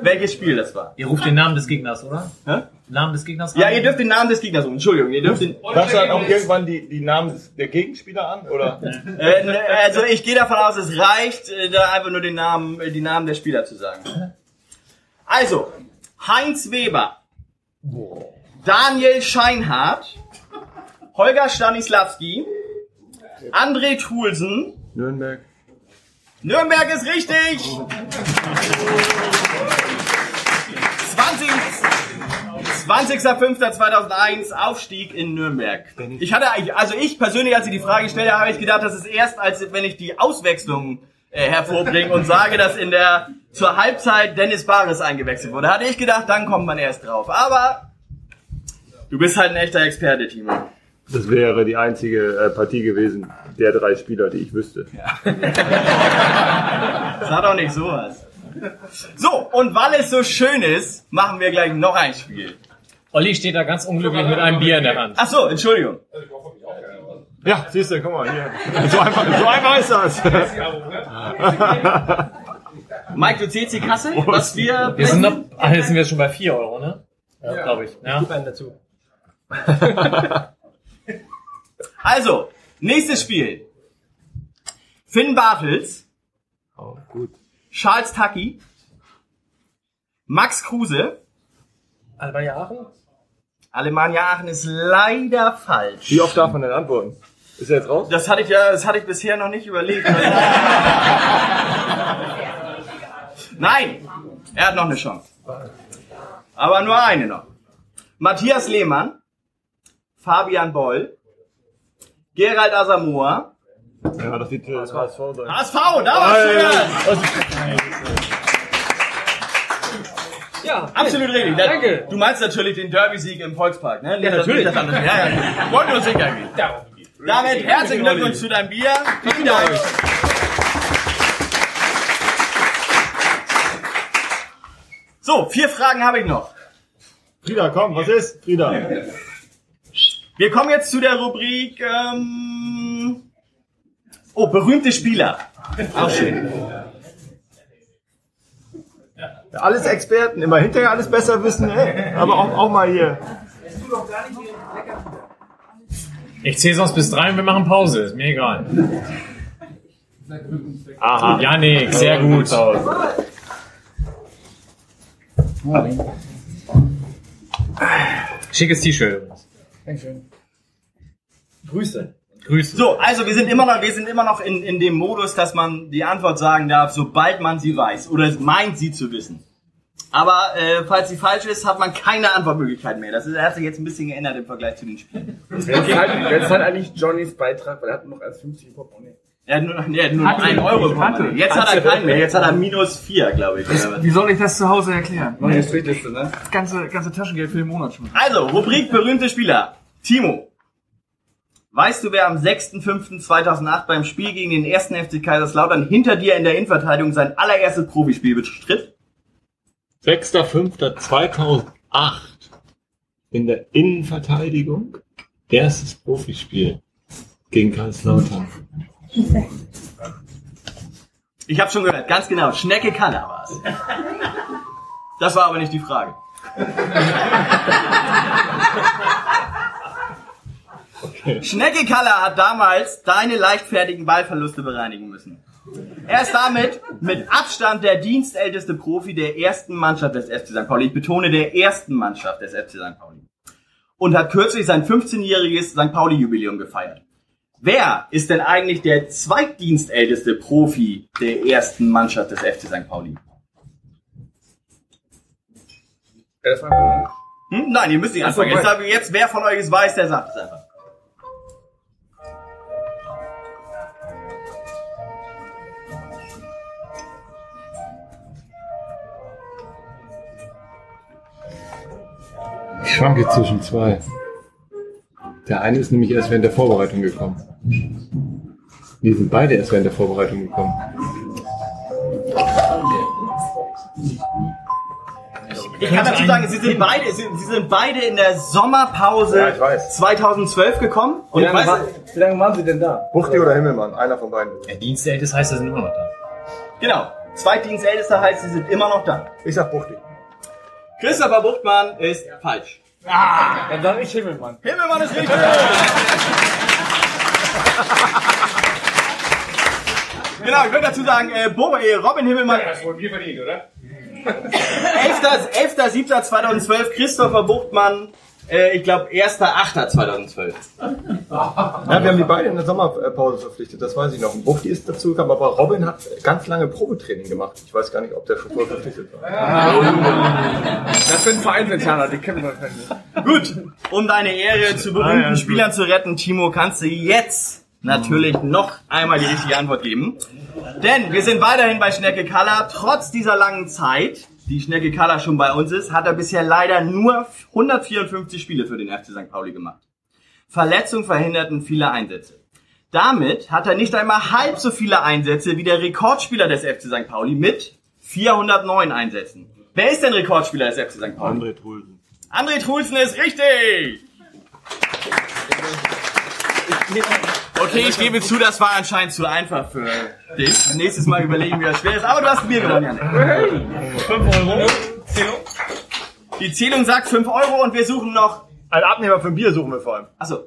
welches Spiel das war. Ihr ruft den Namen des Gegners, oder? Hä? Namen des Gegners Ja, ihr dürft den Namen des Gegners um. Entschuldigung, ihr dürft den. Du dann auch irgendwann die, die Namen der Gegenspieler an? Oder? Äh, ne, also ich gehe davon aus, es reicht, äh, da einfach nur den Namen, äh, die Namen der Spieler zu sagen. Also, Heinz Weber, Daniel Scheinhardt, Holger Stanislawski, André Trulsen, Nürnberg. Nürnberg ist richtig! 20. 20.05.2001 Aufstieg in Nürnberg. Ich hatte eigentlich, also ich persönlich, als ich die Frage gestellt habe, habe ich gedacht, das ist erst, als wenn ich die Auswechslung äh, hervorbringe und sage, dass in der zur Halbzeit Dennis Bares eingewechselt wurde. Hatte ich gedacht, dann kommt man erst drauf. Aber du bist halt ein echter Experte, Timo. Das wäre die einzige äh, Partie gewesen, der drei Spieler, die ich wüsste. Sag doch nicht sowas. So, und weil es so schön ist, machen wir gleich noch ein Spiel. Olli steht da ganz unglücklich mit einem Bier in der Hand. Ach so, Entschuldigung. Ja, siehst du, guck mal hier. So einfach, so einfach ist das. Mike, du zählst die Kasse? Was wir. Wir sind noch, ah, jetzt sind wir schon bei 4 Euro, ne? Ja, glaube ich. Ja. Gib einen dazu. Also, nächstes Spiel. Finn Bartels, Oh, gut. Charles Taki, Max Kruse, Alba Jahren? Alemannia Aachen ist leider falsch. Wie oft darf man denn antworten? Ist er jetzt raus? Das hatte ich ja, das hatte ich bisher noch nicht überlegt. Nein, er hat noch eine Chance. Aber nur eine noch. Matthias Lehmann, Fabian Boll, Gerald Asamoah. Ja, das sieht äh, HSV sein. HSV, da war's schön! Ja, Absolut richtig. Da- Danke. Du meinst natürlich den Derby-Sieg im Volkspark, ne? Ja, natürlich. Das andere. Ja, ja. Wollten wir uns sicher gehen. Damit herzlichen Glückwunsch zu deinem Bier. Vielen Dank. So, vier Fragen habe ich noch. Frieda, komm, was ist? Frieda. Wir kommen jetzt zu der Rubrik ähm, Oh, berühmte Spieler. Auch schön. Alles Experten, immer hinterher alles besser wissen, ey. aber auch, auch mal hier. Ich zähle sonst bis drei und wir machen Pause. Ist mir egal. Aha. Janik, sehr gut. Schickes T-Shirt übrigens. Grüße. Grüße. So, also wir sind immer noch, wir sind immer noch in, in dem Modus, dass man die Antwort sagen darf, sobald man sie weiß oder meint, sie zu wissen. Aber äh, falls sie falsch ist, hat man keine Antwortmöglichkeit mehr. Das ist, hat sich jetzt ein bisschen geändert im Vergleich zu den Spielen. Jetzt halt, jetzt halt eigentlich Johnnys Beitrag, weil er hat noch als 50 Portemonnaie. Er hat nur noch, nee, er hat nur noch Hatte, einen Euro. hatte. Jetzt hat er keinen mehr. Jetzt hat er minus vier, glaube ich. was. Wie soll ich das zu Hause erklären? Neue Strichliste, ne? Das ganze, ganze Taschengeld für den Monat schon. Also, Rubrik berühmte Spieler. Timo. Weißt du, wer am 6.5.2008 beim Spiel gegen den 1. FC Kaiserslautern hinter dir in der Innenverteidigung sein allererstes Profispiel bestritt? 6.5.2008 in der Innenverteidigung erstes Profispiel gegen Kaiserslautern. Ich habe schon gehört, ganz genau. Schnecke Kaller war es. Das war aber nicht die Frage. Schnecke Kaller hat damals deine leichtfertigen Ballverluste bereinigen müssen. Er ist damit mit Abstand der dienstälteste Profi der ersten Mannschaft des FC St. Pauli. Ich betone der ersten Mannschaft des FC St. Pauli. Und hat kürzlich sein 15-jähriges St. Pauli-Jubiläum gefeiert. Wer ist denn eigentlich der zweitdienstälteste Profi der ersten Mannschaft des FC St. Pauli? Erstmal. Hm? Nein, ihr müsst nicht anfangen. Jetzt, sage ich jetzt, wer von euch es weiß, der sagt es einfach. Ich schwanke zwischen zwei. Der eine ist nämlich erst während der Vorbereitung gekommen. Die sind beide erst während der Vorbereitung gekommen. Ich kann dazu sagen, sie sind beide, sie, sie sind beide in der Sommerpause Ja, ich weiß. 2012 gekommen. Und Wie ich lange, weiß, war, wie lange waren sie denn da? Buchti oder Himmelmann, einer von beiden. Der Dienstälteste heißt, er sind immer noch da. genau, Zweitdienstältester heißt, sie sind immer noch da. Ich sag Buchti. Christopher Buchtmann ist falsch. Dann sag ich Himmelmann. Himmelmann ist richtig. genau, ich würde dazu sagen, äh, Bo, äh, Robin Himmelmann, Das wurde mir verdient, oder? 11.11.07.2012, Christopher Buchtmann, äh, ich glaube 1.8.2012. Ja, wir haben die beide in der Sommerpause verpflichtet, das weiß ich noch. Buchti ist dazu gekommen, aber Robin hat ganz lange Probetraining gemacht. Ich weiß gar nicht, ob der schon vorher verpflichtet war. Das sind Vereinsinterner, die kennen wir nicht. Gut, um deine Ehre zu berühmten Ah, ja, Spielern zu retten, Timo, kannst du jetzt natürlich noch einmal die richtige Antwort geben. Denn wir sind weiterhin bei Schnecke Kaller. Trotz dieser langen Zeit, die Schnecke Kaller schon bei uns ist, hat er bisher leider nur 154 Spiele für den FC St. Pauli gemacht. Verletzungen verhinderten viele Einsätze. Damit hat er nicht einmal halb so viele Einsätze wie der Rekordspieler des FC St. Pauli mit 409 Einsätzen. Wer ist denn Rekordspieler des FC St. Pauli? André Trulsen. André Trulsen ist richtig! Okay, ich gebe zu, das war anscheinend zu einfach für dich. Nächstes Mal überlegen, wie das schwer ist. Aber du hast ein Bier gewonnen, Janik. 5 Euro. Die Zählung sagt 5 Euro und wir suchen noch... Ein Abnehmer für ein Bier suchen wir vor allem. Achso.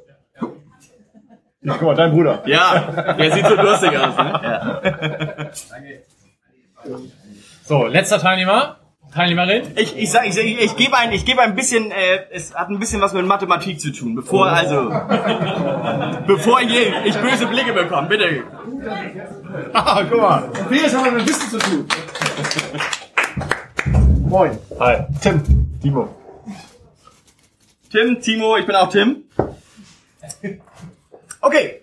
Ja, guck mal, dein Bruder. Ja, der sieht so durstig aus, ne? Ja. So, letzter Teilnehmer. Teilnehmerin. Ich, ich, sag, ich, ich, ich gebe ein, ich gebe ein bisschen, äh, es hat ein bisschen was mit Mathematik zu tun. Bevor also, bevor ich, ich böse Blicke bekomme, bitte. Ah, guck mal. Vieles haben wir mit Wissen zu tun. Moin. Hi. Tim. Timo. Tim, Timo, ich bin auch Tim. Okay,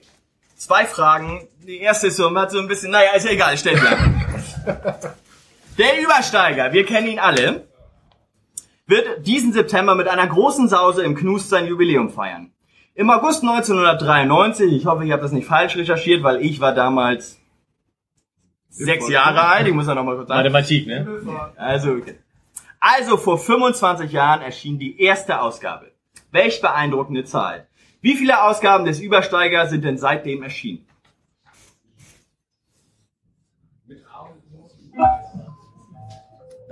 zwei Fragen. Die erste ist so, man hat so ein bisschen, naja, ist ja egal, ich stell dir. Der Übersteiger, wir kennen ihn alle, wird diesen September mit einer großen Sause im Knust sein Jubiläum feiern. Im August 1993, ich hoffe, ich habe das nicht falsch recherchiert, weil ich war damals sechs Jahre alt, ich muss ja noch mal kurz sagen. Mathematik, ne? Also, okay. also vor 25 Jahren erschien die erste Ausgabe. Welch beeindruckende Zahl. Wie viele Ausgaben des Übersteiger sind denn seitdem erschienen?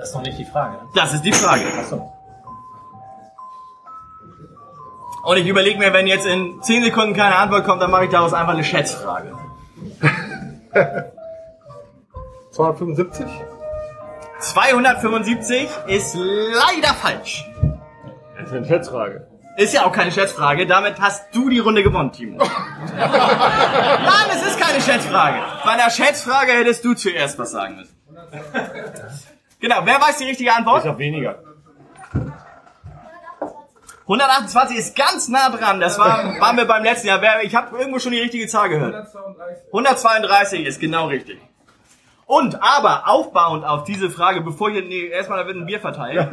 Das ist doch nicht die Frage. Ne? Das ist die Frage. Und ich überlege mir, wenn jetzt in 10 Sekunden keine Antwort kommt, dann mache ich daraus einfach eine Schätzfrage. 275? 275 ist leider falsch. Das ist eine Schätzfrage. Ist ja auch keine Schätzfrage, damit hast du die Runde gewonnen, Timo. Nein, es ist keine Schätzfrage. Bei einer Schätzfrage hättest du zuerst was sagen müssen. Genau, wer weiß die richtige Antwort? Ich habe weniger. 128 ist ganz nah dran. Das war, waren wir beim letzten Jahr. Wer- Ich habe irgendwo schon die richtige Zahl gehört. 132 ist genau richtig. Und aber aufbauend auf diese Frage, bevor hier, nee, erstmal da wird ein Bier verteilt.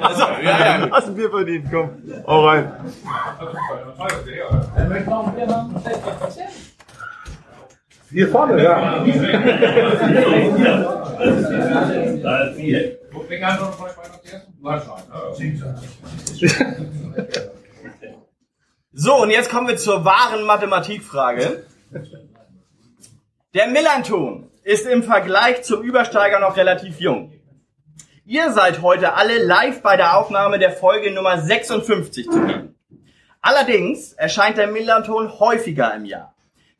also, ja, ja. Hast ein Bier verdient, komm. Hau rein. Hier vorne, ja. So, und jetzt kommen wir zur wahren Mathematikfrage. Der Millanton ist im Vergleich zum Übersteiger noch relativ jung. Ihr seid heute alle live bei der Aufnahme der Folge Nummer 56 zugegen. Allerdings erscheint der Millanton häufiger im Jahr.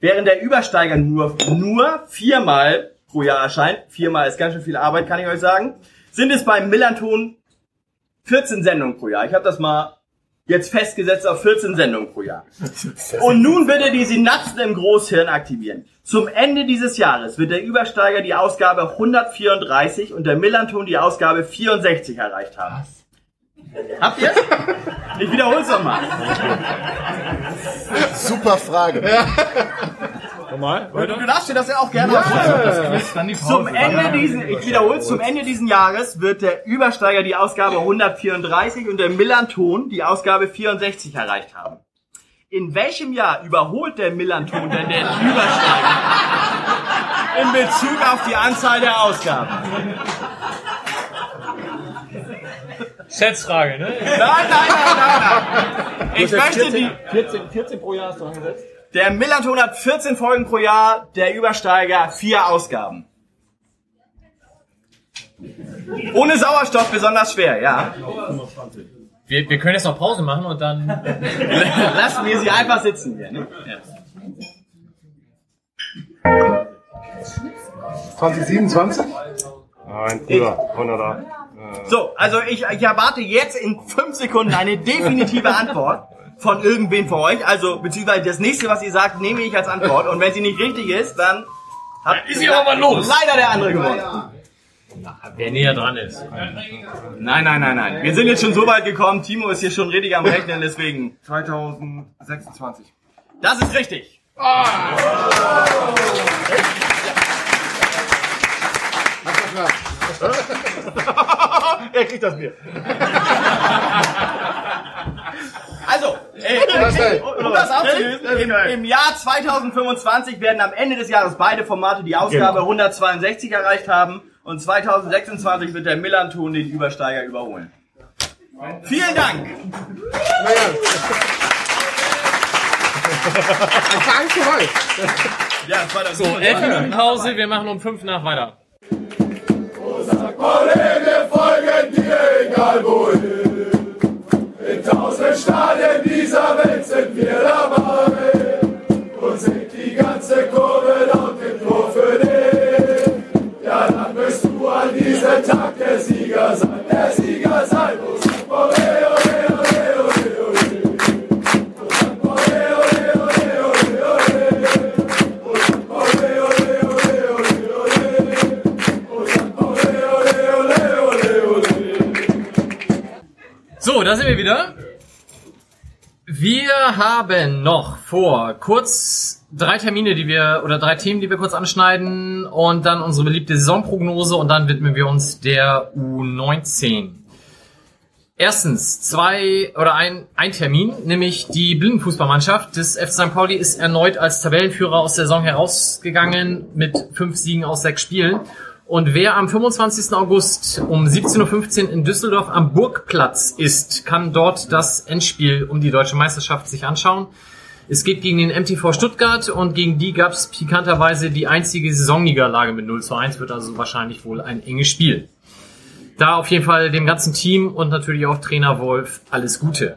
Während der Übersteiger nur, nur viermal pro Jahr erscheint, viermal ist ganz schön viel Arbeit, kann ich euch sagen, sind es beim Millanton 14 Sendungen pro Jahr. Ich habe das mal jetzt festgesetzt auf 14 Sendungen pro Jahr. Und nun bitte die Synapsen im Großhirn aktivieren. Zum Ende dieses Jahres wird der Übersteiger die Ausgabe 134 und der Millanton die Ausgabe 64 erreicht haben. Habt ihr? Ich wiederhole es nochmal. Super Frage. Nochmal, Du, du darfst dir das ja auch gerne ja, Zum Ende diesen, ich wiederhole, zum Ende diesen Jahres wird der Übersteiger die Ausgabe 134 und der Millanton die Ausgabe 64 erreicht haben. In welchem Jahr überholt der Millanton denn den Übersteiger in Bezug auf die Anzahl der Ausgaben? Schätzfrage, ne? Nein, nein, nein, nein, nein. Ich möchte die, 14, 14 pro Jahr hast du angesetzt? der Millanton hat 14 Folgen pro Jahr, der Übersteiger vier Ausgaben. Ohne Sauerstoff besonders schwer, ja. Wir, wir können jetzt noch Pause machen und dann. Lassen wir sie einfach sitzen hier. Ne? Ja. 2027? Nein, Bruder, 100 So, also ich, ich erwarte jetzt in fünf Sekunden eine definitive Antwort von irgendwem von euch. Also, beziehungsweise das nächste, was ihr sagt, nehme ich als Antwort. Und wenn sie nicht richtig ist, dann hat ist sie aber mal los. leider der andere gewonnen. Wer näher dran ist. Nein, nein, nein, nein. Wir sind jetzt schon so weit gekommen. Timo ist hier schon richtig am Rechnen, deswegen. 2026. Das ist richtig. Er kriegt das Bier. Also, äh, um das aufzulösen, im, im Jahr 2025 werden am Ende des Jahres beide Formate die Ausgabe 162 erreicht haben und 2026 wird der Millanton den Übersteiger überholen. Vielen Dank! Ja, das war das So, elf Minuten Pause, wir machen um fünf nach weiter. Wir folgen dir, egal wohin. In tausend Stadien dieser Welt sind wir dabei. Und singt die ganze Kurve laut im Chor. Ja, dann wirst du an diesem Tag der Sieger sein, der Sieger sein. Ole, ole, So, da sind wir wieder. Wir haben noch vor kurz drei Termine, die wir oder drei Themen, die wir kurz anschneiden und dann unsere beliebte Saisonprognose und dann widmen wir uns der U19. Erstens zwei oder ein, ein Termin, nämlich die Blindenfußballmannschaft des FC St. Pauli ist erneut als Tabellenführer aus der Saison herausgegangen mit fünf Siegen aus sechs Spielen. Und wer am 25. August um 17.15 Uhr in Düsseldorf am Burgplatz ist, kann dort das Endspiel um die deutsche Meisterschaft sich anschauen. Es geht gegen den MTV Stuttgart und gegen die gab es pikanterweise die einzige Saisonniederlage mit 0 zu 1, wird also wahrscheinlich wohl ein enges Spiel. Da auf jeden Fall dem ganzen Team und natürlich auch Trainer Wolf alles Gute.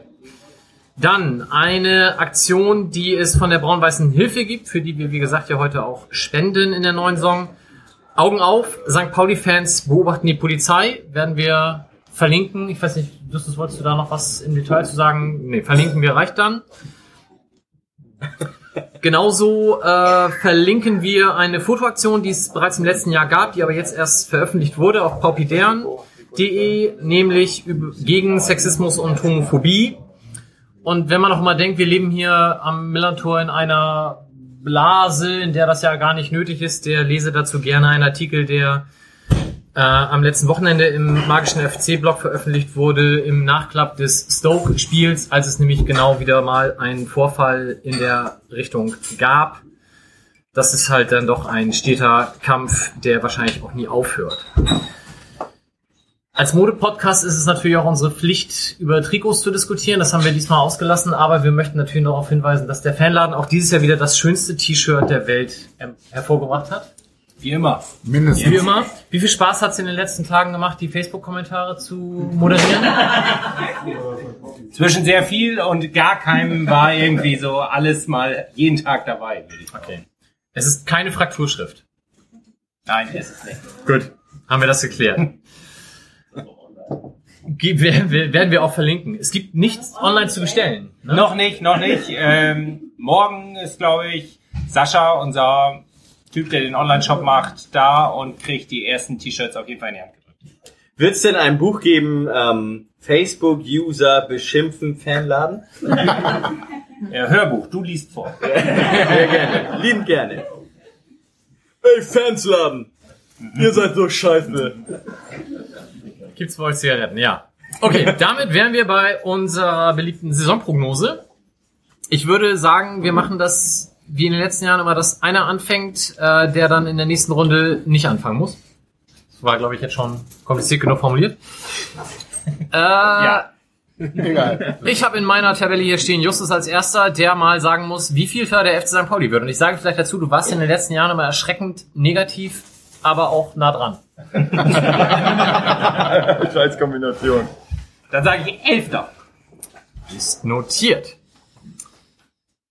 Dann eine Aktion, die es von der Braun-Weißen Hilfe gibt, für die wir, wie gesagt, ja heute auch spenden in der neuen Saison. Augen auf, St. Pauli-Fans beobachten die Polizei, werden wir verlinken. Ich weiß nicht, Justus, wolltest du da noch was im Detail zu sagen? Nee, verlinken wir reicht dann. Genauso äh, verlinken wir eine Fotoaktion, die es bereits im letzten Jahr gab, die aber jetzt erst veröffentlicht wurde auf paupidern.de, nämlich gegen Sexismus und Homophobie. Und wenn man noch mal denkt, wir leben hier am Millantor in einer Blase, in der das ja gar nicht nötig ist, der lese dazu gerne einen Artikel, der äh, am letzten Wochenende im magischen FC-Blog veröffentlicht wurde, im Nachklapp des Stoke-Spiels, als es nämlich genau wieder mal einen Vorfall in der Richtung gab. Das ist halt dann doch ein steter Kampf, der wahrscheinlich auch nie aufhört. Als Mode-Podcast ist es natürlich auch unsere Pflicht, über Trikots zu diskutieren. Das haben wir diesmal ausgelassen, aber wir möchten natürlich noch darauf hinweisen, dass der Fanladen auch dieses Jahr wieder das schönste T-Shirt der Welt ähm, hervorgebracht hat. Wie immer. Mindestens. Wie immer. Wie viel Spaß hat es in den letzten Tagen gemacht, die Facebook-Kommentare zu moderieren? Zwischen sehr viel und gar keinem war irgendwie so alles mal jeden Tag dabei, würde ich sagen. Okay. Es ist keine Frakturschrift. Nein, ist es nicht. Gut, haben wir das geklärt. Werden wir auch verlinken. Es gibt nichts online zu bestellen. Ne? Noch nicht, noch nicht. Ähm, morgen ist, glaube ich, Sascha, unser Typ, der den Online-Shop macht, da und kriegt die ersten T-Shirts auf jeden Fall in die Hand gedrückt. Wird es denn ein Buch geben, ähm, Facebook-User beschimpfen Fanladen? Ja, Hörbuch, du liest vor. Sehr gerne. Liebend gerne. Ey, Fansladen! Ihr seid so scheiße. Gibt's bei euch Zigaretten, ja. Okay, damit wären wir bei unserer beliebten Saisonprognose. Ich würde sagen, wir machen das wie in den letzten Jahren immer, dass einer anfängt, äh, der dann in der nächsten Runde nicht anfangen muss. Das war, glaube ich, jetzt schon kompliziert genug formuliert. Äh, ja. Egal. Ich habe in meiner Tabelle hier stehen Justus als erster, der mal sagen muss, wie viel für der FC St. Pauli wird. Und ich sage vielleicht dazu, du warst in den letzten Jahren immer erschreckend negativ, aber auch nah dran. Scheiß Kombination. Dann sage ich Elfter. Ist notiert.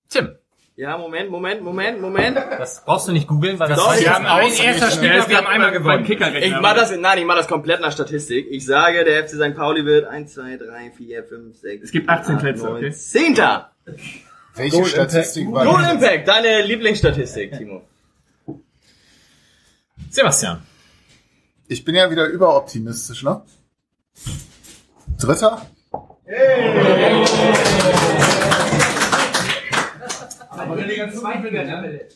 Tim. Ja, Moment, Moment, Moment, Moment. Das brauchst du nicht googeln, weil das Doch, wir haben ein erster Spieler, wir haben einmal gewonnen. Kicker Ich mach das, nein, ich mach das komplett nach Statistik. Ich sage, der FC St. Pauli wird 1, 2, 3, 4, 5, 6, Es gibt 18 Plätze, 9, okay? 10. Welche Statistik war Goal das? Impact, deine Lieblingsstatistik, Timo. Sebastian. Ich bin ja wieder überoptimistisch, ne? Dritter?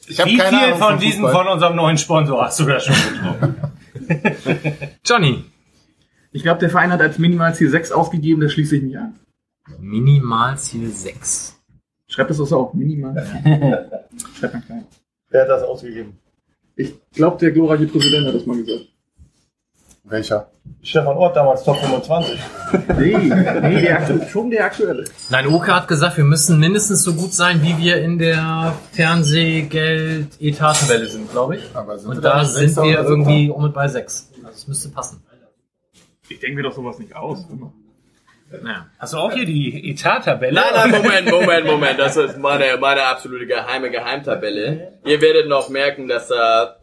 Ich habe Wie keine viel Ahnung von diesen Fußball. von unserem neuen Sponsor hast du da schon getroffen? Johnny. Ich glaube, der Verein hat als Minimalziel 6 ausgegeben, da schließe ich mich an. Minimalziel 6. Schreibt das auch so auf, minimal. Schreibt mal klein. Wer hat das ausgegeben? Ich glaube, der glorreiche Präsident hat das mal gesagt. Welcher? Stefan Ort damals Top 25. Nee, nee der schon der aktuelle. Nein, Oke hat gesagt, wir müssen mindestens so gut sein, wie wir in der Fernsehgeld-Etat-Tabelle sind, glaube ich. Aber sind Und da sind wir irgendwie um und bei 6. Also es müsste passen. Ich denke mir doch sowas nicht aus. Immer. Naja. Hast du auch hier die Etat-Tabelle? Nein, nein, Moment, Moment, Moment. Das ist meine, meine absolute geheime Geheimtabelle. Ihr werdet noch merken, dass da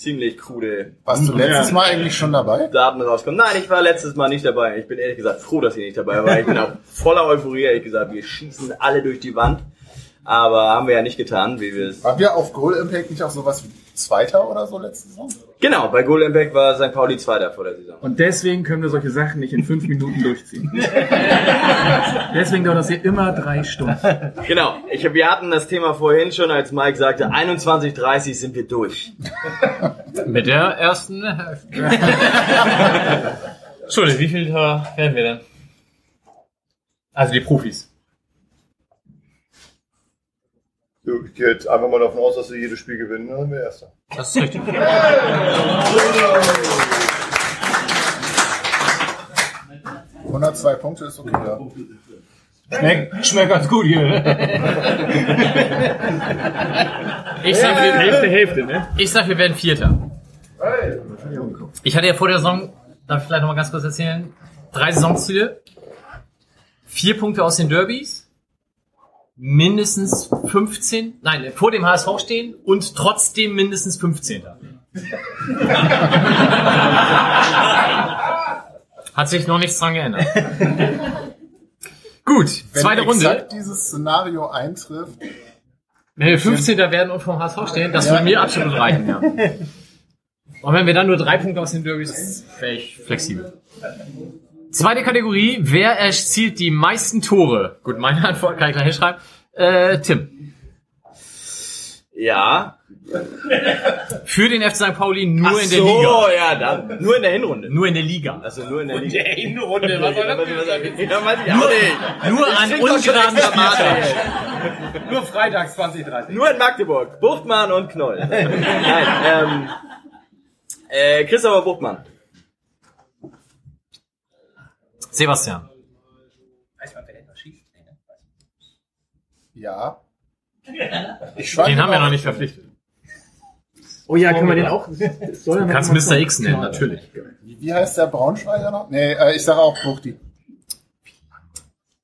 ziemlich krude Warst du letztes Mal eigentlich schon dabei? Daten rauskommen. Nein, ich war letztes Mal nicht dabei. Ich bin ehrlich gesagt froh, dass ich nicht dabei war. Ich bin auch voller Euphorie, ehrlich gesagt. Wir schießen alle durch die Wand. Aber haben wir ja nicht getan, wie wir es. Haben wir auf Goal Impact nicht auch sowas wie Zweiter oder so letzte Saison. Genau, bei Golembeck war St. Pauli Zweiter vor der Saison. Und deswegen können wir solche Sachen nicht in fünf Minuten durchziehen. deswegen dauert das hier immer drei Stunden. Genau, ich, wir hatten das Thema vorhin schon, als Mike sagte, 21.30 sind wir durch. Mit der ersten Hälfte. Entschuldigung, wie viel werden wir denn? Also die Profis. Du, ich gehe jetzt einfach mal davon aus, dass sie jedes Spiel gewinnen, dann sind wir Erster. Das ist richtig. 102 Punkte ist okay, ja. Schmeckt, schmeckt ganz gut hier. Ich sag, wir, Hälfte, Hälfte, ne? ich sag, wir werden Vierter. Ich hatte ja vor der Saison, darf ich vielleicht noch mal ganz kurz erzählen, drei Saisonziele. Vier Punkte aus den Derbys. Mindestens 15, nein, vor dem HSV stehen und trotzdem mindestens 15. Hat sich noch nichts dran geändert. Gut, Wenn zweite Runde. exakt dieses Szenario eintrifft, Wenn wir 15. werden und vom HSV stehen, das würde mir absolut reichen, ja. Und wenn wir dann nur drei Punkte aus den Derbys, wäre ich flexibel. Zweite Kategorie, wer erzielt die meisten Tore? Gut, meine Antwort kann ich gleich hinschreiben. Äh, Tim. Ja. Für den FC St. Pauli nur Ach in der so, Liga. ja, dann. Nur in der Hinrunde. Nur in der Liga. Also nur in der Liga. Hinrunde, was soll das denn? Ja, weiß ich Nur, nicht. nur an ungeraden Spieltagen. Nur freitags 2030. Nur in Magdeburg. Buchtmann und Knoll. Nein, ähm, äh, Christopher Buchtmann. Sebastian. Weiß man, wer denn noch schießt? Nee, ne? ja. Ich Den haben wir noch- nicht verpflichtet. Oh ja, können wir den auch? soll Du kannst Mr. X nennen, natürlich. Wie heißt der Braunschweiger noch? Nee, äh, ich sage auch Buchti.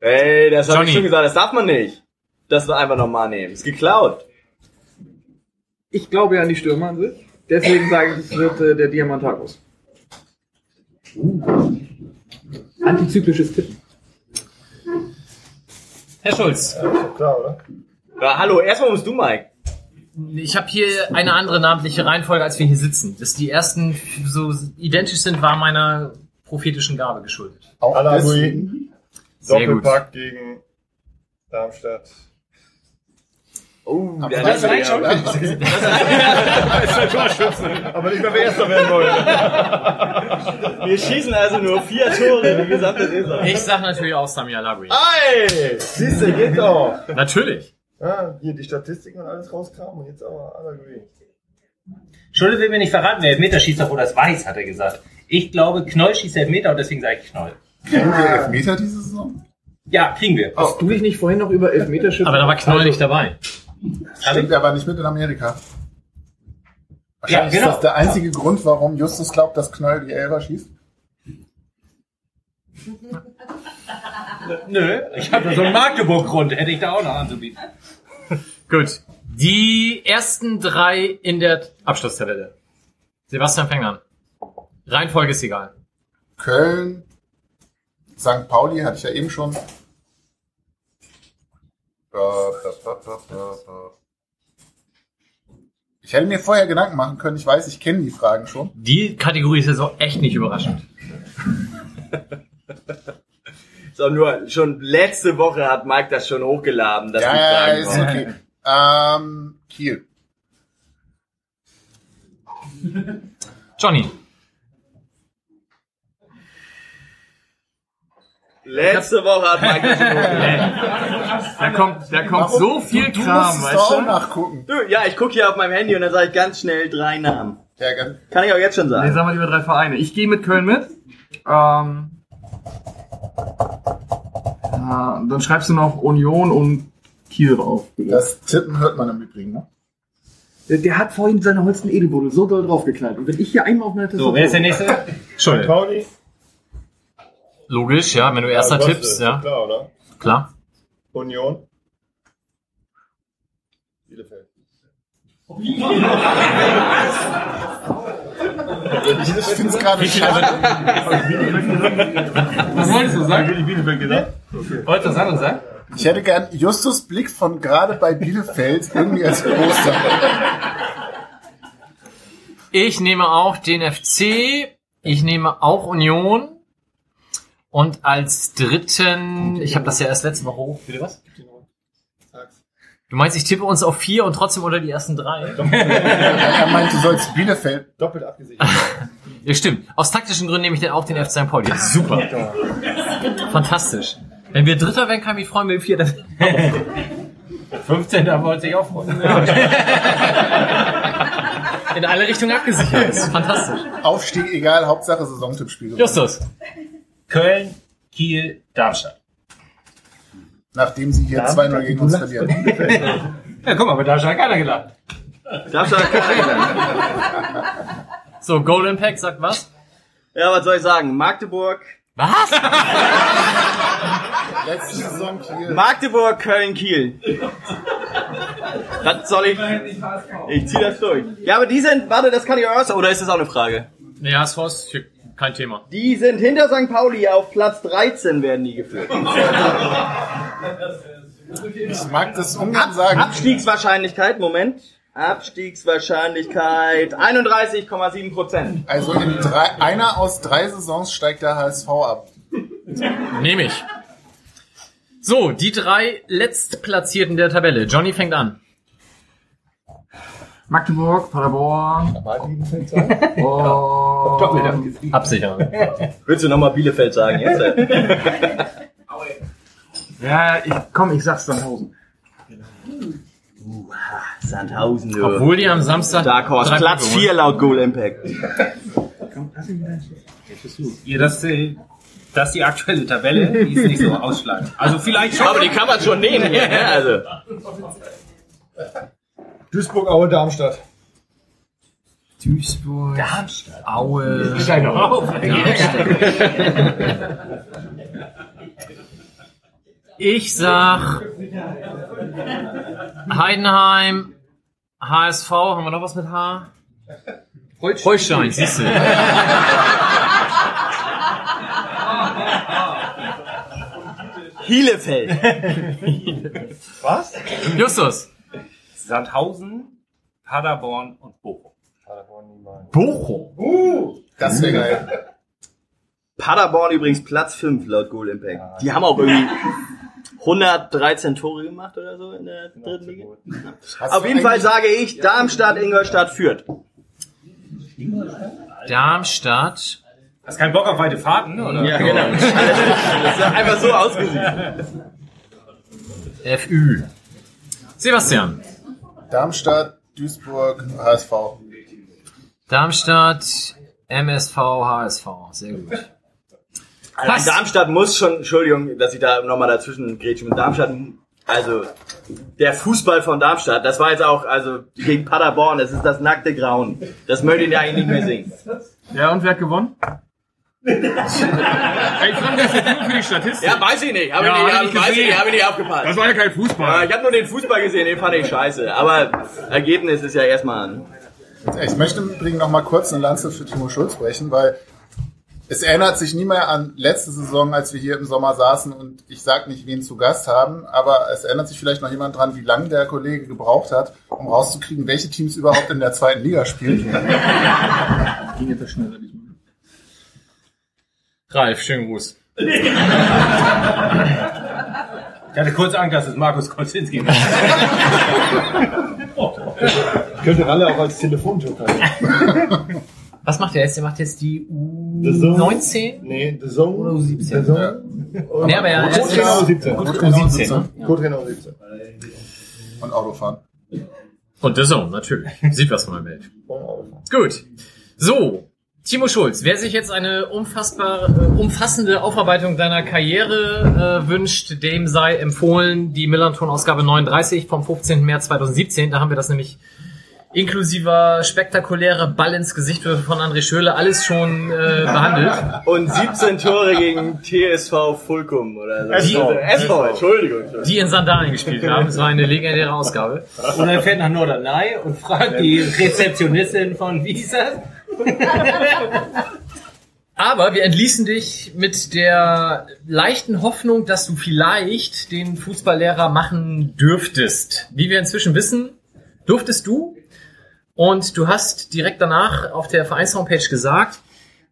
Ey, das habe ich schon gesagt, das darf man nicht. Das einfach nochmal nehmen. Ist geklaut. Ich glaube ja an die Stürmer an sich. Deswegen sage ich, es wird äh, der Diamantakos. Antizyklisches Tippen. Herr Schulz. Klar, oder? Ja, hallo, erstmal musst du, Mike. Ich habe hier eine andere namentliche Reihenfolge, als wir hier sitzen. Dass die ersten so identisch sind, war meiner prophetischen Gabe geschuldet. Auch Alagui. deswegen. Sehr gut. Doppelpack gegen Darmstadt. Oh, Aber der das das reicht schon. ja. Aber nicht mehr wer Erster werden wollte. Wir schießen also nur vier Tore die gesamte Saison. Ich sag natürlich auch Samir Alagui. Ey! Siehst du, geht doch. Natürlich. Ja, hier die Statistiken und alles rauskramen und jetzt aber Alagui. Schulde will mir nicht verraten, wer Elfmeter schießt, obwohl das weiß, hat er gesagt. Ich glaube, Knoll schießt Elfmeter und deswegen sage ich Knoll. Kriegen wir Elfmeter diese Saison? Ja, kriegen wir. Hast du dich nicht vorhin noch über Elfmeterschützen? Aber da war Knoll nicht dabei. Stimmt, er war nicht mit in Amerika. Wahrscheinlich Ja, genau. ist das der einzige Grund, warum Justus glaubt, dass Knoll die Elfer schießt. Nö, ich habe so einen Magdeburg-Grund, hätte ich da auch noch anzubieten. Gut. Die ersten drei in der Abschlusstabelle. Sebastian fängt an. Reihenfolge ist egal. Köln, St. Pauli hatte ich ja eben schon. Ich hätte mir vorher Gedanken machen können. Ich weiß, ich kenne die Fragen schon. Die Kategorie ist jetzt auch echt nicht überraschend. So, nur schon letzte Woche hat Mike das schon hochgeladen, dass Ja, die ja, Fragen ist okay. Ähm, Kiel. Johnny. Letzte Woche hat das schon. Da kommt, da kommt Warum? so viel du, du Kram, musst es weißt auch du? nachgucken. Du, ja, ich gucke hier auf meinem Handy und dann sage ich ganz schnell drei Namen. Ja, ganz, Kann ich auch jetzt schon Nee, sagen. sagen wir lieber drei Vereine. Ich gehe mit Köln mit. Ähm, ja, dann schreibst du noch Union und Kiel drauf. bitte. das Tippen hört man im Übrigen, ne? Der, der hat vorhin seine Holsten Edelbuddel so doll draufgeknallt. Und wenn ich hier einmal auf meine Tastatur... So, wer ist der nächste? Entschuldigung. Pauli? Logisch, ja, wenn du erster Ja, tippst, ja. Klar, oder? Klar. Union? Bielefeld. Ich finde es gerade schade. Was wolltest du sagen? Ich Bielefeld gesagt? Wolltest du was anderes sagen? Ich hätte gern Justus Blick von gerade bei Bielefeld irgendwie als Poster. Ich nehme auch den FC. Ich nehme auch Union. Und als dritten, ich habe das ja erst letzte Woche hoch. Bitte was? Du meinst, ich tippe uns auf vier und trotzdem unter die ersten drei? er meint, du sollst Bielefeld doppelt abgesichert werden. Ja, stimmt. Aus taktischen Gründen nehme ich dann auch den FC St. Pauli. Super. Fantastisch. Wenn wir Dritter werden, kann ich mich freuen, wenn wir Vierter werden. 15. Da wollte sich auch freuen. In alle Richtungen abgesichert. Das ist fantastisch. Aufstieg egal, Hauptsache Saisontippspiel. Justus. Köln, Kiel, Darmstadt. Nachdem sie hier 2-0 gegen uns verlieren. Ja, guck mal, aber Darmstadt hat keiner gelacht. Darmstadt hat keiner gelacht. So, Goal Impact sagt was? Ja, was soll ich sagen? Magdeburg. Was? Letzte Saison Kiel. Magdeburg, Köln, Kiel. Das soll ich. Ich zieh das durch. Ja, aber die sind, warte, das kann ich auch sagen. Oder ist das auch eine Frage? Nee, HSV ist kein Thema. Die sind hinter St. Pauli auf Platz 13 werden die geführt. Ich mag das ungern sagen. Abstiegswahrscheinlichkeit, Moment. Abstiegswahrscheinlichkeit 31,7 Prozent. Also in drei, einer aus drei Saisons steigt der HSV ab. Nehme ich. So, die drei letztplatzierten der Tabelle. Johnny fängt an. Magdeburg, Paderborn. Und Absichern. Willst du nochmal Bielefeld sagen jetzt? ja, ich, komm, ich sag's Sandhausen. Sandhausen, du. Obwohl die am Samstag Dark Horse, Platz Punkte 4 laut Goal Impact. Ja, das, äh, das ist die aktuelle Tabelle, die ist nicht so ausschlagend. Also vielleicht schon. Aber die kann man schon nehmen hier, ne? Also. Duisburg, Aue, Darmstadt. Duisburg, Darmstadt. Aue. Ich steig noch auf. Ich sag Heidenheim, HSV, haben wir noch was mit H? Holstein, siehst du. Hielefeld. Was? Justus. Sandhausen, Paderborn und Bochum. Bochum. Das wäre geil. Paderborn übrigens Platz 5 laut Goal Impact. Die haben auch irgendwie 113 Tore gemacht oder so in der dritten Liga. Auf jeden Fall sage ich Darmstadt, Ingolstadt führt. Darmstadt. Hast keinen Bock auf weite Fahrten, oder? Ja, genau. Das ist einfach so ausgesehen. FÜ. Sebastian. Darmstadt, Duisburg, HSV. Darmstadt, MSV, HSV. Sehr gut. Also. Darmstadt muss schon, Entschuldigung, dass ich da nochmal dazwischen grätsche mit Darmstadt, also der Fußball von Darmstadt, das war jetzt auch, also gegen Paderborn, das ist das nackte Grauen. Das möchte ich eigentlich nicht mehr singen. Ja, und wer hat gewonnen? Ich frage das jetzt nur für die Statistik. Ja, weiß ich nicht, habe Ja, ich nicht, hab hab, ich weiß ich gesehen. nicht, habe ich nicht aufgepasst. Das war ja kein Fußball. Ja, ich habe nur den Fußball gesehen, den fand ich scheiße. Aber Ergebnis ist ja erstmal ein. Ich möchte im Übrigen noch mal kurz eine Lanze für Timo Schulz brechen, weil es erinnert sich nie mehr an letzte Saison, als wir hier im Sommer saßen und ich sag nicht, wen zu Gast haben, aber es erinnert sich vielleicht noch jemand dran, wie lange der Kollege gebraucht hat, um rauszukriegen, welche Teams überhaupt in der zweiten Liga spielen. Ging etwas schneller diesmal. Ralf, schönen Gruß. Ich hatte kurz Angst, dass es Markus Kocinski war. Könnte Ralle auch als Telefonjoker. Was macht er jetzt? Der macht jetzt die The Zone? U19? Nee, The Zone. Oder U17? The Zone. Nee, aber er ist Co-Trainer jetzt- U17. U17, ne? Co-Trainer U17. Und Autofahren. Und The Zone, natürlich. Sieht was von der Welt. Gut. So. Timo Schulz, wer sich jetzt eine unfassbar, äh, umfassende Aufarbeitung deiner Karriere äh, wünscht, dem sei empfohlen die Millanton-Ausgabe 39 vom 15. März 2017. Da haben wir das nämlich inklusiver spektakuläre Ball ins Gesicht von André Schöle alles schon äh, behandelt. Und 17 Tore gegen TSV Fulkum oder so. SV. SV, Entschuldigung. Die in Sandalen gespielt haben. Es war eine legendäre Ausgabe. Und er fährt nach Norderney und fragt die Rezeptionistin von wie hieß das? Aber wir entließen dich mit der leichten Hoffnung, dass du vielleicht den Fußballlehrer machen dürftest. Wie wir inzwischen wissen, durftest du. Und du hast direkt danach auf der Vereinshomepage gesagt,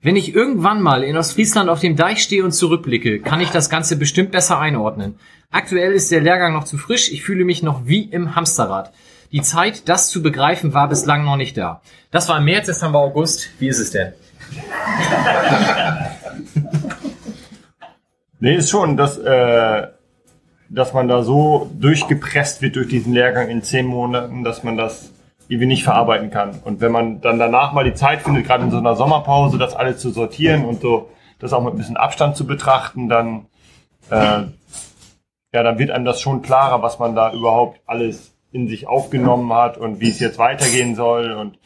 wenn ich irgendwann mal in Ostfriesland auf dem Deich stehe und zurückblicke, kann ich das Ganze bestimmt besser einordnen. Aktuell ist der Lehrgang noch zu frisch, ich fühle mich noch wie im Hamsterrad. Die Zeit, das zu begreifen, war bislang noch nicht da. Das war im März, jetzt haben wir August. Wie ist es denn? Nee, ist schon, dass, äh, dass man da so durchgepresst wird durch diesen Lehrgang in zehn Monaten, dass man das irgendwie nicht verarbeiten kann. Und wenn man dann danach mal die Zeit findet, gerade in so einer Sommerpause, das alles zu sortieren und so, das auch mit ein bisschen Abstand zu betrachten, dann, äh, ja, dann wird einem das schon klarer, was man da überhaupt alles in sich aufgenommen hat und wie es jetzt weitergehen soll. Und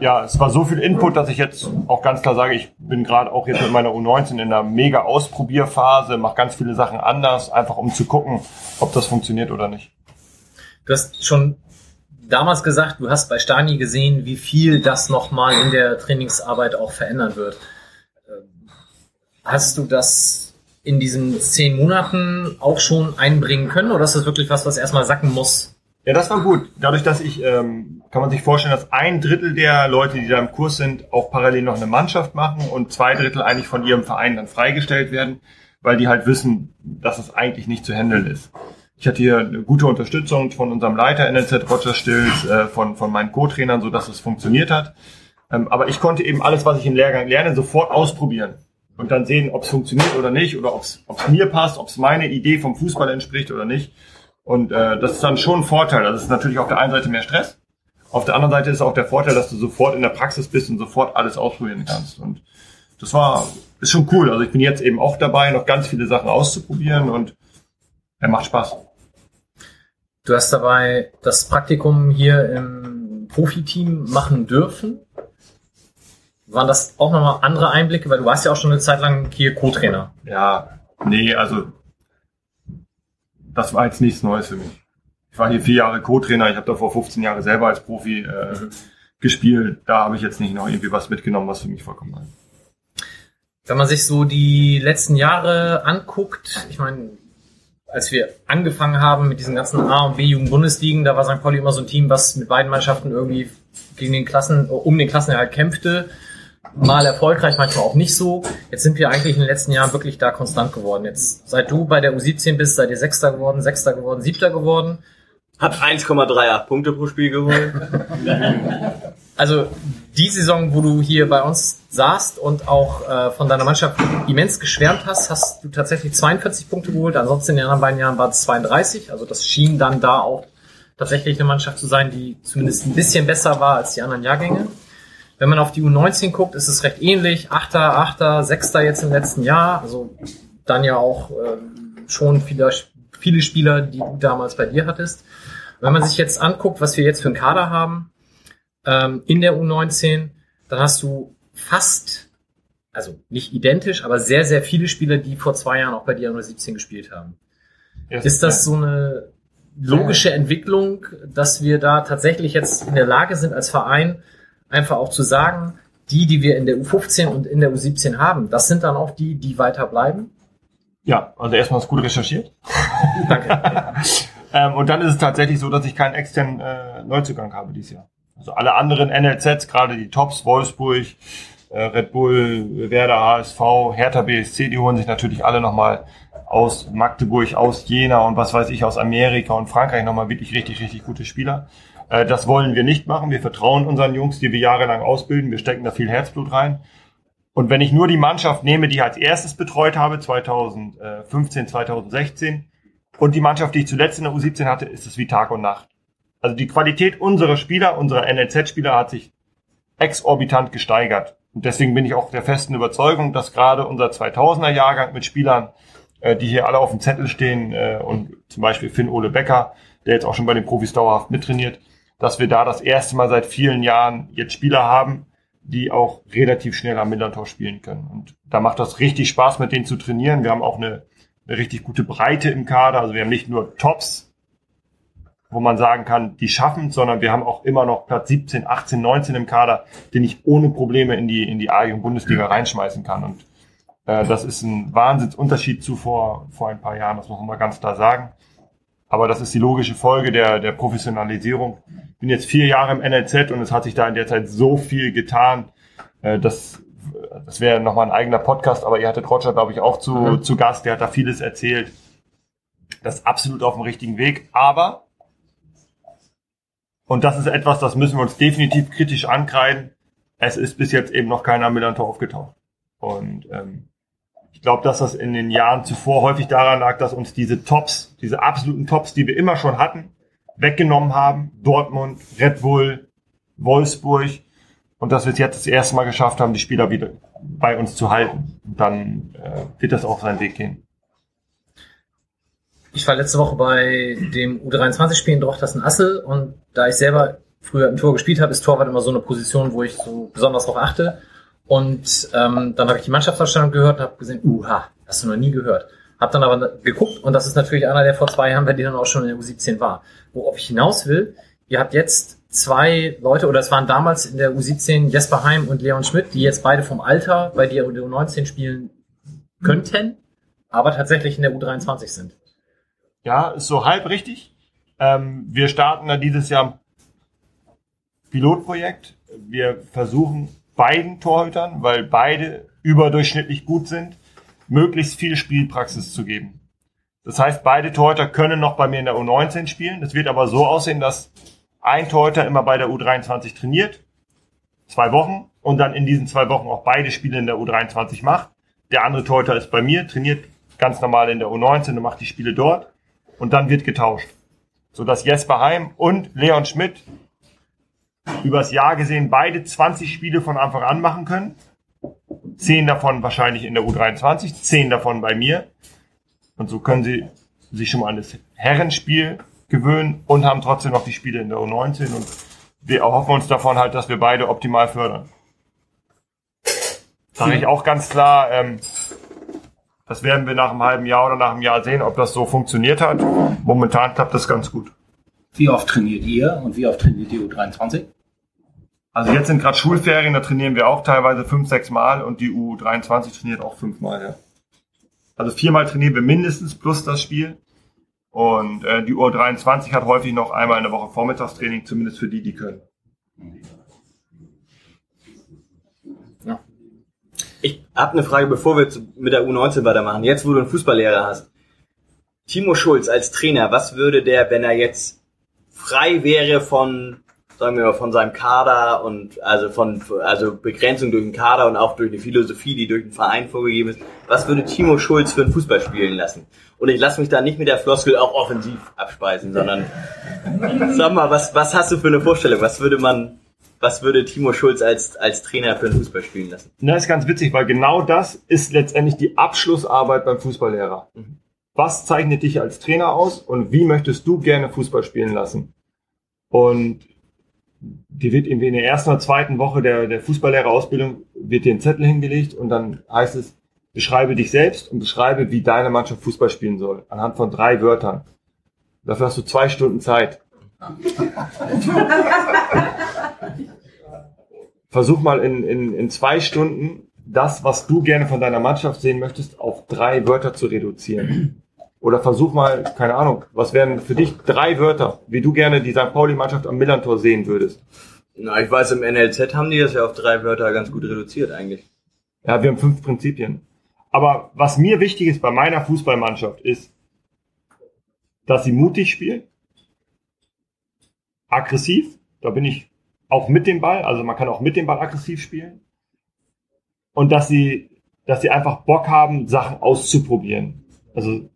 ja, es war so viel Input, dass ich jetzt auch ganz klar sage, ich bin gerade auch jetzt mit meiner U19 in einer mega Ausprobierphase, mache ganz viele Sachen anders, einfach um zu gucken, ob das funktioniert oder nicht. Du hast schon damals gesagt, du hast bei Stani gesehen, wie viel das nochmal in der Trainingsarbeit auch verändern wird. Ähm, Hast du das in diesen zehn Monaten auch schon einbringen können oder ist das wirklich was, was erstmal sacken muss? Ja, das war gut. Dadurch, dass ich, ähm, kann man sich vorstellen, dass ein Drittel der Leute, die da im Kurs sind, auch parallel noch eine Mannschaft machen und zwei Drittel eigentlich von ihrem Verein dann freigestellt werden, weil die halt wissen, dass es eigentlich nicht zu handeln ist. Ich hatte hier eine gute Unterstützung von unserem Leiter NLZ Roger Stills, äh, von, von meinen Co-Trainern, so dass es funktioniert hat. Ähm, aber ich konnte eben alles, was ich im Lehrgang lerne, sofort ausprobieren und dann sehen, ob es funktioniert oder nicht oder ob es mir passt, ob es meine Idee vom Fußball entspricht oder nicht. Und äh, das ist dann schon ein Vorteil. Das ist natürlich auf der einen Seite mehr Stress. Auf der anderen Seite ist auch der Vorteil, dass du sofort in der Praxis bist und sofort alles ausprobieren kannst. Und das war, ist schon cool. Also ich bin jetzt eben auch dabei, noch ganz viele Sachen auszuprobieren und er macht Spaß. Du hast dabei das Praktikum hier im Profiteam machen dürfen. Waren das auch nochmal andere Einblicke? Weil du warst ja auch schon eine Zeit lang hier Co-Trainer. Ja, nee, also das war jetzt nichts Neues für mich. Ich war hier vier Jahre Co-Trainer, ich habe davor 15 Jahre selber als Profi äh, gespielt. Da habe ich jetzt nicht noch irgendwie was mitgenommen, was für mich vollkommen ist. Wenn man sich so die letzten Jahre anguckt, ich meine, als wir angefangen haben mit diesen ganzen A- und B-Jugend-Bundesligen, da war St. Pauli immer so ein Team, was mit beiden Mannschaften irgendwie gegen den Klassen, um den Klassenerhalt kämpfte. Mal erfolgreich, manchmal auch nicht so. Jetzt sind wir eigentlich in den letzten Jahren wirklich da konstant geworden. Jetzt, seit du bei der U17 bist, seid ihr Sechster geworden, Sechster geworden, Siebter geworden. Hat 1,38 Punkte pro Spiel geholt. Also die Saison, wo du hier bei uns saßt und auch äh, von deiner Mannschaft immens geschwärmt hast, hast du tatsächlich 42 Punkte geholt. Ansonsten in den anderen beiden Jahren waren es 32. Also das schien dann da auch tatsächlich eine Mannschaft zu sein, die zumindest ein bisschen besser war als die anderen Jahrgänge. Wenn man auf die U19 guckt, ist es recht ähnlich. Achter, Achter, Sechster jetzt im letzten Jahr. Also dann ja auch ähm, schon viele, viele Spieler, die du damals bei dir hattest. Wenn man sich jetzt anguckt, was wir jetzt für einen Kader haben, ähm, in der U19, dann hast du fast, also nicht identisch, aber sehr, sehr viele Spieler, die vor zwei Jahren auch bei dir in der 17 gespielt haben. Ist das so eine logische Entwicklung, dass wir da tatsächlich jetzt in der Lage sind, als Verein einfach auch zu sagen, die, die wir in der U15 und in der U17 haben, das sind dann auch die, die weiter bleiben? Ja, also erstmal ist gut recherchiert. Danke. ähm, und dann ist es tatsächlich so, dass ich keinen externen äh, Neuzugang habe dieses Jahr. Also alle anderen NLZs, gerade die Tops, Wolfsburg, äh, Red Bull, Werder, HSV, Hertha BSC, die holen sich natürlich alle nochmal aus Magdeburg, aus Jena und was weiß ich, aus Amerika und Frankreich nochmal wirklich richtig, richtig gute Spieler. Äh, das wollen wir nicht machen. Wir vertrauen unseren Jungs, die wir jahrelang ausbilden. Wir stecken da viel Herzblut rein. Und wenn ich nur die Mannschaft nehme, die ich als erstes betreut habe, 2015, 2016, und die Mannschaft, die ich zuletzt in der U17 hatte, ist es wie Tag und Nacht. Also die Qualität unserer Spieler, unserer NLZ-Spieler hat sich exorbitant gesteigert. Und deswegen bin ich auch der festen Überzeugung, dass gerade unser 2000er-Jahrgang mit Spielern, äh, die hier alle auf dem Zettel stehen, äh, und zum Beispiel Finn Ole Becker, der jetzt auch schon bei den Profis dauerhaft mittrainiert, dass wir da das erste Mal seit vielen Jahren jetzt Spieler haben, die auch relativ schnell am Millantor spielen können. Und da macht das richtig Spaß, mit denen zu trainieren. Wir haben auch eine, eine richtig gute Breite im Kader. Also wir haben nicht nur Tops, wo man sagen kann, die schaffen, sondern wir haben auch immer noch Platz 17, 18, 19 im Kader, den ich ohne Probleme in die, in die A-Jugend-Bundesliga reinschmeißen kann. Und äh, das ist ein Wahnsinnsunterschied zu vor, vor ein paar Jahren, das muss man mal ganz klar sagen. Aber das ist die logische Folge der, der Professionalisierung. Ich bin jetzt vier Jahre im NLZ und es hat sich da in der Zeit so viel getan. Äh, das, das wäre nochmal ein eigener Podcast, aber ihr hattet Roger, glaube ich, auch zu, Mhm. zu Gast. Der hat da vieles erzählt. Das ist absolut auf dem richtigen Weg. Aber, und das ist etwas, das müssen wir uns definitiv kritisch ankreiden, es ist bis jetzt eben noch keiner am Millantor aufgetaucht. Und ähm, ich glaube, dass das in den Jahren zuvor häufig daran lag, dass uns diese Tops, diese absoluten Tops, die wir immer schon hatten, weggenommen haben. Dortmund, Red Bull, Wolfsburg. Und dass wir es jetzt das erste Mal geschafft haben, die Spieler wieder bei uns zu halten. Dann äh, wird das auch seinen Weg gehen. Ich war letzte Woche bei dem U23-Spiel in Drochtersen-Assel und da ich selber früher im Tor gespielt habe, ist Torwart immer so eine Position, wo ich so besonders darauf achte. Und ähm, dann habe ich die Mannschaftsausstellung gehört und habe gesehen, uha, hast du noch nie gehört. Hab dann aber geguckt und das ist natürlich einer, der vor zwei Jahren bei dir dann auch schon in der U17 war. Worauf ich hinaus will, ihr habt jetzt zwei Leute, oder es waren damals in der U17 Jesper Heim und Leon Schmidt, die jetzt beide vom Alter bei dir in der U19 spielen könnten, aber tatsächlich in der U23 sind. Ja, ist so halb richtig. Ähm, wir starten da dieses Jahr ein Pilotprojekt. Wir versuchen beiden Torhütern, weil beide überdurchschnittlich gut sind, möglichst viel Spielpraxis zu geben. Das heißt, beide Torhüter können noch bei mir in der U19 spielen. Es wird aber so aussehen, dass ein Torhüter immer bei der U23 trainiert, zwei Wochen, und dann in diesen zwei Wochen auch beide Spiele in der U23 macht. Der andere Torhüter ist bei mir, trainiert ganz normal in der U19 und macht die Spiele dort. Und dann wird getauscht. Sodass Jesper Heim und Leon Schmidt übers Jahr gesehen beide 20 Spiele von Anfang an machen können. Zehn davon wahrscheinlich in der U23, zehn davon bei mir. Und so können sie sich schon mal an das Herrenspiel gewöhnen und haben trotzdem noch die Spiele in der U19 und wir erhoffen uns davon halt, dass wir beide optimal fördern. Sage ich auch ganz klar, ähm, das werden wir nach einem halben Jahr oder nach einem Jahr sehen, ob das so funktioniert hat. Momentan klappt das ganz gut. Wie oft trainiert ihr und wie oft trainiert die U23? Also jetzt sind gerade Schulferien, da trainieren wir auch teilweise fünf, sechs Mal und die U23 trainiert auch fünfmal, ja. Also viermal trainieren wir mindestens plus das Spiel. Und äh, die U23 hat häufig noch einmal in der Woche Vormittagstraining, zumindest für die, die können. Ich habe eine Frage, bevor wir mit der U19 weitermachen. Jetzt, wo du einen Fußballlehrer hast. Timo Schulz als Trainer, was würde der, wenn er jetzt frei wäre von, sagen wir mal, von seinem Kader und also von also Begrenzung durch den Kader und auch durch eine Philosophie, die durch den Verein vorgegeben ist, was würde Timo Schulz für einen Fußball spielen lassen? Und ich lasse mich da nicht mit der Floskel auch offensiv abspeisen, sondern sag mal, was, was hast du für eine Vorstellung? Was würde man, was würde Timo Schulz als, als Trainer für einen Fußball spielen lassen? Na, ist ganz witzig, weil genau das ist letztendlich die Abschlussarbeit beim Fußballlehrer. Was zeichnet dich als Trainer aus und wie möchtest du gerne Fußball spielen lassen? Und die wird irgendwie in der ersten oder zweiten Woche der, der Fußballlehrerausbildung wird dir ein Zettel hingelegt und dann heißt es, beschreibe dich selbst und beschreibe, wie deine Mannschaft Fußball spielen soll. Anhand von drei Wörtern. Dafür hast du zwei Stunden Zeit. Versuch mal in, in, in zwei Stunden das, was du gerne von deiner Mannschaft sehen möchtest, auf drei Wörter zu reduzieren. Oder versuch mal, keine Ahnung, was wären für dich drei Wörter, wie du gerne die St. Pauli-Mannschaft am Millantor sehen würdest? Na, ich weiß, im NLZ haben die das ja auf drei Wörter ganz gut reduziert eigentlich. Ja, wir haben fünf Prinzipien. Aber was mir wichtig ist bei meiner Fußballmannschaft ist, dass sie mutig spielen, aggressiv, da bin ich auch mit dem Ball, also man kann auch mit dem Ball aggressiv spielen. Und dass sie, dass sie einfach Bock haben, Sachen auszuprobieren. Also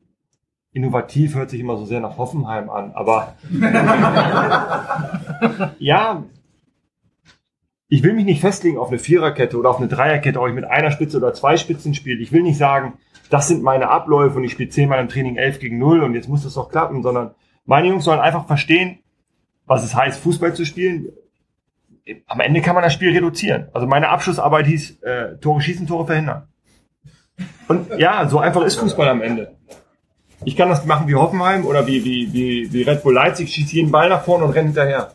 innovativ hört sich immer so sehr nach Hoffenheim an, aber ja, ich will mich nicht festlegen auf eine Viererkette oder auf eine Dreierkette, ob ich mit einer Spitze oder zwei Spitzen spiele. Ich will nicht sagen, das sind meine Abläufe und ich spiele zehnmal im Training 11 gegen 0 und jetzt muss das doch klappen, sondern meine Jungs sollen einfach verstehen, was es heißt, Fußball zu spielen. Am Ende kann man das Spiel reduzieren. Also meine Abschlussarbeit hieß, äh, Tore schießen, Tore verhindern. Und ja, so einfach ist Fußball am Ende. Ich kann das machen wie Hoffenheim oder wie, wie, wie, wie Red Bull Leipzig, schieße jeden Ball nach vorne und renne hinterher.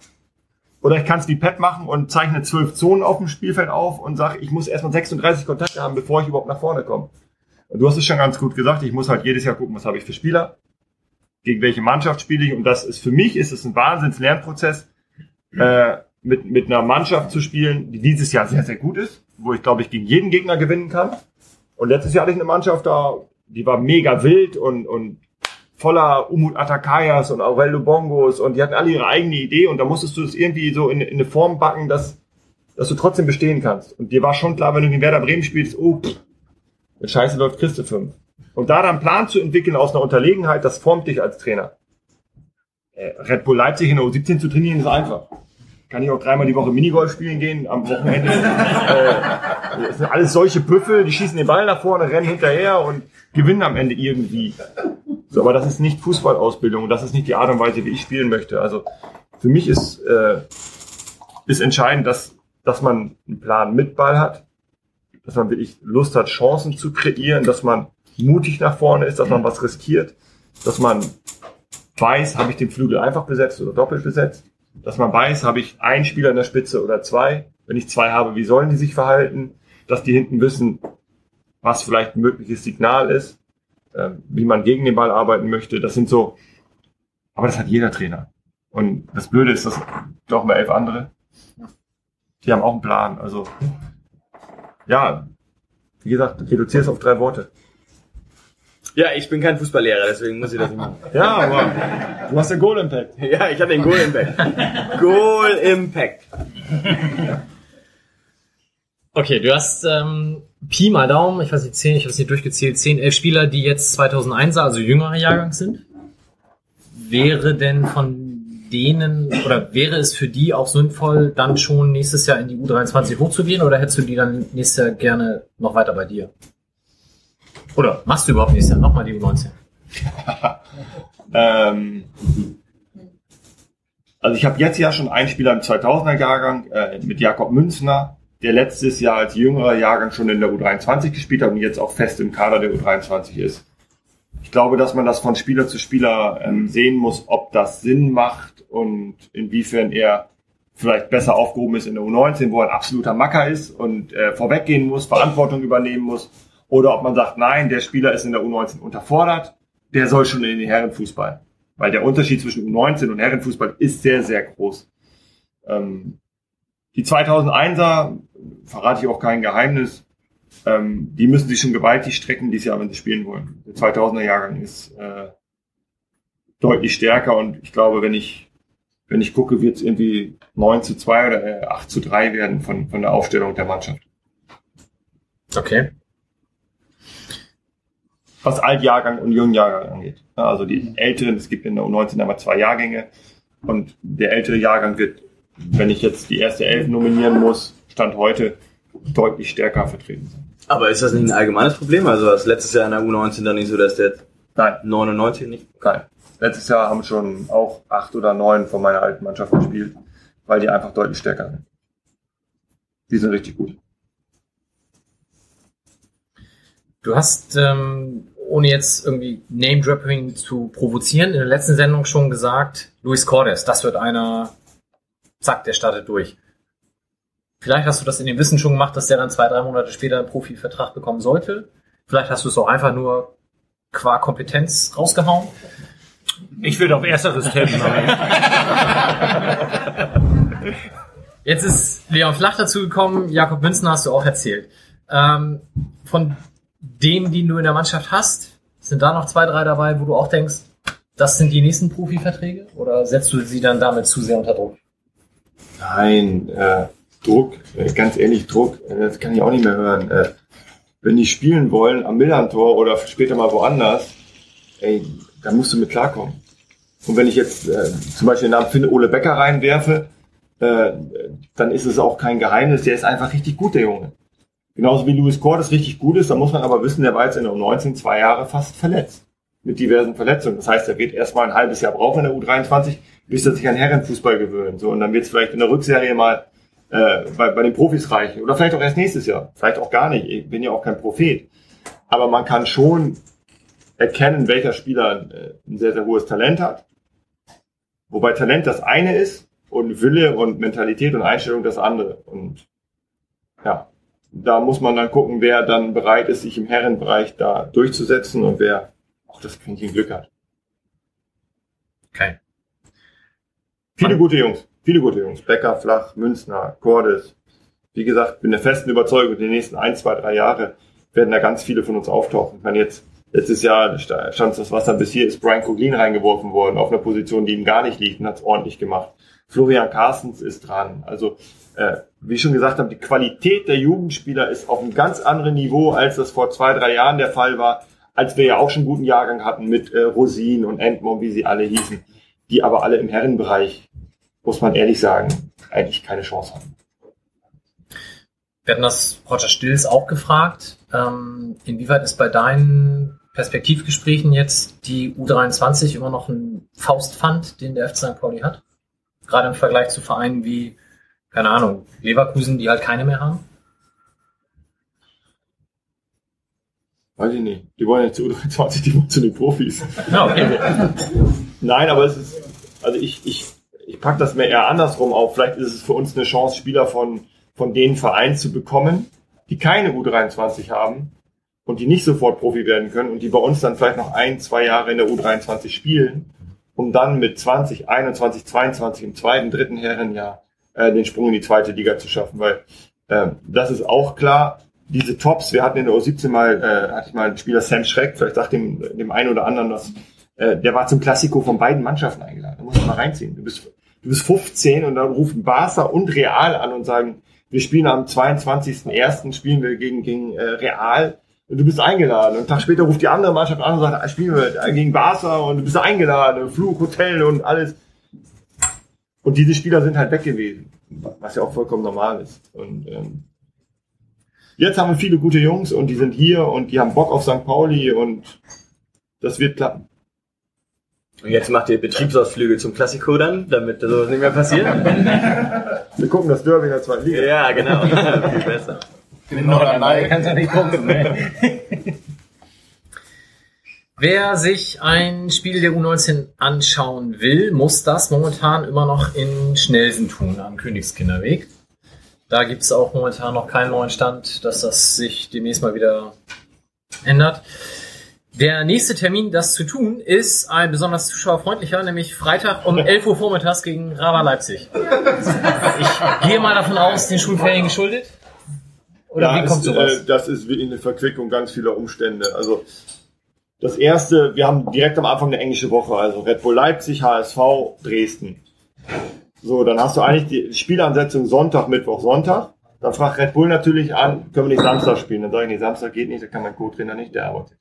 Oder ich kann es wie Pep machen und zeichne zwölf Zonen auf dem Spielfeld auf und sage, ich muss erstmal 36 Kontakte haben, bevor ich überhaupt nach vorne komme. Du hast es schon ganz gut gesagt, ich muss halt jedes Jahr gucken, was habe ich für Spieler, gegen welche Mannschaft spiele ich. Und das ist für mich ist es ein Wahnsinns Lernprozess, äh, mit, mit einer Mannschaft zu spielen, die dieses Jahr sehr, sehr gut ist, wo ich glaube ich gegen jeden Gegner gewinnen kann. Und letztes Jahr hatte ich eine Mannschaft da, die war mega wild und, und voller Umut Atakayas und Aurelio Bongos und die hatten alle ihre eigene Idee und da musstest du es irgendwie so in, in eine Form backen, dass, dass du trotzdem bestehen kannst. Und dir war schon klar, wenn du gegen Werder Bremen spielst, oh, pff, wenn Scheiße läuft, kriegst du fünf. Und da dann einen Plan zu entwickeln aus einer Unterlegenheit, das formt dich als Trainer. Äh, Red Bull Leipzig in der U17 zu trainieren ist einfach. Kann ich auch dreimal die Woche Minigolf spielen gehen am Wochenende. äh, das sind alles solche Büffel, die schießen den Ball nach vorne, rennen hinterher und gewinnen am Ende irgendwie. So, aber das ist nicht Fußballausbildung und das ist nicht die Art und Weise, wie ich spielen möchte. Also für mich ist, äh, ist entscheidend, dass, dass man einen Plan mit Ball hat, dass man wirklich Lust hat, Chancen zu kreieren, dass man mutig nach vorne ist, dass man was riskiert, dass man weiß, habe ich den Flügel einfach besetzt oder doppelt besetzt, dass man weiß, habe ich einen Spieler in der Spitze oder zwei. Wenn ich zwei habe, wie sollen die sich verhalten? Dass die hinten wissen, was vielleicht ein mögliches Signal ist, äh, wie man gegen den Ball arbeiten möchte. Das sind so, aber das hat jeder Trainer. Und das Blöde ist, dass doch mal elf andere, die haben auch einen Plan. Also, ja, wie gesagt, reduziere es auf drei Worte. Ja, ich bin kein Fußballlehrer, deswegen muss ich das nicht machen. Ja, aber du hast den Goal Impact. Ja, ich habe den Goal Impact. Goal Impact. Okay, du hast ähm, Pi mal Daumen, ich weiß nicht, 10, ich habe es nicht durchgezählt, 10, 11 Spieler, die jetzt 2001er, also jüngerer Jahrgang sind. Wäre denn von denen, oder wäre es für die auch sinnvoll, dann schon nächstes Jahr in die U23 hochzugehen, oder hättest du die dann nächstes Jahr gerne noch weiter bei dir? Oder machst du überhaupt nächstes Jahr nochmal die U19? ähm, also ich habe jetzt ja schon einen Spieler im 2000er Jahrgang äh, mit Jakob Münzner, der letztes Jahr als jüngerer Jahrgang schon in der U23 gespielt hat und jetzt auch fest im Kader der U23 ist. Ich glaube, dass man das von Spieler zu Spieler ähm, sehen muss, ob das Sinn macht und inwiefern er vielleicht besser aufgehoben ist in der U19, wo er ein absoluter Macker ist und äh, vorweggehen muss, Verantwortung übernehmen muss, oder ob man sagt, nein, der Spieler ist in der U19 unterfordert, der soll schon in den Herrenfußball. Weil der Unterschied zwischen U19 und Herrenfußball ist sehr, sehr groß. Ähm, die 2001er, verrate ich auch kein Geheimnis, ähm, die müssen sich schon gewaltig strecken dieses Jahr, wenn sie spielen wollen. Der 2000er Jahrgang ist äh, deutlich stärker und ich glaube, wenn ich wenn ich gucke, wird es irgendwie 9 zu 2 oder äh, 8 zu 3 werden von, von der Aufstellung der Mannschaft. Okay. Was Altjahrgang und Jungjahrgang angeht. Also die Älteren, es gibt in der U19 aber zwei Jahrgänge und der ältere Jahrgang wird, wenn ich jetzt die erste Elf nominieren muss, Stand heute, deutlich stärker vertreten sein. Aber ist das nicht ein allgemeines Problem? Also was letztes Jahr in der U19 dann nicht so, dass der Nein. 99 nicht? Nein. Letztes Jahr haben schon auch acht oder neun von meiner alten Mannschaft gespielt, weil die einfach deutlich stärker sind. Die sind richtig gut. Du hast, ähm, ohne jetzt irgendwie Name-Dropping zu provozieren, in der letzten Sendung schon gesagt, Luis Cordes, das wird einer, zack, der startet durch. Vielleicht hast du das in dem Wissen schon gemacht, dass der dann zwei, drei Monate später einen Profivertrag bekommen sollte. Vielleicht hast du es auch einfach nur qua Kompetenz rausgehauen. Ich würde auf ersteres tippen. Jetzt ist Leon Flach dazugekommen, Jakob Münzner hast du auch erzählt. Ähm, von denen, die du in der Mannschaft hast, sind da noch zwei, drei dabei, wo du auch denkst, das sind die nächsten Profiverträge? Oder setzt du sie dann damit zu sehr unter Druck? Nein, äh, Druck, äh, ganz ehrlich, Druck, äh, das kann ich auch nicht mehr hören. Äh, wenn die spielen wollen am Millantor oder später mal woanders, ey, da musst du mit klarkommen. Und wenn ich jetzt äh, zum Beispiel den Namen Finn Ole Becker reinwerfe, äh, dann ist es auch kein Geheimnis, der ist einfach richtig gut, der Junge. Genauso wie Louis Cordes richtig gut ist, da muss man aber wissen, der war jetzt in der U19 zwei Jahre fast verletzt. Mit diversen Verletzungen. Das heißt, er wird erstmal ein halbes Jahr brauchen in der U23, bis er sich an Herrenfußball gewöhnt. So, und dann wird es vielleicht in der Rückserie mal äh, bei, bei den Profis reichen. Oder vielleicht auch erst nächstes Jahr. Vielleicht auch gar nicht. Ich bin ja auch kein Prophet. Aber man kann schon erkennen, welcher Spieler äh, ein sehr, sehr hohes Talent hat. Wobei Talent das eine ist und Wille und Mentalität und Einstellung das andere. Und ja, da muss man dann gucken, wer dann bereit ist, sich im Herrenbereich da durchzusetzen und wer auch das Quäntchen Glück hat. Okay. Viele gute Jungs. Viele gute Jungs. Becker, Flach, Münzner, Cordes. Wie gesagt, bin der festen Überzeugung, die nächsten ein, zwei, drei Jahre werden da ganz viele von uns auftauchen. Ich meine, jetzt, letztes Jahr stand das Wasser bis hier, ist Brian Coglin reingeworfen worden, auf einer Position, die ihm gar nicht liegt und hat es ordentlich gemacht. Florian Carstens ist dran. Also, äh, wie ich schon gesagt habe, die Qualität der Jugendspieler ist auf einem ganz anderen Niveau, als das vor zwei, drei Jahren der Fall war, als wir ja auch schon einen guten Jahrgang hatten mit äh, Rosin und Entmore, wie sie alle hießen, die aber alle im Herrenbereich, muss man ehrlich sagen, eigentlich keine Chance haben. Wir hatten das Roger Stills auch gefragt. Ähm, inwieweit ist bei deinen Perspektivgesprächen jetzt die U23 immer noch ein Faustpfand, den der FC St. Pauli hat? Gerade im Vergleich zu Vereinen wie, keine Ahnung, Leverkusen, die halt keine mehr haben? Weiß ich nicht. Die wollen ja zu U23, die wollen zu den Profis. Okay. Nein, aber es ist, also ich, ich, ich pack das mir eher andersrum auf. Vielleicht ist es für uns eine Chance, Spieler von, von den Vereinen zu bekommen, die keine U23 haben und die nicht sofort Profi werden können und die bei uns dann vielleicht noch ein, zwei Jahre in der U23 spielen, um dann mit 20, 21, 22 im zweiten, dritten Herrenjahr äh, den Sprung in die zweite Liga zu schaffen, weil äh, das ist auch klar, diese Tops, wir hatten in der U17 mal, äh, hatte ich mal einen Spieler Sam Schreck, vielleicht sagt dem, dem einen oder anderen das, äh, der war zum Klassiko von beiden Mannschaften eingeladen. Da muss man mal reinziehen. Du bist, du bist 15 und dann rufen Barca und Real an und sagen, wir spielen am 22.01. spielen wir gegen, gegen äh, Real und du bist eingeladen. Und einen Tag später ruft die andere Mannschaft an und sagt, ah, spielen wir gegen Barca und du bist eingeladen, Flug, Hotel und alles. Und diese Spieler sind halt weg gewesen, was ja auch vollkommen normal ist. Und ähm, jetzt haben wir viele gute Jungs und die sind hier und die haben Bock auf St. Pauli und das wird klappen. Und jetzt macht ihr Betriebsausflüge zum Klassiko dann, damit sowas nicht mehr passiert? Wir gucken das Derby in der zweiten Liga. Ja, genau. Viel besser. Mit Norderney kannst du nicht gucken. Ne? Wer sich ein Spiel der U19 anschauen will, muss das momentan immer noch in Schnelsen tun, am Königskinderweg. Da gibt es auch momentan noch keinen neuen Stand, dass das sich demnächst mal wieder ändert. Der nächste Termin, das zu tun, ist ein besonders zuschauerfreundlicher, nämlich Freitag um 11 Uhr vormittags gegen Rava Leipzig. Ich gehe mal davon aus, den Schulferien geschuldet. Oder ja, wie kommt ist, sowas? Äh, das ist wirklich eine Verquickung ganz vieler Umstände. Also das erste, wir haben direkt am Anfang eine englische Woche, also Red Bull Leipzig, HSV, Dresden. So, dann hast du eigentlich die Spielansetzung Sonntag, Mittwoch, Sonntag. Dann fragt Red Bull natürlich an, können wir nicht Samstag spielen? Dann sage ich, nee, Samstag geht nicht, da kann mein Co-Trainer nicht, der arbeitet.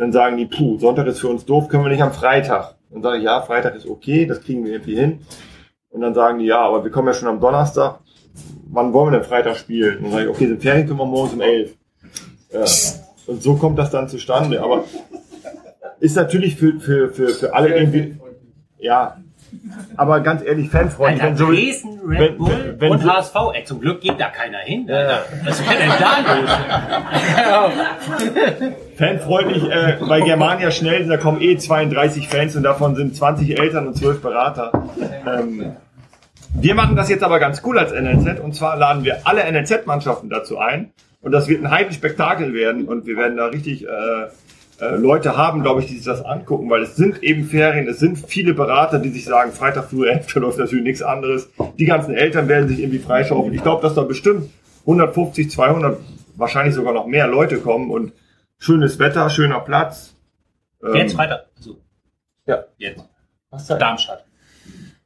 Dann sagen die, puh, Sonntag ist für uns doof, können wir nicht am Freitag? Dann sage ich, ja, Freitag ist okay, das kriegen wir irgendwie hin. Und dann sagen die, ja, aber wir kommen ja schon am Donnerstag. Wann wollen wir denn Freitag spielen? Und dann sage ich, okay, sind Ferien, können wir morgens um elf. Ja. Und so kommt das dann zustande. Aber ist natürlich für, für, für, für alle irgendwie, ja. Aber ganz ehrlich, Fanfreunde, Alter, wenn so, Dresden, Red wenn, Bull wenn, wenn und so, HSV. Ey, zum Glück geht da keiner hin. Alter. Was wäre denn da los? fanfreundlich, äh, bei Germania schnell, da kommen eh 32 Fans und davon sind 20 Eltern und 12 Berater. Ähm, wir machen das jetzt aber ganz cool als NLZ und zwar laden wir alle NLZ-Mannschaften dazu ein und das wird ein heiliges Spektakel werden und wir werden da richtig äh, äh, Leute haben, glaube ich, die sich das angucken, weil es sind eben Ferien, es sind viele Berater, die sich sagen, Freitag früh 11 da läuft natürlich nichts anderes. Die ganzen Eltern werden sich irgendwie freischaufeln. Ich glaube, dass da bestimmt 150, 200, wahrscheinlich sogar noch mehr Leute kommen und schönes Wetter, schöner Platz. Ähm, Jetzt Freitag. So, Ja. jetzt. Was? Darmstadt.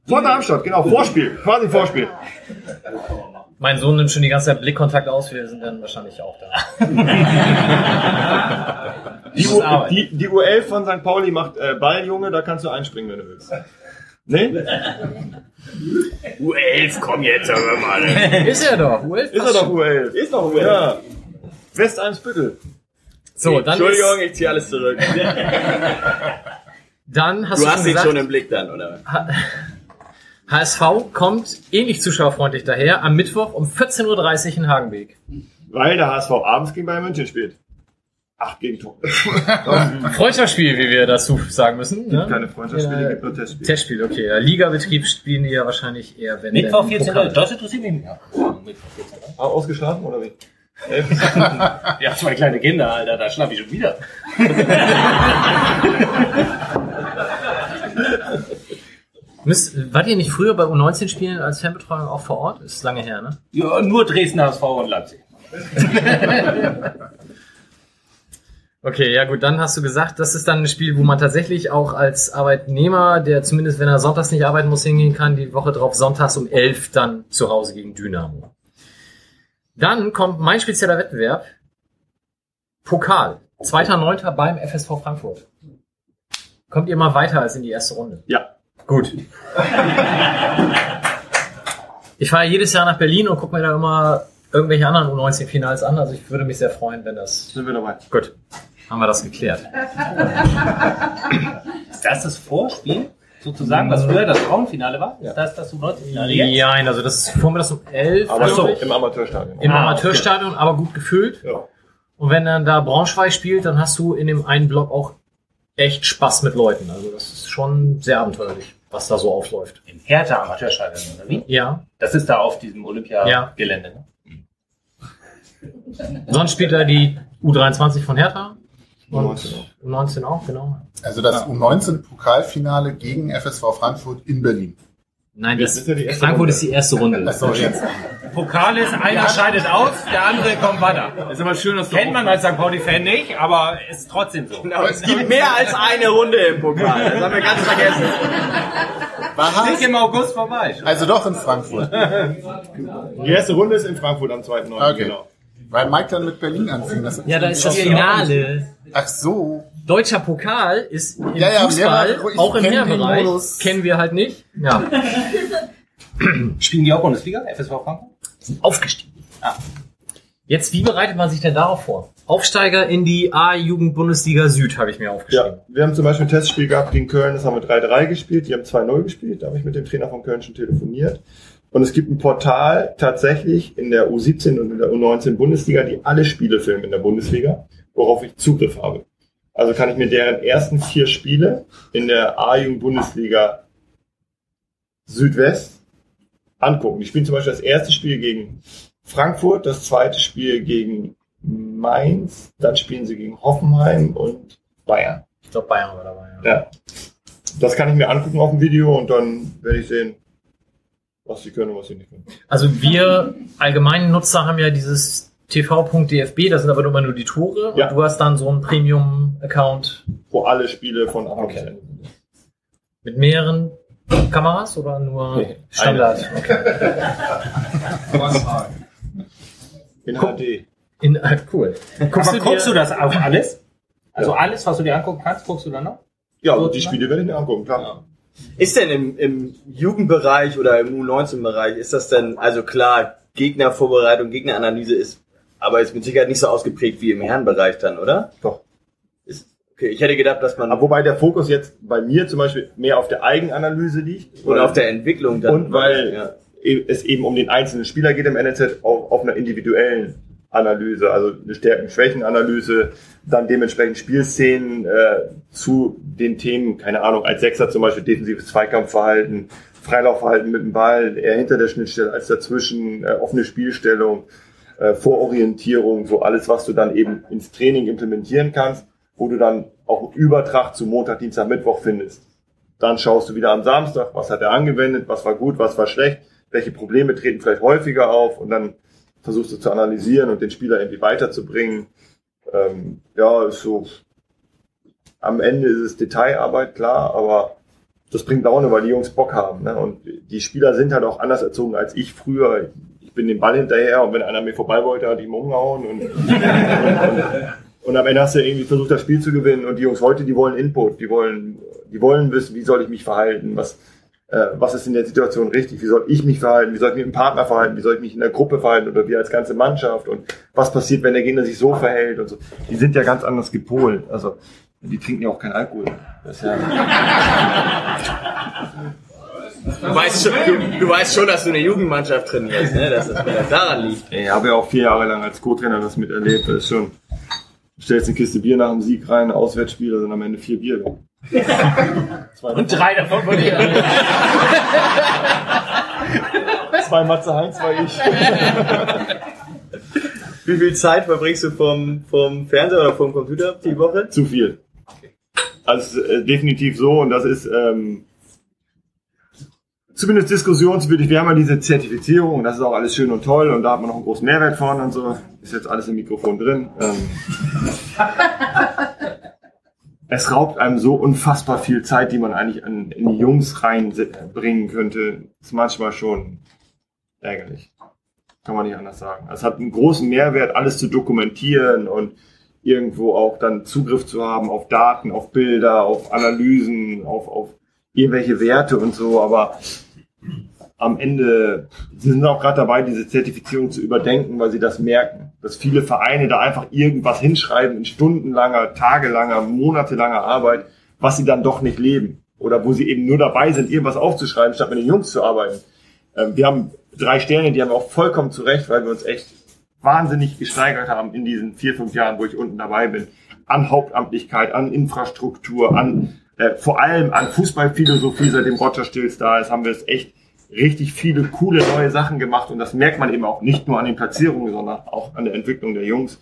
Vor Darmstadt, genau, Vorspiel, quasi Vorspiel. Mein Sohn nimmt schon die ganze Zeit Blickkontakt aus, wir sind dann wahrscheinlich auch da. Die, U, die, die U11 von St. Pauli macht äh, Balljunge, da kannst du einspringen, wenn du willst. Nee? U11, komm jetzt, hör mal. Ist er doch, U11 Ist er doch U11. Ist doch U11. Ja. Westeimsbüttel. So, dann Entschuldigung, ist, ich ziehe alles zurück. dann hast Du du, hast schon ihn gesagt, schon im Blick dann, oder? HSV kommt ähnlich zuschauerfreundlich daher am Mittwoch um 14.30 Uhr in Hagenbeek. Weil der HSV abends gegen Bayern München spielt. Acht Gegentore. Freundschaftsspiel, wie wir dazu sagen müssen. Ne? Keine Freundschaftsspiele, Ja, gibt nur Testspiele. Testspiel, okay. Ja, Ligabetrieb spielen die ja wahrscheinlich eher, wenn Mittwoch denn 14 Pokal. Uhr. Das interessiert mich nicht. Ja, Mittwoch 14 Uhr. Ah, ausgeschlafen oder wie? Ja, zwei kleine Kinder, Alter, da schlafe ich schon wieder. Müsst, wart ihr nicht früher bei U19-Spielen als Fanbetreuung auch vor Ort? Ist lange her, ne? Ja, nur Dresden, HSV und Leipzig. Okay, ja gut, dann hast du gesagt, das ist dann ein Spiel, wo man tatsächlich auch als Arbeitnehmer, der zumindest wenn er sonntags nicht arbeiten muss, hingehen kann, die Woche drauf sonntags um 11 dann zu Hause gegen Dynamo. Dann kommt mein spezieller Wettbewerb, Pokal, 2.9. beim FSV Frankfurt. Kommt ihr mal weiter als in die erste Runde? Ja. Gut. Ich fahre jedes Jahr nach Berlin und gucke mir da immer irgendwelche anderen U19-Finals an. Also ich würde mich sehr freuen, wenn das... Sind wir dabei. Gut, haben wir das geklärt. Ist das das Vorspiel? Sozusagen, was früher das Frauenfinale war? Ist das das U19-Finale jetzt? Ja, nein, also das ist vormittags um 11 Aber so, im Amateurstadion. Im Ah, Amateurstadion, aber gut gefüllt. Ja. Und wenn dann da Braunschweig spielt, dann hast du in dem einen Block auch echt Spaß mit Leuten. Also das ist schon sehr abenteuerlich, was da so aufläuft. Im Hertha Amateurstadion, oder wie? Ja. Das ist da auf diesem Ja. Olympia-Gelände, ne? Sonst spielt da die U23 von Hertha. Und U19 U19 auch, genau. Also das U19-Pokalfinale gegen FSV Frankfurt in Berlin. Nein, Das das, ist ja die erste Frankfurt Runde. ist die erste Runde. So, jetzt. Pokal ist, einer scheidet aus, der andere kommt weiter. Ist aber schön, dass du Kennt man als St. Pauli-Fan nicht, aber ist trotzdem so. Genau, es gibt mehr als eine Runde im Pokal. Das haben wir ganz vergessen. War Nicht im August vorbei. Also doch in Frankfurt. Die erste Runde ist in Frankfurt am 2.9. Okay. Genau. Weil Mike dann mit Berlin anfing. Das Ja, da ist das Finale. Ach so. Deutscher Pokal ist im Ja, ja, Fußball, ich auch im Mehrbereich, Modus. kennen wir halt nicht. Ja. Spielen die auch Bundesliga, FSV Frankfurt? Aufgestiegen. Jetzt, wie bereitet man sich denn darauf vor? Aufsteiger in die A-Jugend-Bundesliga Süd habe ich mir aufgeschrieben. Ja, wir haben zum Beispiel ein Testspiel gehabt gegen Köln, das haben wir 3-3 gespielt, die haben 2-0 gespielt, da habe ich mit dem Trainer von Köln schon telefoniert. Und es gibt ein Portal tatsächlich in der U17 und in der U19 Bundesliga, die alle Spiele filmen in der Bundesliga, worauf ich Zugriff habe. Also kann ich mir deren ersten vier Spiele in der A-Jugend-Bundesliga Südwest angucken. Die spielen zum Beispiel das erste Spiel gegen Frankfurt, das zweite Spiel gegen Mainz, dann spielen sie gegen Hoffenheim und Bayern. Ich glaube, Bayern war dabei. Ja. Ja. Das kann ich mir angucken auf dem Video und dann werde ich sehen, was sie können und was sie nicht können. Also wir allgemeinen Nutzer haben ja dieses tv.dfb, das sind aber immer nur die Tore. Ja. Und du hast dann so einen Premium-Account Wo alle Spiele von Anfang bis Okay. Ende sind. mit mehreren Kameras oder nur Nee, Standard? Okay. In HD. In, ah, cool. Guckst Aber du guckst dir- du das auch alles? Also Ja. alles, was du dir angucken kannst, guckst du dann noch? Ja, also die Spiele werde ich mir angucken, klar. Ist denn im, im Jugendbereich oder im U19-Bereich, ist das denn, also klar, Gegnervorbereitung, Gegneranalyse ist, aber ist mit Sicherheit nicht so ausgeprägt wie im Herrenbereich dann, oder? Doch. Ist, okay, ich hätte gedacht, dass man, Aber wobei der Fokus jetzt bei mir zum Beispiel mehr auf der Eigenanalyse liegt. oder auf der Entwicklung dann. Und weil ja. e- es eben um den einzelnen Spieler geht im NLZ, auf, auf einer individuellen Analyse, also eine Stärken-Schwächen-Analyse, dann dementsprechend Spielszenen äh, zu den Themen, keine Ahnung, als Sechser zum Beispiel defensives Zweikampfverhalten, Freilaufverhalten mit dem Ball, eher hinter der Schnittstelle als dazwischen, äh, offene Spielstellung, äh, Vororientierung, so alles, was du dann eben ins Training implementieren kannst, wo du dann auch Übertrag zu Montag, Dienstag, Mittwoch findest. Dann schaust du wieder am Samstag, was hat er angewendet, was war gut, was war schlecht, welche Probleme treten vielleicht häufiger auf und dann versuchst du zu analysieren und den Spieler irgendwie weiterzubringen. Ähm, ja, ist so. Am Ende ist es Detailarbeit, klar, aber das bringt Laune, weil die Jungs Bock haben. Ne? Und die Spieler sind halt auch anders erzogen als ich früher. Ich bin dem Ball hinterher und wenn einer mir vorbei wollte, hat ich ihm umgehauen. Und, und, und, und am Ende hast du irgendwie versucht, das Spiel zu gewinnen. Und die Jungs heute, die wollen Input, die wollen, die wollen wissen, wie soll ich mich verhalten, was, was ist in der Situation richtig, wie soll ich mich verhalten, wie soll ich mich mit dem Partner verhalten, wie soll ich mich in der Gruppe verhalten oder wir als ganze Mannschaft und was passiert, wenn der Gegner sich so verhält und so. Die sind ja ganz anders gepolt. Also die trinken ja auch keinen Alkohol. Das ja, Du weißt, schon, du, du weißt schon, dass du eine Jugendmannschaft trainierst, ne? dass das daran liegt. ich habe ja auch vier Jahre lang als Co-Trainer das miterlebt. Das ist schon, du stellst eine Kiste Bier nach dem Sieg rein, Auswärtsspiel, da sind am Ende vier Bier. Und drei davon von dir. Zwei Matze Heinz war ich. Wie viel Zeit verbringst du vom, vom Fernseher oder vom Computer die Woche? Zu viel. Also äh, definitiv so und das ist ähm, zumindest diskussionswürdig. Wir haben ja diese Zertifizierung, das ist auch alles schön und toll und da hat man noch einen großen Mehrwert von und so. Ist jetzt alles im Mikrofon drin. Ähm, es raubt einem so unfassbar viel Zeit, die man eigentlich an, in die Jungs reinbringen könnte. Ist manchmal schon ärgerlich. Kann man nicht anders sagen. Es hat einen großen Mehrwert, alles zu dokumentieren und irgendwo auch dann Zugriff zu haben auf Daten, auf Bilder, auf Analysen, auf, auf irgendwelche Werte und so, aber am Ende sie sind auch gerade dabei, diese Zertifizierung zu überdenken, weil sie das merken, dass viele Vereine da einfach irgendwas hinschreiben in stundenlanger, tagelanger, monatelanger Arbeit, was sie dann doch nicht leben. Oder wo sie eben nur dabei sind, irgendwas aufzuschreiben, statt mit den Jungs zu arbeiten. Ähm, wir haben drei Sterne, die haben wir auch vollkommen zurecht, weil wir uns echt wahnsinnig gesteigert haben in diesen vier, fünf Jahren, wo ich unten dabei bin. An Hauptamtlichkeit, an Infrastruktur, an äh, vor allem an Fußballphilosophie, seitdem Roger Stills da ist, haben wir es echt richtig viele coole neue Sachen gemacht und das merkt man eben auch nicht nur an den Platzierungen, sondern auch an der Entwicklung der Jungs.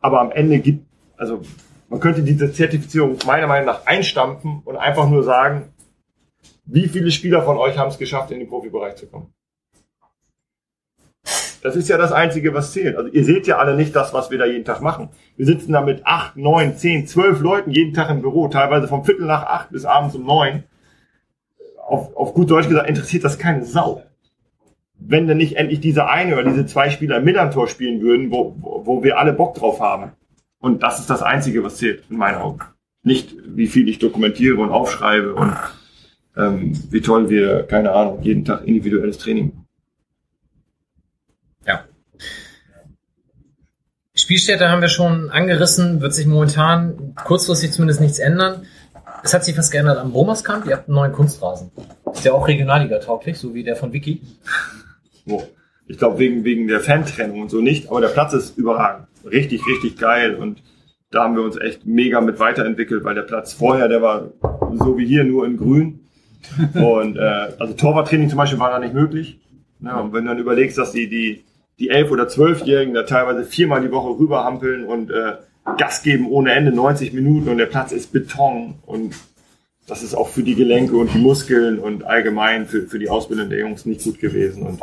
Aber am Ende gibt, also man könnte diese Zertifizierung meiner Meinung nach einstampfen und einfach nur sagen, wie viele Spieler von euch haben es geschafft, in den Profibereich zu kommen? Das ist ja das Einzige, was zählt. Also ihr seht ja alle nicht das, was wir da jeden Tag machen. Wir sitzen da mit acht, neun, zehn, zwölf Leuten jeden Tag im Büro, teilweise vom Viertel nach acht bis abends um neun. Auf, auf gut Deutsch gesagt, interessiert das keine Sau. Wenn denn nicht endlich diese eine oder diese zwei Spieler im Millantor spielen würden, wo, wo, wo wir alle Bock drauf haben. Und das ist das Einzige, was zählt, in meinen Augen. Nicht, wie viel ich dokumentiere und aufschreibe und ähm, wie toll wir, keine Ahnung, jeden Tag individuelles Training machen. Spielstätte haben wir schon angerissen, wird sich momentan kurzfristig zumindest nichts ändern. Es hat sich was geändert am Bromerskamp. Ihr habt einen neuen Kunstrasen. Ist ja auch Regionalliga tauglich, so wie der von Vicky. So. Ich glaube wegen, wegen der Fantrennung und so nicht, aber der Platz ist überragend. Richtig, richtig geil und da haben wir uns echt mega mit weiterentwickelt, weil der Platz vorher, der war so wie hier nur in grün. Und äh, also Torwarttraining zum Beispiel war da nicht möglich. Ja, und wenn du dann überlegst, dass die, die die elf oder zwölfjährigen da teilweise viermal die Woche rüberhampeln und äh, Gas geben ohne Ende 90 Minuten und der Platz ist Beton und das ist auch für die Gelenke und die Muskeln und allgemein für, für die Ausbildung der Jungs nicht gut gewesen und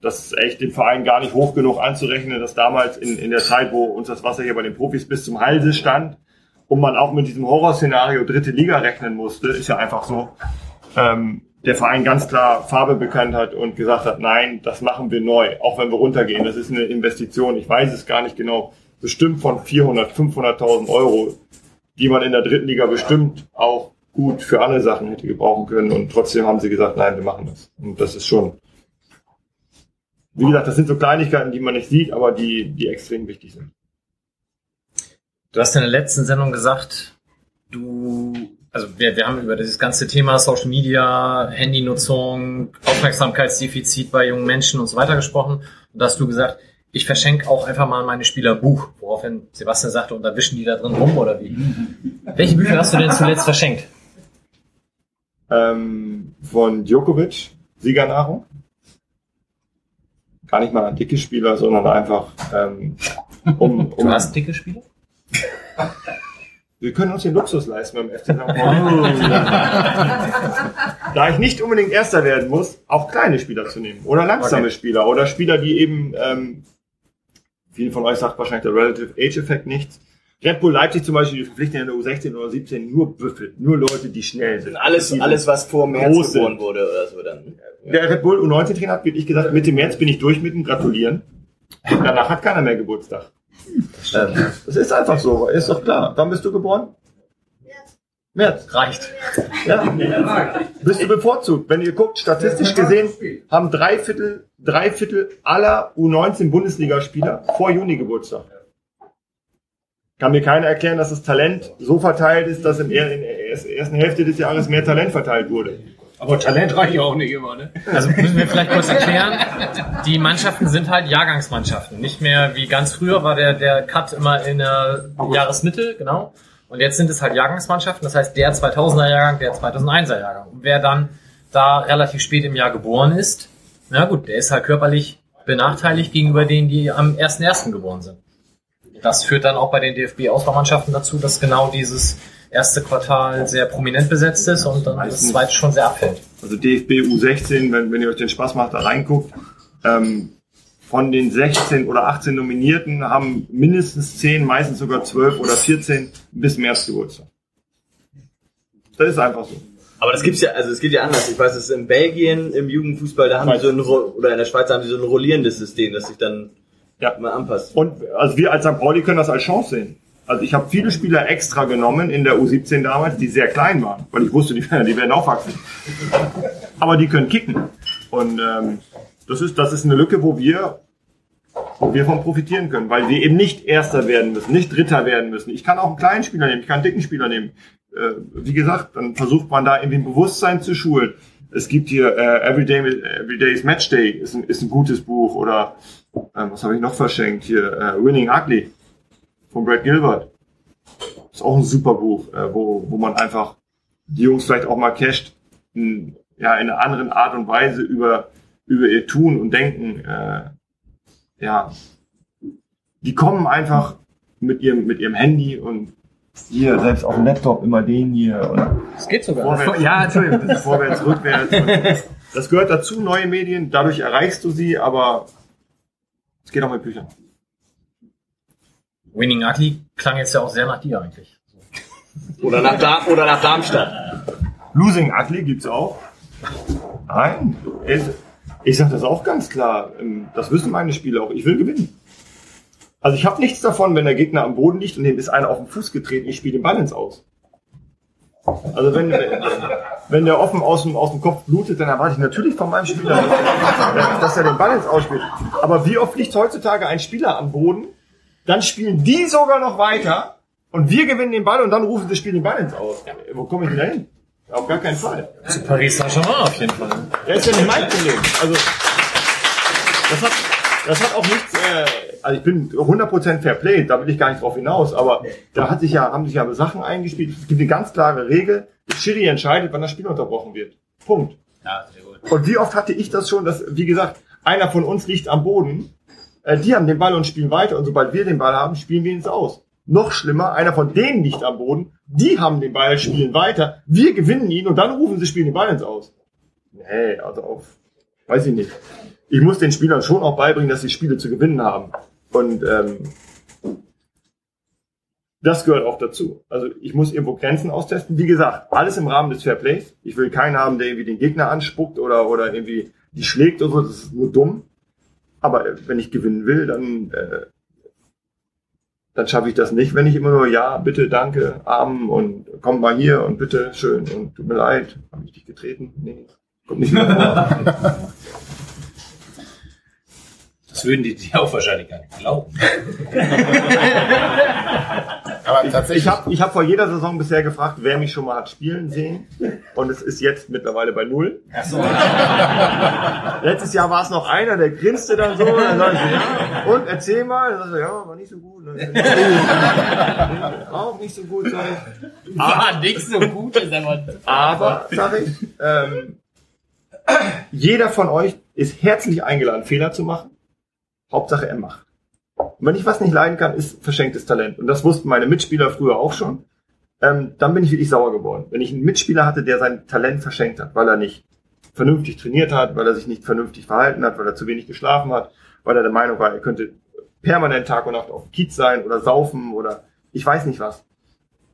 das ist echt dem Verein gar nicht hoch genug anzurechnen, dass damals in, in der Zeit, wo uns das Wasser hier bei den Profis bis zum Halse stand und man auch mit diesem Horrorszenario dritte Liga rechnen musste, ist ja einfach so, ähm, der Verein ganz klar Farbe bekannt hat und gesagt hat, nein, das machen wir neu, auch wenn wir runtergehen. Das ist eine Investition. Ich weiß es gar nicht genau. Bestimmt von 400, 500.000 Euro, die man in der dritten Liga bestimmt auch gut für alle Sachen hätte gebrauchen können. Und trotzdem haben sie gesagt, nein, wir machen das. Und das ist schon, wie gesagt, das sind so Kleinigkeiten, die man nicht sieht, aber die, die extrem wichtig sind. Du hast in der letzten Sendung gesagt, du also wir, wir haben über dieses ganze Thema Social Media, Handynutzung, Aufmerksamkeitsdefizit bei jungen Menschen und so weiter gesprochen. Und da hast du gesagt, ich verschenke auch einfach mal meine Spieler Buch, woraufhin Sebastian sagte, und da wischen die da drin rum oder wie? Welche Bücher hast du denn zuletzt verschenkt? Ähm, von Djokovic, Siegernahrung. Gar nicht mal an dicke Spieler, sondern einfach ähm, um, um. Du hast dicke Spieler? Wir können uns den Luxus leisten beim FC St. Pauli. da ich nicht unbedingt Erster werden muss, auch kleine Spieler zu nehmen. Oder langsame okay. Spieler. Oder Spieler, die eben, ähm, viele von euch sagt wahrscheinlich der Relative Age Effect nichts. Red Bull Leipzig zum Beispiel, die verpflichten in der U16 oder 17 nur Büffel, nur Leute, die schnell sind. Alles, alles was vor März geboren wurde oder so dann. Der Red Bull U19 Trainer hat wirklich gesagt, Mitte März bin ich durch mit dem Gratulieren. Danach hat keiner mehr Geburtstag. Das, das ist einfach so, ist doch klar. Wann bist du geboren? März. Reicht. Ja. Bist du bevorzugt. Wenn ihr guckt, statistisch gesehen haben drei Viertel, drei Viertel aller U19 Bundesligaspieler vor Juni Geburtstag. Kann mir keiner erklären, dass das Talent so verteilt ist, dass in der ersten Hälfte des Jahres mehr Talent verteilt wurde. Aber Talent reicht ja auch nicht immer, ne? Also müssen wir vielleicht kurz erklären, die Mannschaften sind halt Jahrgangsmannschaften. Nicht mehr wie ganz früher war der, der Cut immer in der Jahresmitte, genau. Und jetzt sind es halt Jahrgangsmannschaften, das heißt der 2000er Jahrgang, der 2001er Jahrgang. Und wer dann da relativ spät im Jahr geboren ist, na gut, der ist halt körperlich benachteiligt gegenüber denen, die am 1.1. geboren sind. Das führt dann auch bei den DFB-Auswahlmannschaften dazu, dass genau dieses erste Quartal sehr prominent besetzt ist und dann das zweite schon sehr abfällt. Also DFB U16, wenn, wenn ihr euch den Spaß macht, da reinguckt, ähm, von den 16 oder 18 Nominierten haben mindestens 10, meistens sogar 12 oder 14 bis März Geburtstag. Das ist einfach so. Aber das gibt's ja, also es geht ja anders. Ich weiß, es ist in Belgien im Jugendfußball, da haben die so ein oder in der Schweiz haben die so ein rollierendes System, das sich dann Ja. mal anpasst. Und also wir als St. Pauli können das als Chance sehen. Also ich habe viele Spieler extra genommen in der U17 damals, die sehr klein waren, weil ich wusste, die, werden- die werden aufwachsen. Aber die können kicken. Und ähm, das ist das ist eine Lücke, wo wir wo wir von profitieren können, weil wir eben nicht Erster werden müssen, nicht Dritter werden müssen. Ich kann auch einen kleinen Spieler nehmen, ich kann einen dicken Spieler nehmen. Äh, wie gesagt, dann versucht man da irgendwie ein Bewusstsein zu schulen. Es gibt hier äh, Everyday, Everyday is Match Day, ist ein, ist ein gutes Buch. Oder äh, was habe ich noch verschenkt? Hier äh, Winning Ugly von Brad Gilbert. Ist auch ein super Buch, äh, wo, wo man einfach die Jungs vielleicht auch mal casht, in, ja, in einer anderen Art und Weise über, über ihr Tun und Denken, äh, ja, die kommen einfach mit ihrem, mit ihrem Handy und hier, selbst auf dem Laptop immer den hier und Das geht sogar. vorwärts, Ja, Entschuldigung. das ist vorwärts, rückwärts. Das gehört dazu, neue Medien, dadurch erreichst du sie, aber es geht auch mit Büchern. Winning Ugly klang jetzt ja auch sehr nach dir eigentlich. Oder nach, Dar oder nach Darmstadt. Losing Ugly gibt's auch. Nein, ich sage das auch ganz klar. Ähm, Das wissen meine Spieler auch. Ich will gewinnen. Also ich habe nichts davon, wenn der Gegner am Boden liegt und dem ist einer auf den Fuß getreten, ich spiele den Ball ins Aus. Also wenn, wenn der offen aus dem, aus dem Kopf blutet, dann erwarte ich natürlich von meinem Spieler, dass er den Ball ins Aus spielt. Aber wie oft liegt heutzutage ein Spieler am Boden, dann spielen die sogar noch weiter und wir gewinnen den Ball und dann rufen sie, spielen den Ball ins Aus. Wo komme ich denn da hin? Auf gar keinen Fall. Zu Paris Saint-Germain auf jeden Fall. Das ist ja nicht mein Problem. Also, das hat, das hat auch nichts, äh, also ich bin 100% Fair Play, da will ich gar nicht drauf hinaus, aber da hat sich ja, haben sich ja Sachen eingespielt. Es gibt eine ganz klare Regel, der Schiri entscheidet, wann das Spiel unterbrochen wird. Punkt. Ja, sehr gut. Und wie oft hatte ich das schon, dass, wie gesagt, einer von uns liegt am Boden, äh, die haben den Ball und spielen weiter und sobald wir den Ball haben, spielen wir ihn aus. Noch schlimmer, einer von denen liegt am Boden, die haben den Ball, spielen weiter, wir gewinnen ihn und dann rufen sie, spielen den Ball ins Aus. Nee, also auf, weiß ich nicht. Ich muss den Spielern schon auch beibringen, dass sie Spiele zu gewinnen haben. Und ähm, das gehört auch dazu. Also ich muss irgendwo Grenzen austesten. Wie gesagt, alles im Rahmen des Fair Plays. Ich will keinen haben, der irgendwie den Gegner anspuckt oder, oder irgendwie die schlägt oder so. Das ist nur dumm. Aber äh, wenn ich gewinnen will, dann, äh, dann schaffe ich das nicht, wenn ich immer nur ja, bitte, danke, Armen und komm mal hier und bitte, schön und tut mir leid, habe ich dich getreten? Nee, kommt nicht mehr vor. Das würden die dir auch wahrscheinlich gar nicht glauben. Aber Ich, tatsächlich, ich habe ich hab vor jeder Saison bisher gefragt, wer mich schon mal hat spielen sehen. Und es ist jetzt mittlerweile bei null. Letztes Jahr war es noch einer, der grinste dann so. Dann sag ich so, ja, und erzähl mal. Dann sag ich so, ja, war nicht so gut. Dann Auch nicht so gut, sag ich. War nicht so gut, ist aber. Aber, sag ich, ähm, jeder von euch ist herzlich eingeladen, Fehler zu machen. Hauptsache er macht. Und wenn ich was nicht leiden kann, ist verschenktes Talent. Und das wussten meine Mitspieler früher auch schon. Ähm, dann bin ich wirklich sauer geworden. Wenn ich einen Mitspieler hatte, der sein Talent verschenkt hat, weil er nicht vernünftig trainiert hat, weil er sich nicht vernünftig verhalten hat, weil er zu wenig geschlafen hat, weil er der Meinung war, er könnte permanent Tag und Nacht auf dem Kiez sein oder saufen oder ich weiß nicht was.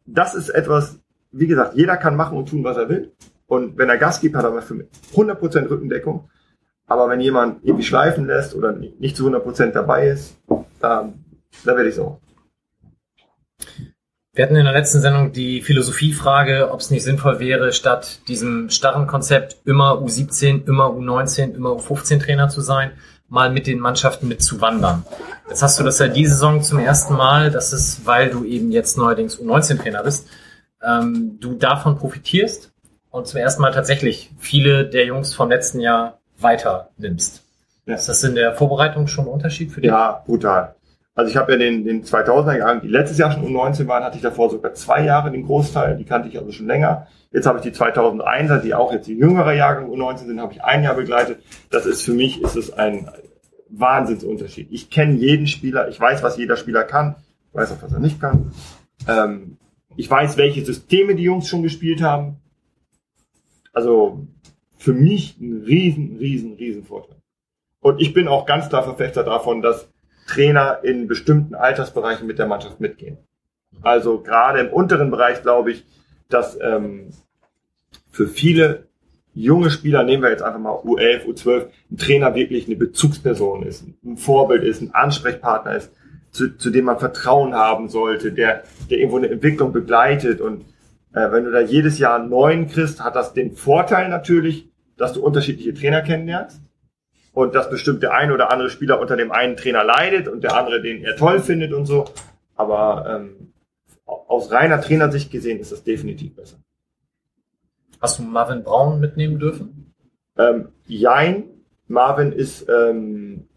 Das ist etwas, wie gesagt, jeder kann machen und tun, was er will. Und wenn er Gas gibt, hat er für mich 100% Rückendeckung. Aber wenn jemand irgendwie schleifen lässt oder nicht zu 100% dabei ist, da, da werde ich so. Wir hatten in der letzten Sendung die Philosophiefrage, ob es nicht sinnvoll wäre, statt diesem starren Konzept immer U17, immer U19, immer U15 Trainer zu sein, mal mit den Mannschaften mit zu wandern. Jetzt hast du das ja diese Saison zum ersten Mal, das ist, weil du eben jetzt neuerdings U19 Trainer bist, ähm, du davon profitierst und zum ersten Mal tatsächlich viele der Jungs vom letzten Jahr weiter nimmst. Ja. Ist das in der Vorbereitung schon ein Unterschied für dich? Ja, brutal. Also ich habe ja den, den 2000er Jahren, die letztes Jahr schon um 19 waren, hatte ich davor sogar zwei Jahre den Großteil, die kannte ich also schon länger. Jetzt habe ich die 2001er, die auch jetzt die jüngere Jahrgang U19 sind, habe ich ein Jahr begleitet. Das ist für mich ist es ein Wahnsinnsunterschied. Ich kenne jeden Spieler, ich weiß, was jeder Spieler kann, weiß auch, was er nicht kann. Ähm, Ich weiß, welche Systeme die Jungs schon gespielt haben. Also für mich ein riesen, riesen, riesen Vorteil. Und ich bin auch ganz klar Verfechter davon, dass Trainer in bestimmten Altersbereichen mit der Mannschaft mitgehen. Also gerade im unteren Bereich glaube ich, dass ähm, für viele junge Spieler, nehmen wir jetzt einfach mal U11, U12, ein Trainer wirklich eine Bezugsperson ist, ein Vorbild ist, ein Ansprechpartner ist, zu, zu dem man Vertrauen haben sollte, der, der irgendwo eine Entwicklung begleitet. Und äh, wenn du da jedes Jahr einen neuen kriegst, hat das den Vorteil natürlich, dass du unterschiedliche Trainer kennenlernst und dass bestimmt der ein oder andere Spieler unter dem einen Trainer leidet und der andere den er toll findet und so. Aber ähm, aus reiner Trainersicht gesehen ist das definitiv besser. Hast du Marvin Braun mitnehmen dürfen? Ähm, jein, Marvin ist, ähm,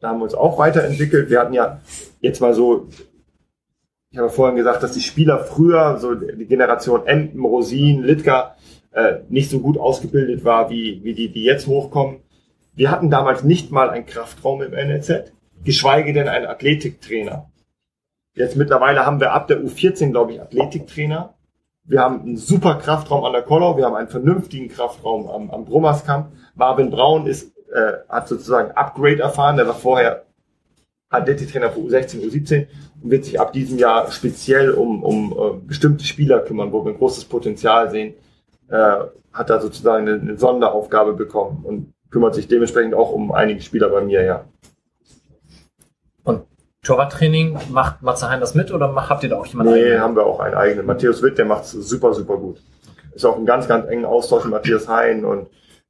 da haben wir uns auch weiterentwickelt. Wir hatten ja jetzt mal so, ich habe vorhin gesagt, dass die Spieler früher, so die Generation Empen, Rosin, Litka, äh, nicht so gut ausgebildet war wie, wie die, die jetzt hochkommen. Wir hatten damals nicht mal einen Kraftraum im NLZ, geschweige denn einen Athletiktrainer. Jetzt mittlerweile haben wir ab der U14, glaube ich, Athletiktrainer. Wir haben einen super Kraftraum an der Kollau, wir haben einen vernünftigen Kraftraum am, am Brummerskamp. Marvin Braun ist, äh, hat sozusagen Upgrade erfahren, der war vorher Athletiktrainer für U16, U17 und wird sich ab diesem Jahr speziell um, um äh, bestimmte Spieler kümmern, wo wir ein großes Potenzial sehen, äh, hat da sozusagen eine, eine Sonderaufgabe bekommen und kümmert sich dementsprechend auch um einige Spieler bei mir, ja. Torwarttraining, macht Matze Hein das mit oder macht, habt ihr da auch jemanden? Nee, eigenen? haben wir auch einen eigenen. Matthäus Witt, der macht's super, super gut. Ist auch ein ganz, ganz engen Austausch mit Matthias Hein und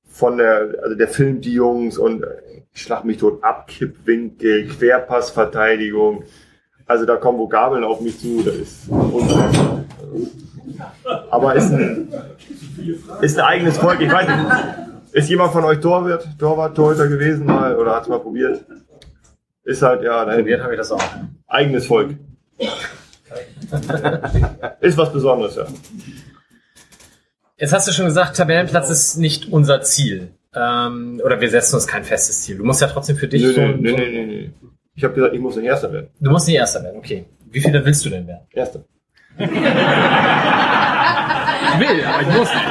von der, also der filmt die Jungs und äh, ich schlag mich tot, Abkippwinkel, Querpassverteidigung. Also da kommen Vokabeln auf mich zu, das ist unfassbar. Aber ist ein, ist ein eigenes Volk. Ich weiß nicht, ist jemand von euch Torwart, Torwart, Torhüter gewesen mal oder hat's mal probiert? Ist halt, ja, nein. Probiert habe ich das auch. Eigenes Volk. ist was Besonderes, ja. Jetzt hast du schon gesagt, Tabellenplatz ist nicht unser Ziel. Ähm, oder wir setzen uns kein festes Ziel. Du musst ja trotzdem für dich Nö, so, nö, nö, nö, nö. Ich habe gesagt, ich muss ein Erster werden. Du musst nicht Erster werden, okay. Wie viele willst du denn werden? Erster. Ich will, aber ich muss nicht.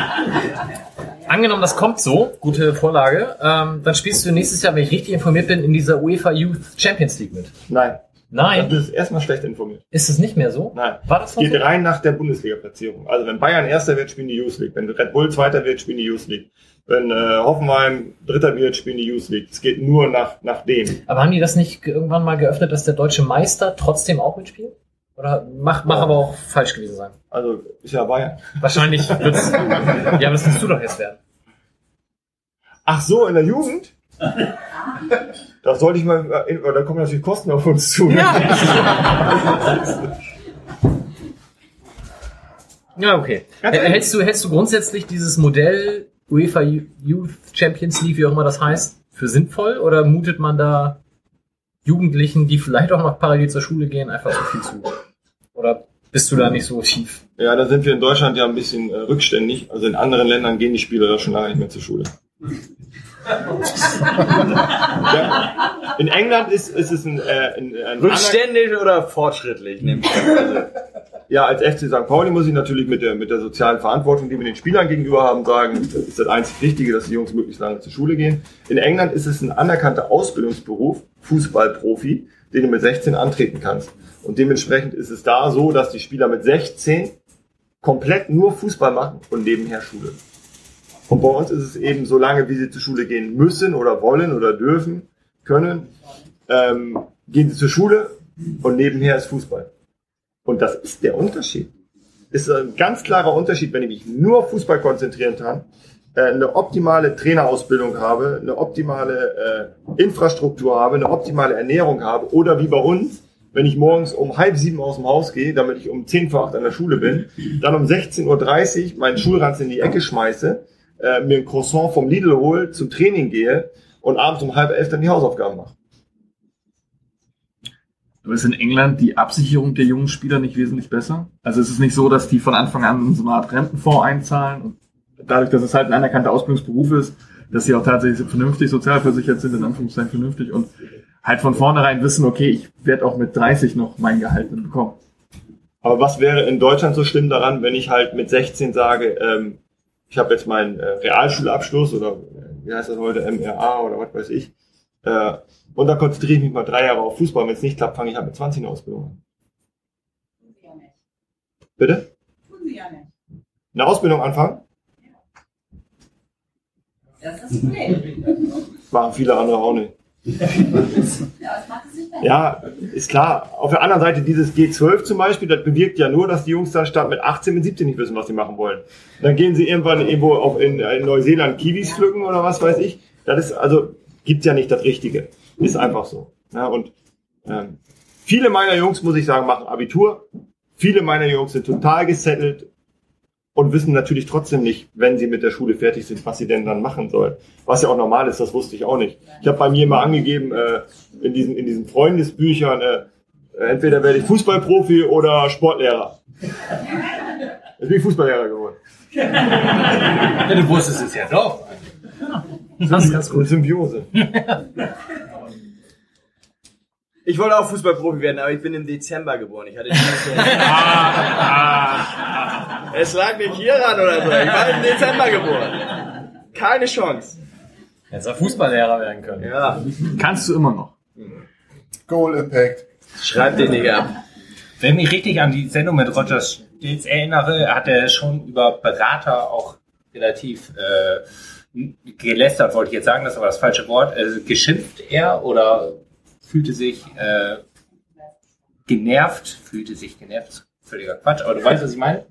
Angenommen, das kommt so, gute Vorlage, ähm, dann spielst du nächstes Jahr, wenn ich richtig informiert bin, in dieser UEFA Youth Champions League mit. Nein. Nein. Das ist erstmal schlecht informiert. Ist es nicht mehr so? Nein. War das geht so? rein nach der Bundesliga-Platzierung. Also wenn Bayern Erster wird, spielen die Youth League. Wenn Red Bull Zweiter wird, spielen die Youth League. Wenn äh, Hoffenheim Dritter wird, spielen die Youth League. Es geht nur nach, nach dem. Aber haben die das nicht irgendwann mal geöffnet, dass der deutsche Meister trotzdem auch mitspielt? Oder mach, mach Ja. aber auch falsch gewesen sein. Also ist ja Bayern. Wahrscheinlich wird's. ja, aber das musst du doch jetzt werden. Ach so, in der Jugend? Da sollte ich mal, äh, da kommen natürlich Kosten auf uns zu. ne? Ja, okay. H- ehrlich. Hältst du, hältst du grundsätzlich dieses Modell UEFA Youth Champions League, wie auch immer das heißt, für sinnvoll? Oder mutet man da Jugendlichen, die vielleicht auch noch parallel zur Schule gehen, einfach so viel zu? Oder bist du da nicht so tief? Ja, da sind wir in Deutschland ja ein bisschen äh, rückständig. Also in anderen Ländern gehen die Spieler da schon lange nicht mehr zur Schule. ja. In England ist, ist es ein, äh, ein, ein Rückständig oder fortschrittlich? Also, Ja, als FC St. Pauli muss ich natürlich mit der, mit der sozialen Verantwortung, die wir den Spielern gegenüber haben, sagen, das ist das einzig Wichtige, dass die Jungs möglichst lange zur Schule gehen. In England ist es ein anerkannter Ausbildungsberuf, Fußballprofi, den du mit 16 antreten kannst. Und dementsprechend ist es da so, dass die Spieler mit 16 komplett nur Fußball machen und nebenher Schule. Und bei uns ist es eben so lange, wie sie zur Schule gehen müssen oder wollen oder dürfen, können, ähm, gehen sie zur Schule und nebenher ist Fußball. Und das ist der Unterschied. Ist ein ganz klarer Unterschied, wenn ich mich nur auf Fußball konzentrieren kann, eine optimale Trainerausbildung habe, eine optimale äh, Infrastruktur habe, eine optimale Ernährung habe oder wie bei uns, wenn ich morgens um halb sieben aus dem Haus gehe, damit ich um zehn vor acht an der Schule bin, dann um 16.30 Uhr meinen Schulranz in die Ecke schmeiße, äh, mir ein Croissant vom Lidl hole, zum Training gehe und abends um halb elf dann die Hausaufgaben mache. Aber ist in England die Absicherung der jungen Spieler nicht wesentlich besser? Also ist es nicht so, dass die von Anfang an so eine Art Rentenfonds einzahlen und dadurch, dass es halt ein anerkannter Ausbildungsberuf ist, dass sie auch tatsächlich vernünftig sozialversichert sind, in Anführungszeichen vernünftig und halt von vornherein wissen, okay, ich werde auch mit 30 noch mein Gehalt bekommen. Aber was wäre in Deutschland so schlimm daran, wenn ich halt mit 16 sage, ähm, ich habe jetzt meinen äh, Realschulabschluss oder äh, wie heißt das heute, MRA oder was weiß ich, äh, und dann konzentriere ich mich mal drei Jahre auf Fußball. Wenn es nicht klappt, fange ich halt mit 20 eine Ausbildung an. Bitte? Tun sie ja nicht. Eine Ausbildung anfangen? Das ist das Problem. Machen viele andere auch nicht. Ja, ist klar. Auf der anderen Seite dieses G12 zum Beispiel, das bewirkt ja nur, dass die Jungs da statt mit 18, mit 17 nicht wissen, was sie machen wollen. Dann gehen sie irgendwann irgendwo auf in, in Neuseeland Kiwis pflücken oder was weiß ich. Das ist also gibt ja nicht das Richtige. Ist einfach so. Ja, und ähm, viele meiner Jungs, muss ich sagen, machen Abitur. Viele meiner Jungs sind total gesettelt und wissen natürlich trotzdem nicht, wenn sie mit der Schule fertig sind, was sie denn dann machen sollen. Was ja auch normal ist, das wusste ich auch nicht. Ich habe bei mir mal angegeben, äh, in diesen, in diesen Freundesbüchern, äh, entweder werde ich Fußballprofi oder Sportlehrer. Jetzt bin ich Fußballlehrer geworden. Ja, du wusstest es ja doch. Das ist ganz gut. Symbiose. Ich wollte auch Fußballprofi werden, aber ich bin im Dezember geboren. Ich hatte die Es lag nicht hier ran oder so. Ich war im Dezember geboren. Keine Chance. Hättest du Fußballlehrer werden können. Ja. Kannst du immer noch. Goal Impact. Schreib den nicht ab. Wenn ich mich richtig an die Sendung mit Roger Stilz erinnere, hat er schon über Berater auch relativ äh, gelästert, wollte ich jetzt sagen, das ist aber das falsche Wort. Also geschimpft er oder fühlte sich äh, genervt, fühlte sich genervt, ist völliger Quatsch, aber du weißt, was ich meine.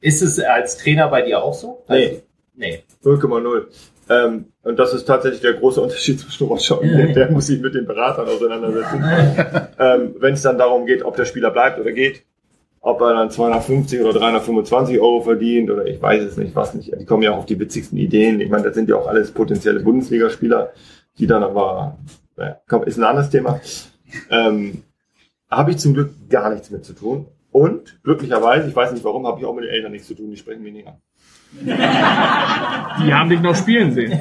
Ist es als Trainer bei dir auch so? Nee. Nee. 0,0. Ähm, und das ist tatsächlich der große Unterschied zwischen Roger und der, der muss sich mit den Beratern auseinandersetzen. ähm, Wenn es dann darum geht, ob der Spieler bleibt oder geht, ob er dann 250 oder 325 Euro verdient oder ich weiß es nicht, was nicht. Die kommen ja auch auf die witzigsten Ideen. Ich meine, das sind ja auch alles potenzielle Bundesligaspieler, die dann aber, naja, komm, ist ein anderes Thema. Ähm, habe ich zum Glück gar nichts mit zu tun. Und glücklicherweise, ich weiß nicht warum, habe ich auch mit den Eltern nichts zu tun, die sprechen mich nicht an. Die haben dich noch spielen sehen.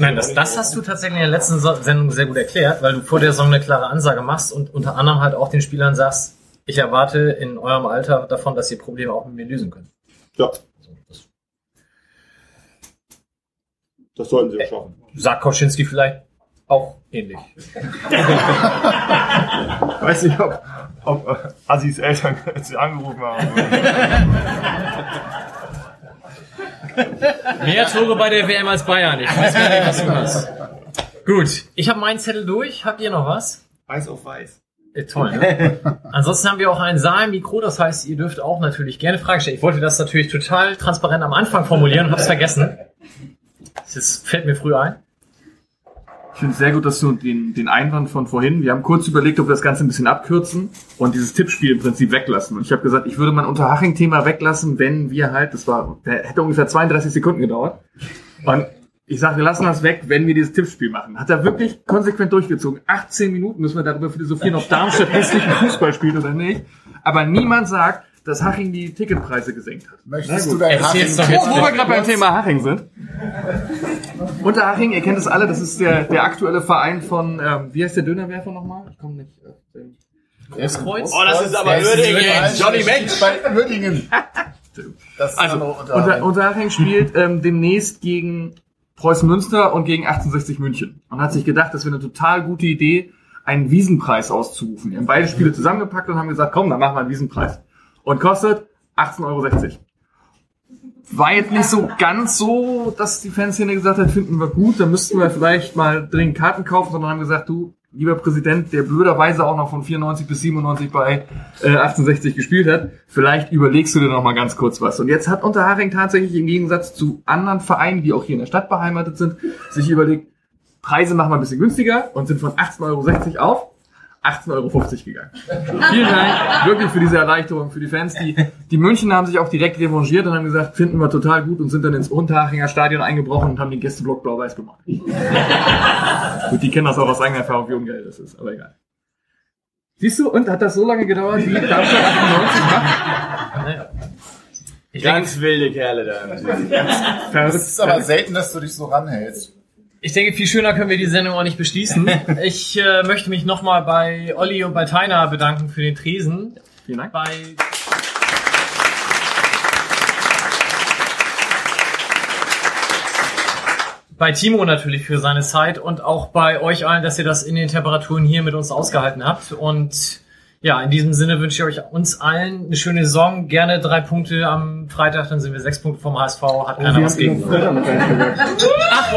Nein, das, das hast du tatsächlich in der letzten Sendung sehr gut erklärt, weil du vor der Saison eine klare Ansage machst und unter anderem halt auch den Spielern sagst, ich erwarte in eurem Alter davon, dass ihr Probleme auch mit mir lösen könnt. Ja. Das sollten sie ja schaffen. Sagt Koschinski vielleicht auch ähnlich. weiß nicht, ob, ob äh, Assis Eltern jetzt angerufen haben. Mehr Tore bei der WM als Bayern. Ich weiß gar nicht, was du hast. Gut, ich habe meinen Zettel durch. Habt ihr noch was? Weiß auf weiß. Äh, toll. Ne? Ansonsten haben wir auch ein Saal-Mikro, das heißt, ihr dürft auch natürlich gerne Fragen stellen. Ich wollte das natürlich total transparent am Anfang formulieren und habe es vergessen. Das fällt mir früh ein. Ich finde es sehr gut, dass du den, den Einwand von vorhin, wir haben kurz überlegt, ob wir das Ganze ein bisschen abkürzen und dieses Tippspiel im Prinzip weglassen. Und ich habe gesagt, ich würde mein Unterhaching-Thema weglassen, wenn wir halt, das war, der hätte ungefähr 32 Sekunden gedauert. Und ich sage, wir lassen das weg, wenn wir dieses Tippspiel machen. Hat er wirklich konsequent durchgezogen. 18 Minuten müssen wir darüber philosophieren, ob Darmstadt hässlichen Fußball spielt oder nicht. Aber niemand sagt, dass Haching die Ticketpreise gesenkt hat. Möchtest du dein Haching- doch jetzt Wo, wo wir gerade beim Thema Haching sind. Unterhaching, ihr kennt es alle, das ist der, der aktuelle Verein von, ähm, wie heißt der Dönerwerfer nochmal? Ich komme nicht. Äh, Großkreuz? Oh, das ist aber Würdingen. Johnny Mensch. Bei Würdingen. Das ist Also, Unterhaching. Unterhaching spielt ähm, demnächst gegen Preußen Münster und gegen 1860 München. Und hat sich gedacht, das wäre eine total gute Idee, einen Wiesenpreis auszurufen. Wir haben beide Spiele zusammengepackt und haben gesagt, komm, dann machen wir einen Wiesenpreis. Und kostet 18,60 Euro. War jetzt nicht so ganz so, dass die Fanszene gesagt hat, finden wir gut, dann müssten wir vielleicht mal dringend Karten kaufen, sondern haben gesagt, du, lieber Präsident, der blöderweise auch noch von 94 bis 97 bei äh, 1860 gespielt hat, vielleicht überlegst du dir noch mal ganz kurz was. Und jetzt hat Unterhaching tatsächlich im Gegensatz zu anderen Vereinen, die auch hier in der Stadt beheimatet sind, sich überlegt, Preise machen wir ein bisschen günstiger und sind von 18,60 Euro auf 18,50 Euro gegangen. Vielen Dank wirklich für diese Erleichterung für die Fans. Die, die München haben sich auch direkt revanchiert und haben gesagt, finden wir total gut und sind dann ins Unterhachinger Stadion eingebrochen und haben den Gästeblock blau-weiß gemacht. Gut, die kennen das auch aus eigener Erfahrung, wie ungeil das ist, aber egal. Siehst du, und hat das so lange gedauert, wie Darmstadt 98 macht? Ganz wilde Kerle da. Es ist aber selten, dass du dich so ranhältst. Ich denke, viel schöner können wir die Sendung auch nicht beschließen. Ich äh, möchte mich nochmal bei Olli und bei Taina bedanken für den Tresen. Vielen Dank. Bei bei Timo natürlich für seine Zeit und auch bei euch allen, dass ihr das in den Temperaturen hier mit uns ausgehalten habt. Und ja, in diesem Sinne wünsche ich euch uns allen eine schöne Saison. Gerne drei Punkte am Freitag, dann sind wir sechs Punkte vom HSV. Hat keiner was gegen. Ach,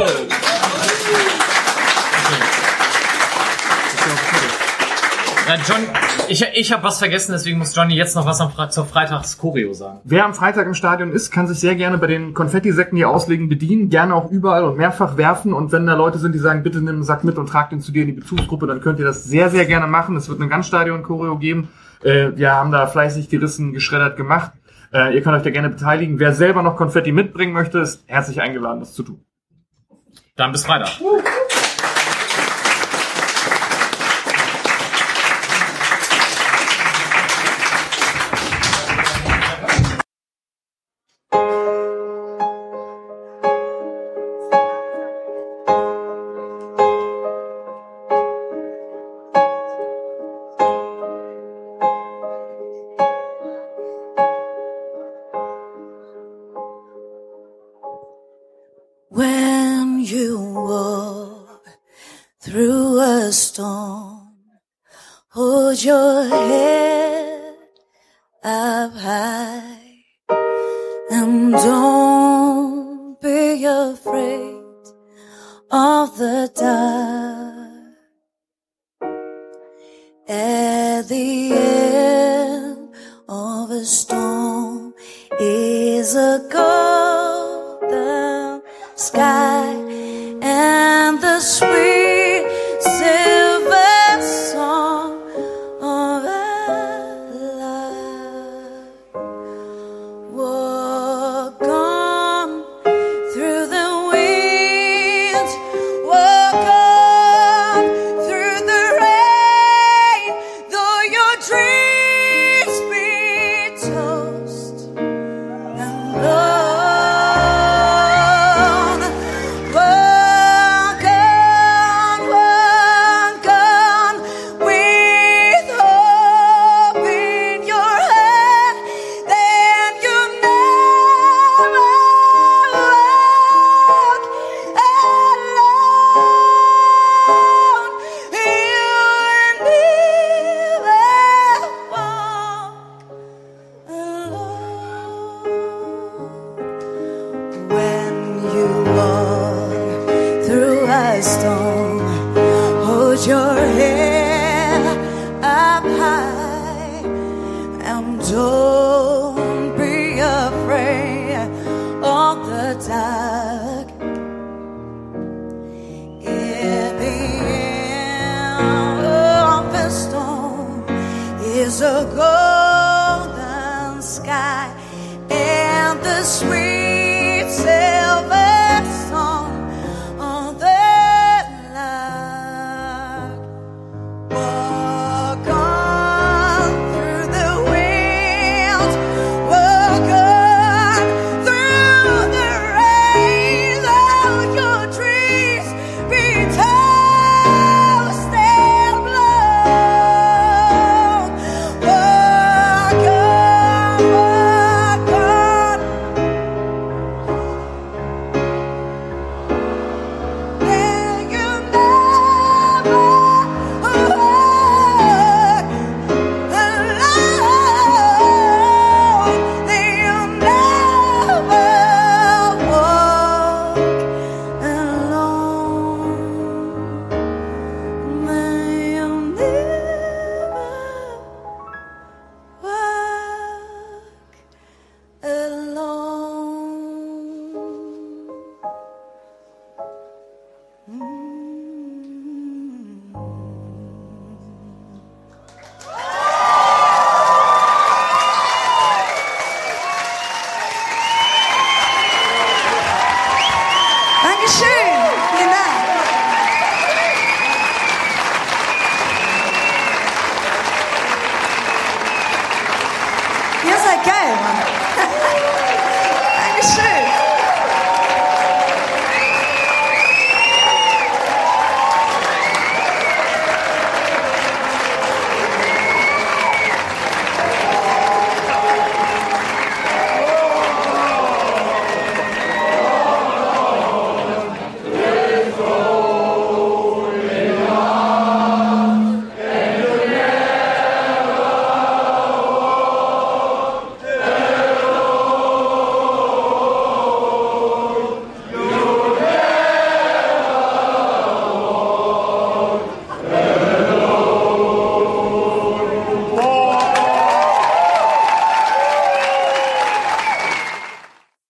wohl. Ja, John, ich, ich habe was vergessen, deswegen muss Johnny jetzt noch was am Fre zur Freitags-Choreo sagen. Wer am Freitag im Stadion ist, kann sich sehr gerne bei den Konfettisäcken, die auslegen, bedienen. Gerne auch überall und mehrfach werfen. Und wenn da Leute sind, die sagen, bitte nimm einen Sack mit und trag den zu dir in die Bezugsgruppe, dann könnt ihr das sehr, sehr gerne machen. Es wird eine Ganzstadion-Choreo geben. Äh, wir haben da fleißig gerissen, geschreddert gemacht. Äh, ihr könnt euch da gerne beteiligen. Wer selber noch Konfetti mitbringen möchte, ist herzlich eingeladen, das zu tun. Dann bis Freitag.